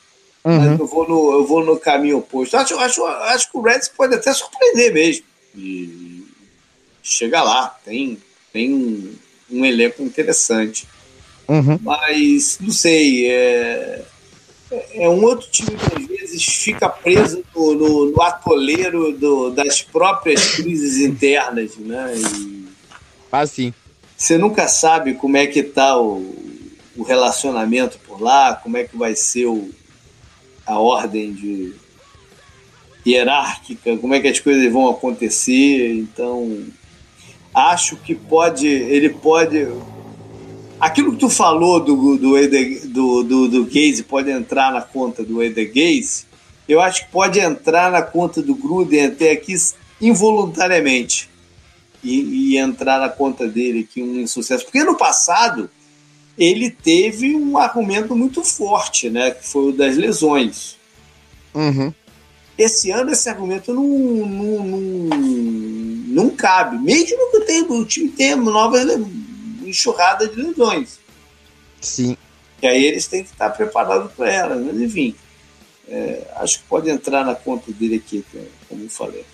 uhum. mas eu vou, no, eu vou no caminho oposto. Acho, acho, acho que o Redskins pode até surpreender mesmo. E chegar lá. Tem, tem um, um elenco interessante. Uhum. Mas, não sei, é, é um outro time que às vezes fica preso no, no, no atoleiro do, das próprias crises internas, né? E ah, sim. Você nunca sabe como é que tá o, o relacionamento por lá, como é que vai ser o, a ordem de hierárquica, como é que as coisas vão acontecer. Então, acho que pode, ele pode Aquilo que tu falou do, do, do, do, do Gaze pode entrar na conta do Eder Gaze, eu acho que pode entrar na conta do Gruden até aqui involuntariamente. E, e, entrar na conta dele aqui um insucesso. Porque no passado ele teve um argumento muito forte, né? Que foi o das lesões. Uhum. Esse ano esse argumento não, não, não, não cabe. Mesmo que o, tenha, o time tenha novas enxurrada de lesões. Sim. E aí eles têm que estar preparados para elas. Mas enfim, é, acho que pode entrar na conta dele aqui, como eu falei.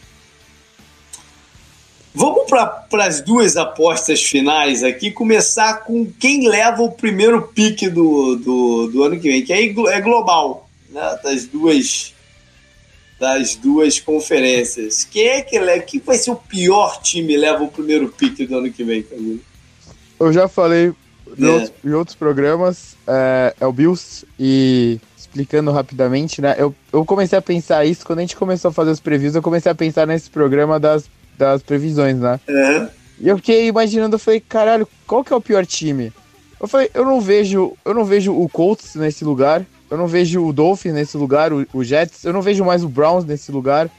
Vamos para as duas apostas finais aqui. Começar com quem leva o primeiro pique do, do, do ano que vem, que aí é global, né? das duas das duas conferências. Quem é que leva? Quem vai ser o pior time leva o primeiro pique do ano que vem, Camilo? eu já falei em, é. outros, em outros, programas, é, é, o Bills, e explicando rapidamente, né? Eu, eu comecei a pensar isso quando a gente começou a fazer os previews, eu comecei a pensar nesse programa das, das previsões, né? É. E eu fiquei imaginando, eu falei, caralho, qual que é o pior time? Eu falei, eu não vejo, eu não vejo o Colts nesse lugar, eu não vejo o Dolphins nesse lugar, o, o Jets, eu não vejo mais o Browns nesse lugar.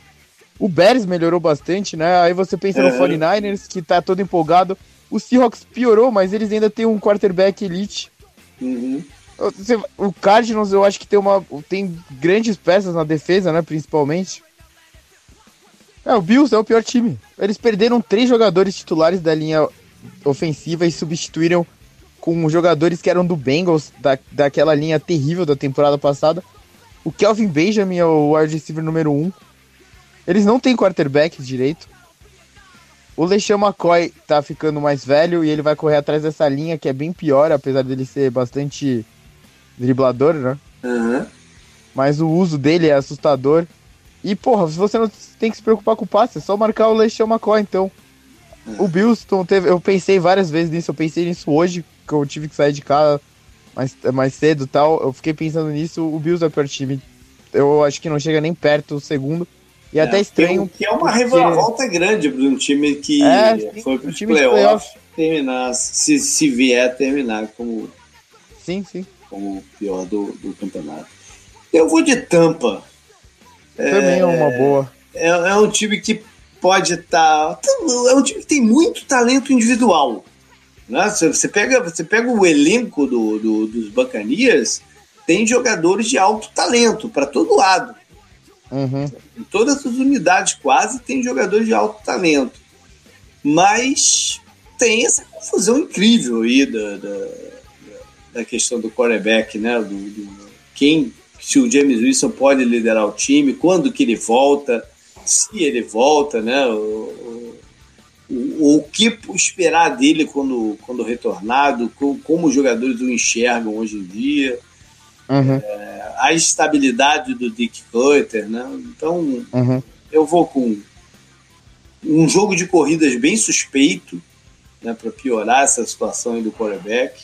O Bears melhorou bastante, né? Aí você pensa no 49ers, que tá todo empolgado. O Seahawks piorou, mas eles ainda têm um quarterback elite. Uhum. O Cardinals, eu acho que tem uma tem grandes peças na defesa, né? Principalmente. É, o Bills é o pior time. Eles perderam três jogadores titulares da linha ofensiva e substituíram com jogadores que eram do Bengals, da, daquela linha terrível da temporada passada. O Kelvin Benjamin é o wide receiver número um. Eles não têm quarterback direito. O LeSean McCoy tá ficando mais velho e ele vai correr atrás dessa linha que é bem pior, apesar dele ser bastante driblador, né? Uhum. Mas o uso dele é assustador. E, porra, você não tem que se preocupar com o passe, é só marcar o LeSean McCoy, então. Uhum. O Bilston teve. Eu pensei várias vezes nisso, eu pensei nisso hoje, que eu tive que sair de casa mais, mais cedo tal. Eu fiquei pensando nisso, o Bills é o pior time. Eu acho que não chega nem perto o segundo. E é, até estranho. Que é uma reviravolta grande para um time que é, foi para os playoffs terminar, se, se vier terminar como, sim, sim. como o pior do, do campeonato. Eu vou de Tampa. Também é, é uma boa. É, é um time que pode estar. Tá, é um time que tem muito talento individual. Né? Você, pega, você pega o elenco do, do, dos Bacanias, tem jogadores de alto talento para todo lado. Uhum. Em todas as unidades quase tem jogadores de alto talento. Mas tem essa confusão incrível aí da, da, da questão do quarterback, né? Do, do, quem, se o James Wilson pode liderar o time, quando que ele volta, se ele volta, né? O, o, o que esperar dele quando, quando retornado, como, como os jogadores o enxergam hoje em dia. Uhum. É, a estabilidade do Dick Cutter, né? Então, uhum. eu vou com um jogo de corridas bem suspeito, né, para piorar essa situação do quarterback.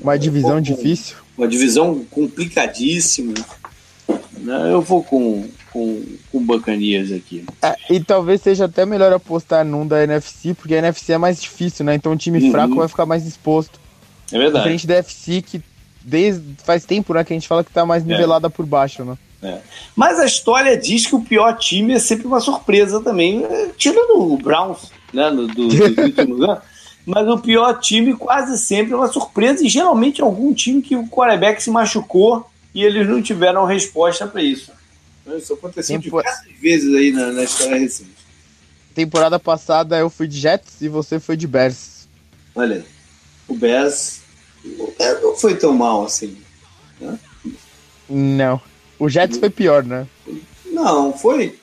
Uma divisão com, difícil. Uma divisão complicadíssima. Né? Eu vou com, com, com Bacanias aqui. É, e talvez seja até melhor apostar num da NFC, porque a NFC é mais difícil, né? Então o time uhum. fraco vai ficar mais exposto. É verdade. Diferente da NFC, que desde faz tempo né, que a gente fala que tá mais é. nivelada é. por baixo, né? É. Mas a história diz que o pior time é sempre uma surpresa também, é, tirando o Browns, né, do, do, do Mas o pior time quase sempre é uma surpresa e geralmente é algum time que o quarterback se machucou e eles não tiveram resposta para isso. Isso aconteceu Tempo... diversas vezes aí na, na história recente. Temporada passada eu fui de Jets e você foi de Bears. Olha, o Bears, o Bears não foi tão mal assim. Né? Não. O Jets foi pior, né? Não, foi.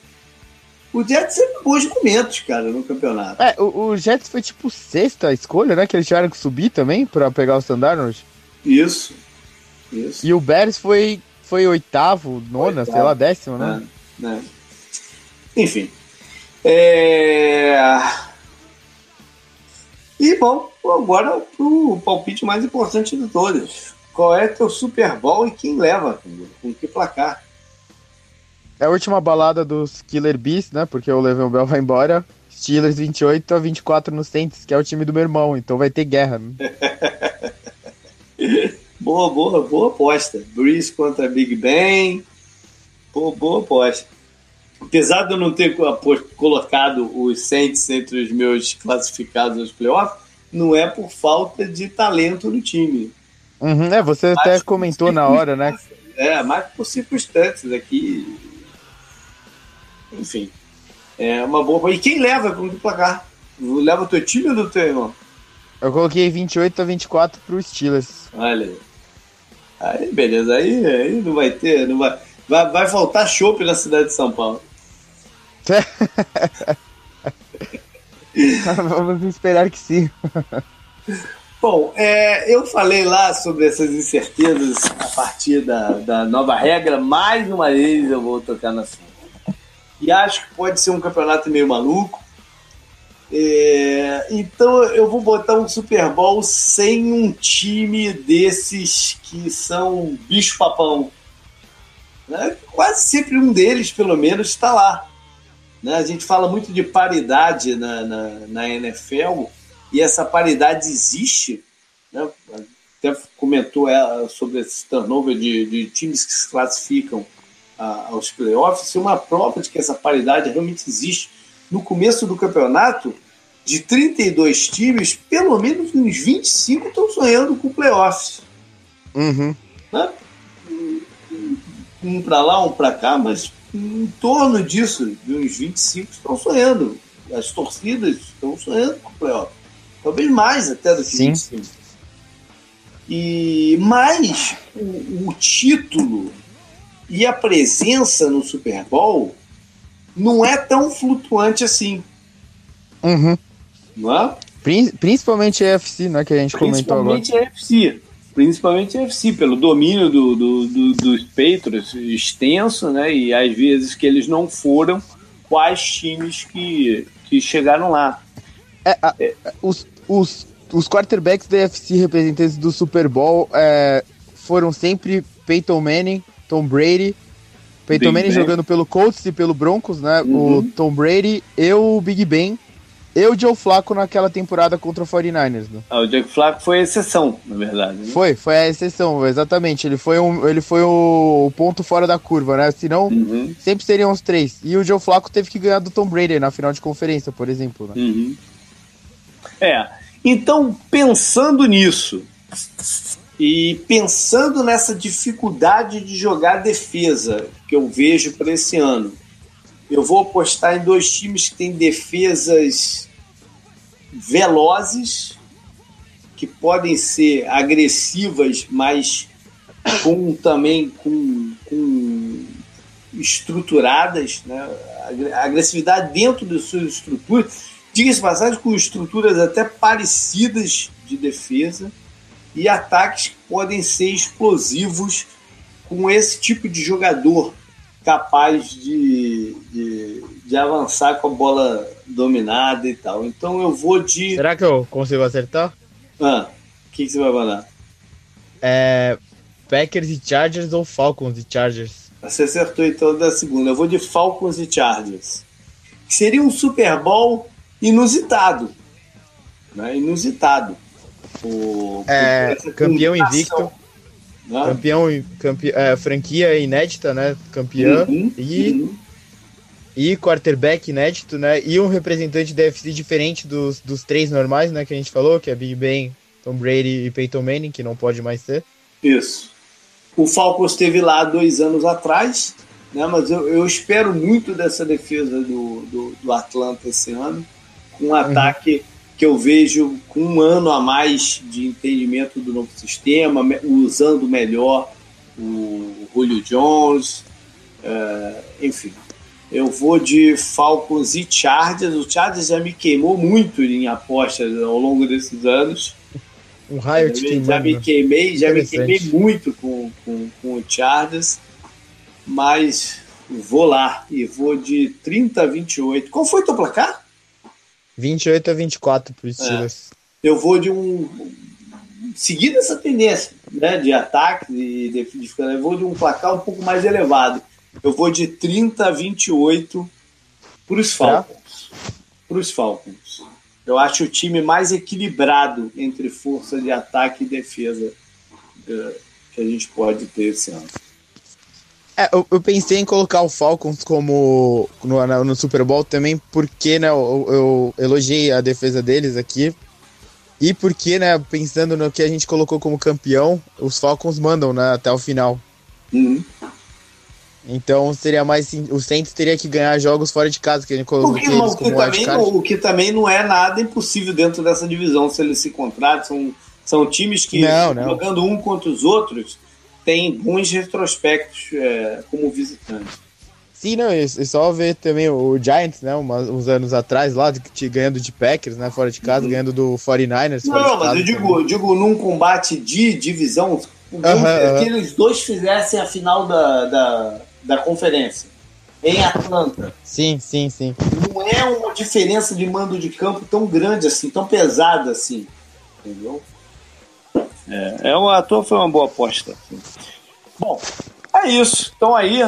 O Jets teve bons momentos, cara, no campeonato. É, o, o, Jets foi tipo sexta escolha, né? Que eles tiveram que subir também pra pegar o Standard. Isso. Isso. E o Bears foi, foi oitavo, nona, oitavo. sei lá, décimo, né? É, é. Enfim. É... E bom, agora o palpite mais importante de todos qual é teu Super Bowl e quem leva, com que placar. É a última balada dos Killer Bees, né? Porque o Le'Veon Bell vai embora. Steelers 28 a 24 no Saints, que é o time do meu irmão, então vai ter guerra. Né? boa, boa, boa aposta. Breeze contra Big Ben. Boa, boa aposta. Apesar de eu não ter colocado os Saints entre os meus classificados nos playoffs, não é por falta de talento no time. Uhum, é, você mas até comentou na hora, né? É, mais por circunstâncias aqui. Enfim. É uma boa. E quem leva como do placar? Leva o teu time ou do teu irmão? Eu coloquei 28 a 24 pro Steelers. Olha. Aí, beleza. Aí, aí não vai ter. Não vai, vai, vai faltar chopp na cidade de São Paulo. Vamos esperar que sim. Bom, é, eu falei lá sobre essas incertezas a partir da, da nova regra. Mais uma vez eu vou tocar na assunto. E acho que pode ser um campeonato meio maluco. É, então eu vou botar um Super Bowl sem um time desses que são bicho-papão. Né? Quase sempre um deles, pelo menos, está lá. Né? A gente fala muito de paridade na, na, na NFL e essa paridade existe, né? até comentou ela sobre esse turnover de, de times que se classificam a, aos playoffs, é uma prova de que essa paridade realmente existe. No começo do campeonato, de 32 times, pelo menos uns 25 estão sonhando com playoffs. Uhum. Né? Um para lá, um para cá, mas em torno disso, de uns 25 estão sonhando. As torcidas estão sonhando com playoffs. Talvez mais até do que Sim. E mais o, o título e a presença no Super Bowl não é tão flutuante assim. Uhum. Não é? Principalmente a UFC, né, que a gente comentou agora. Principalmente a UFC. Principalmente a UFC, pelo domínio do, do, do, dos Patriots extenso, né? E às vezes que eles não foram quais times que, que chegaram lá. É, a, é. Os, os, os quarterbacks da UFC representantes do Super Bowl é, foram sempre Peyton Manning, Tom Brady. Peyton Manning jogando pelo Colts e pelo Broncos, né? Uhum. O Tom Brady, eu, o Big Ben, eu o Joe Flacco naquela temporada contra o 49ers. Né? Ah, o Joe Flacco foi a exceção, na verdade. Né? Foi, foi a exceção, exatamente. Ele foi, um, ele foi o ponto fora da curva, né? Senão, uhum. sempre seriam os três. E o Joe Flacco teve que ganhar do Tom Brady na final de conferência, por exemplo. Né? Uhum. É. Então, pensando nisso e pensando nessa dificuldade de jogar defesa que eu vejo para esse ano, eu vou apostar em dois times que têm defesas velozes, que podem ser agressivas, mas com também com, com estruturadas, né? agressividade dentro de suas estruturas, diga-se passagem, com estruturas até parecidas de defesa e ataques que podem ser explosivos com esse tipo de jogador capaz de, de, de, avançar com a bola dominada e tal. Então eu vou de. Será que eu consigo acertar? Ah, o que, que você vai mandar? É. Packers e Chargers ou Falcons e Chargers? Você acertou então da segunda. Eu vou de Falcons e Chargers. Seria um Super Bowl inusitado. Né? Inusitado. O, é, campeão invicto. Né? Campeão, campe, é, franquia inédita, né? Campeã. Uhum, e, uhum. e quarterback inédito, né? E um representante da FC diferente dos, dos três normais, né? Que a gente falou, que é Big Ben, Tom Brady e Peyton Manning, que não pode mais ser. Isso. O Falcons esteve lá dois anos atrás, né? Mas eu, eu espero muito dessa defesa do, do, do Atlanta esse ano. Um uhum. Que eu vejo com um ano a mais de entendimento do novo sistema, usando melhor o Julio Jones, uh, enfim. Eu vou de Falcons e Chargers. O Chargers já me queimou muito em apostas ao longo desses anos. Um raio de queimando. Já me queimei, já me queimei muito com, com, com o Chargers, mas vou lá e vou de 30 a 28. Qual foi o teu placar? 28 a 24 para os Steelers. É. Eu vou de um. Seguindo essa tendência né, de ataque, de, de, de, eu vou de um placar um pouco mais elevado. Eu vou de 30 a 28 para os Falcons. Para os Falcons. Eu acho o time mais equilibrado entre força de ataque e defesa uh, que a gente pode ter esse ano. É, eu, eu, pensei em colocar o Falcons como no, no Super Bowl também, porque né, eu, eu, elogiei a defesa deles aqui. E porque, né, pensando no que a gente colocou como campeão, os Falcons mandam né, até o final. Uhum. Então seria mais. O Saints teria que ganhar jogos fora de casa, que a gente colocou eles o que, também, o que também não é nada impossível dentro dessa divisão, se eles se contratam. São, são times que, não, não. jogando um contra os outros, tem bons retrospectos é, como visitante. Sim, não, e só ver também o Giants, né, uns anos atrás lá, de, ganhando de Packers, né, fora de casa, uhum. ganhando do 49ers. Não, mas eu digo, eu digo num combate de divisão, uhum, que eles dois fizessem a final da, da, da conferência em Atlanta. Sim, sim, sim. Não é uma diferença de mando de campo tão grande assim, tão pesada assim, entendeu? É, é tua foi uma boa aposta. Bom, é isso. Então aí,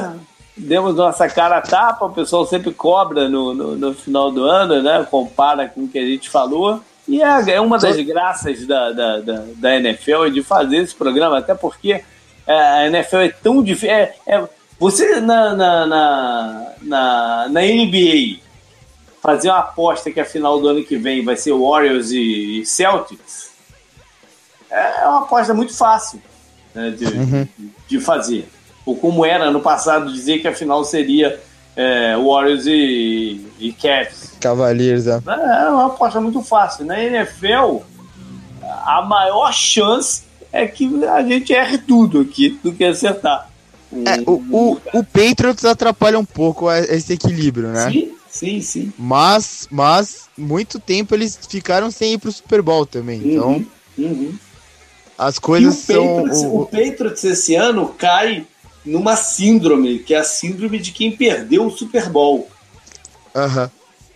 demos nossa cara a tapa, o pessoal sempre cobra no, no, no, final do ano, né? Compara com o que a gente falou. E é, é uma das graças da, da, da, da NFL de fazer esse programa, até porque é, a NFL é tão difícil. É, é, você na, na, na, na, na NBA fazer uma aposta que a final do ano que vem vai ser Warriors e Celtics é uma aposta muito fácil né, de, uhum. de fazer. Ou como era no passado dizer que a final seria é, Warriors e, e Cavs. Cavaliers, é. é. uma aposta muito fácil. Na NFL, a maior chance é que a gente erre tudo aqui do que acertar. É, o, o, o Patriots atrapalha um pouco esse equilíbrio, né? Sim, sim, sim. Mas, mas muito tempo eles ficaram sem ir pro Super Bowl também. Então, uhum, uhum. As coisas o são. Patriots, o... o Patriots esse ano cai numa síndrome, que é a síndrome de quem perdeu o Super Bowl. Uhum.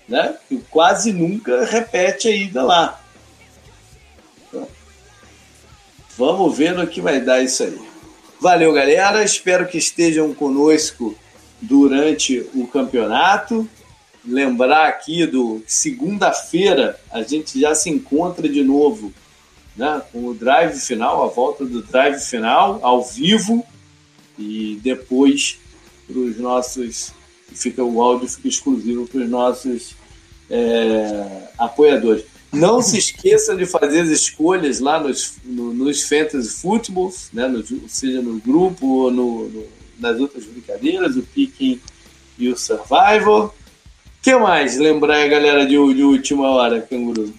Né? Que quase nunca repete a ida lá. Então, vamos ver no que vai dar isso aí. Valeu, galera. Espero que estejam conosco durante o campeonato. Lembrar aqui do segunda-feira a gente já se encontra de novo né, com o drive final, a volta do drive final ao vivo e depois para os nossos fica o áudio fica exclusivo para os nossos é, apoiadores. Não se esqueçam de fazer as escolhas lá nos, no, nos Fantasy Footballs, né, no, seja no grupo ou no, no, nas outras brincadeiras, o Picking e o Survival. O que mais lembrar a galera de, de última hora, Canguru?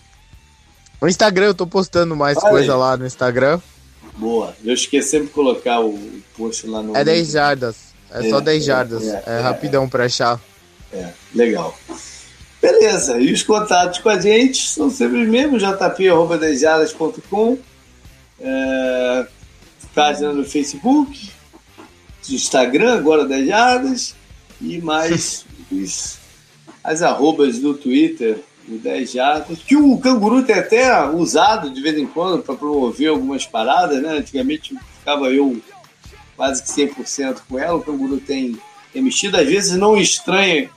No Instagram eu tô postando mais Olha coisa aí. lá no Instagram. Boa. Eu esqueci sempre de colocar o post lá no. É 10 jardas. É, é só 10 é, jardas. É, é, é rapidão pra achar. É, legal. Beleza, e os contatos com a gente são sempre os mesmos, jp.dejadas.com, é, página no Facebook, Instagram, agora Dejadas, e mais os, as arrobas do Twitter, o 10 Jardas, que o Canguru tem até usado de vez em quando para promover algumas paradas, né? Antigamente ficava eu quase que 100% com ela, o Canguru tem, mexido, às vezes não estranha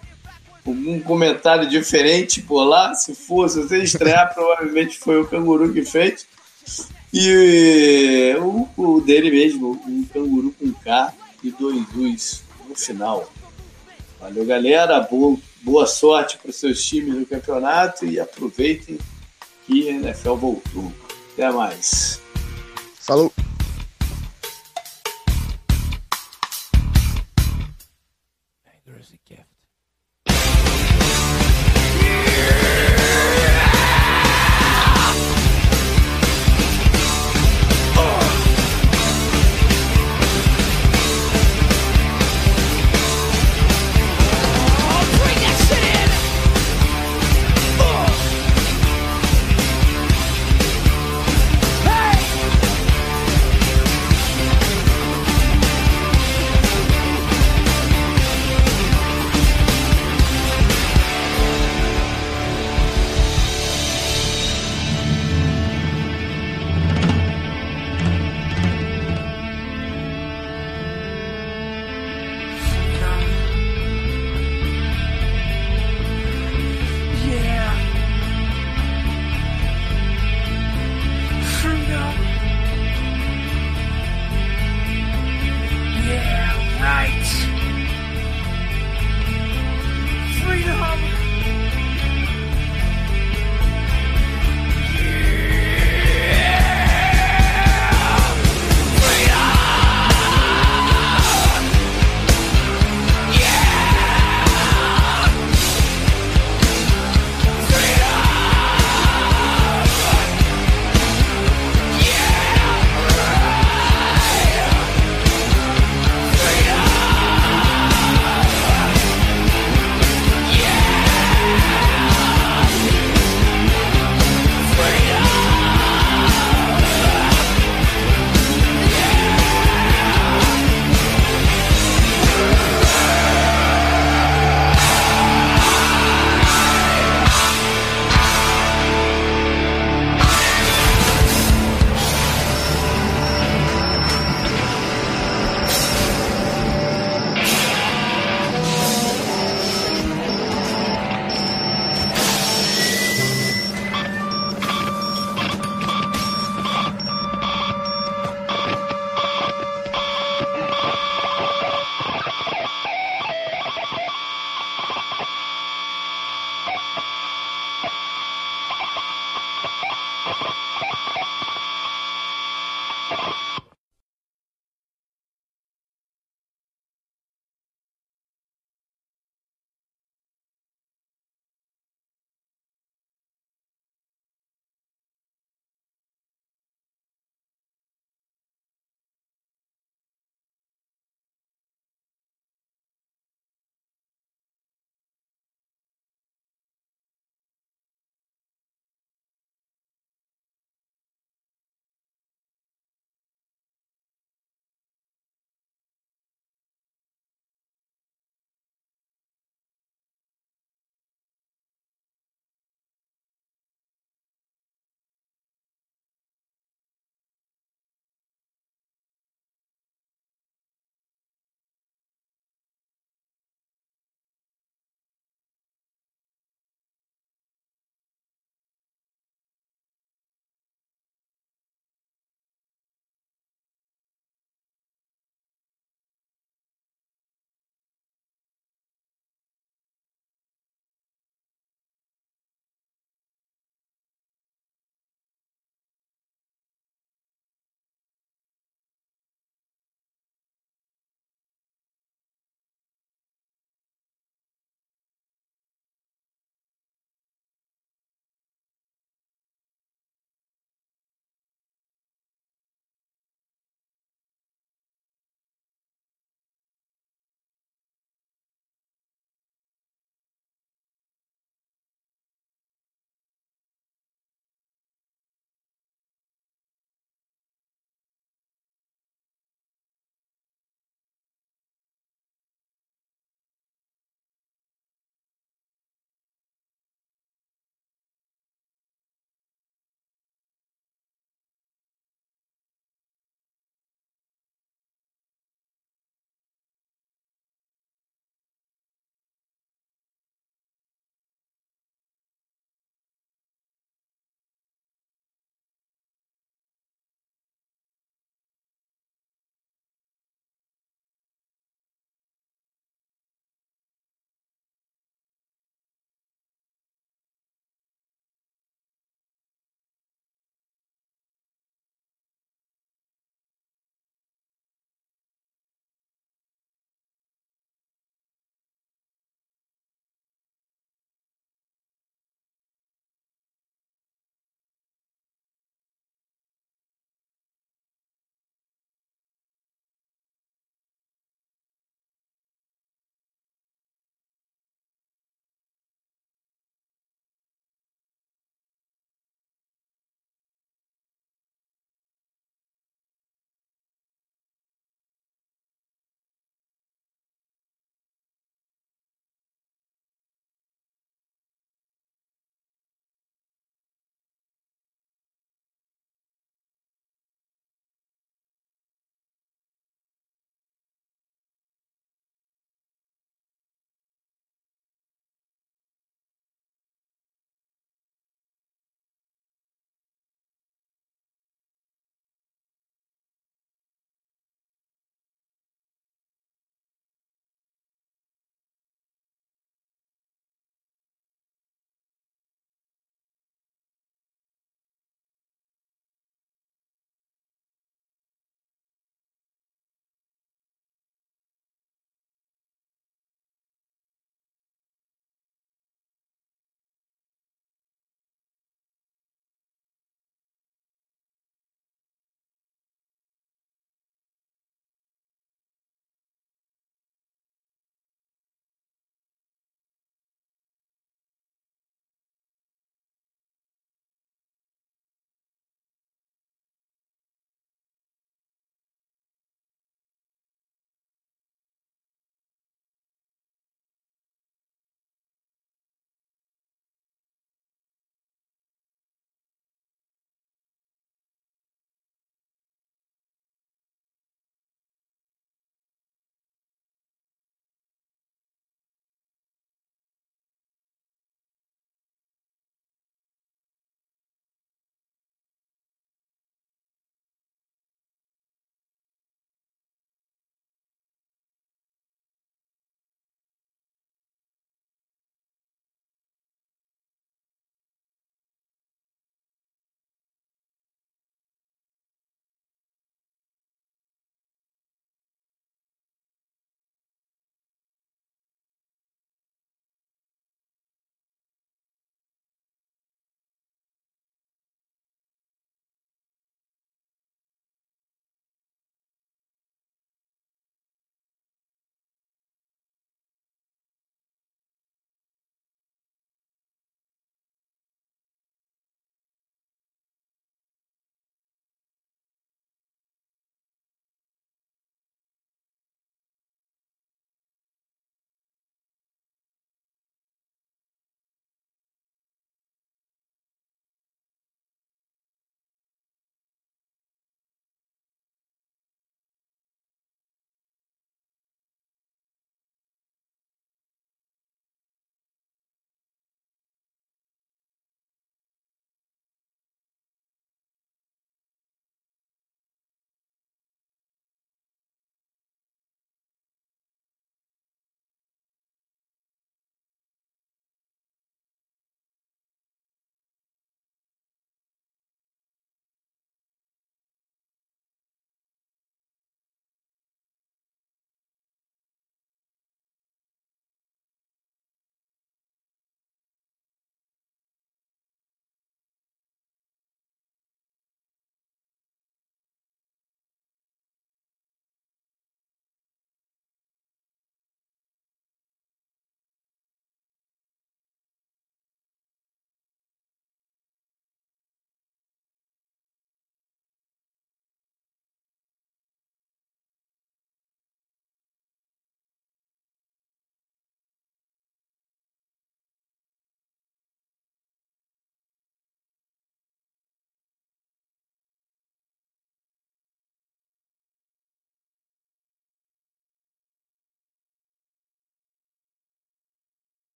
algum comentário diferente por lá. Se for, se você estrear, provavelmente foi o canguru que fez. E o, o dele mesmo, um canguru com K e dois U's no final. Valeu, galera. Boa, boa sorte para os seus times no campeonato e aproveitem que a NFL voltou. Até mais. Falou.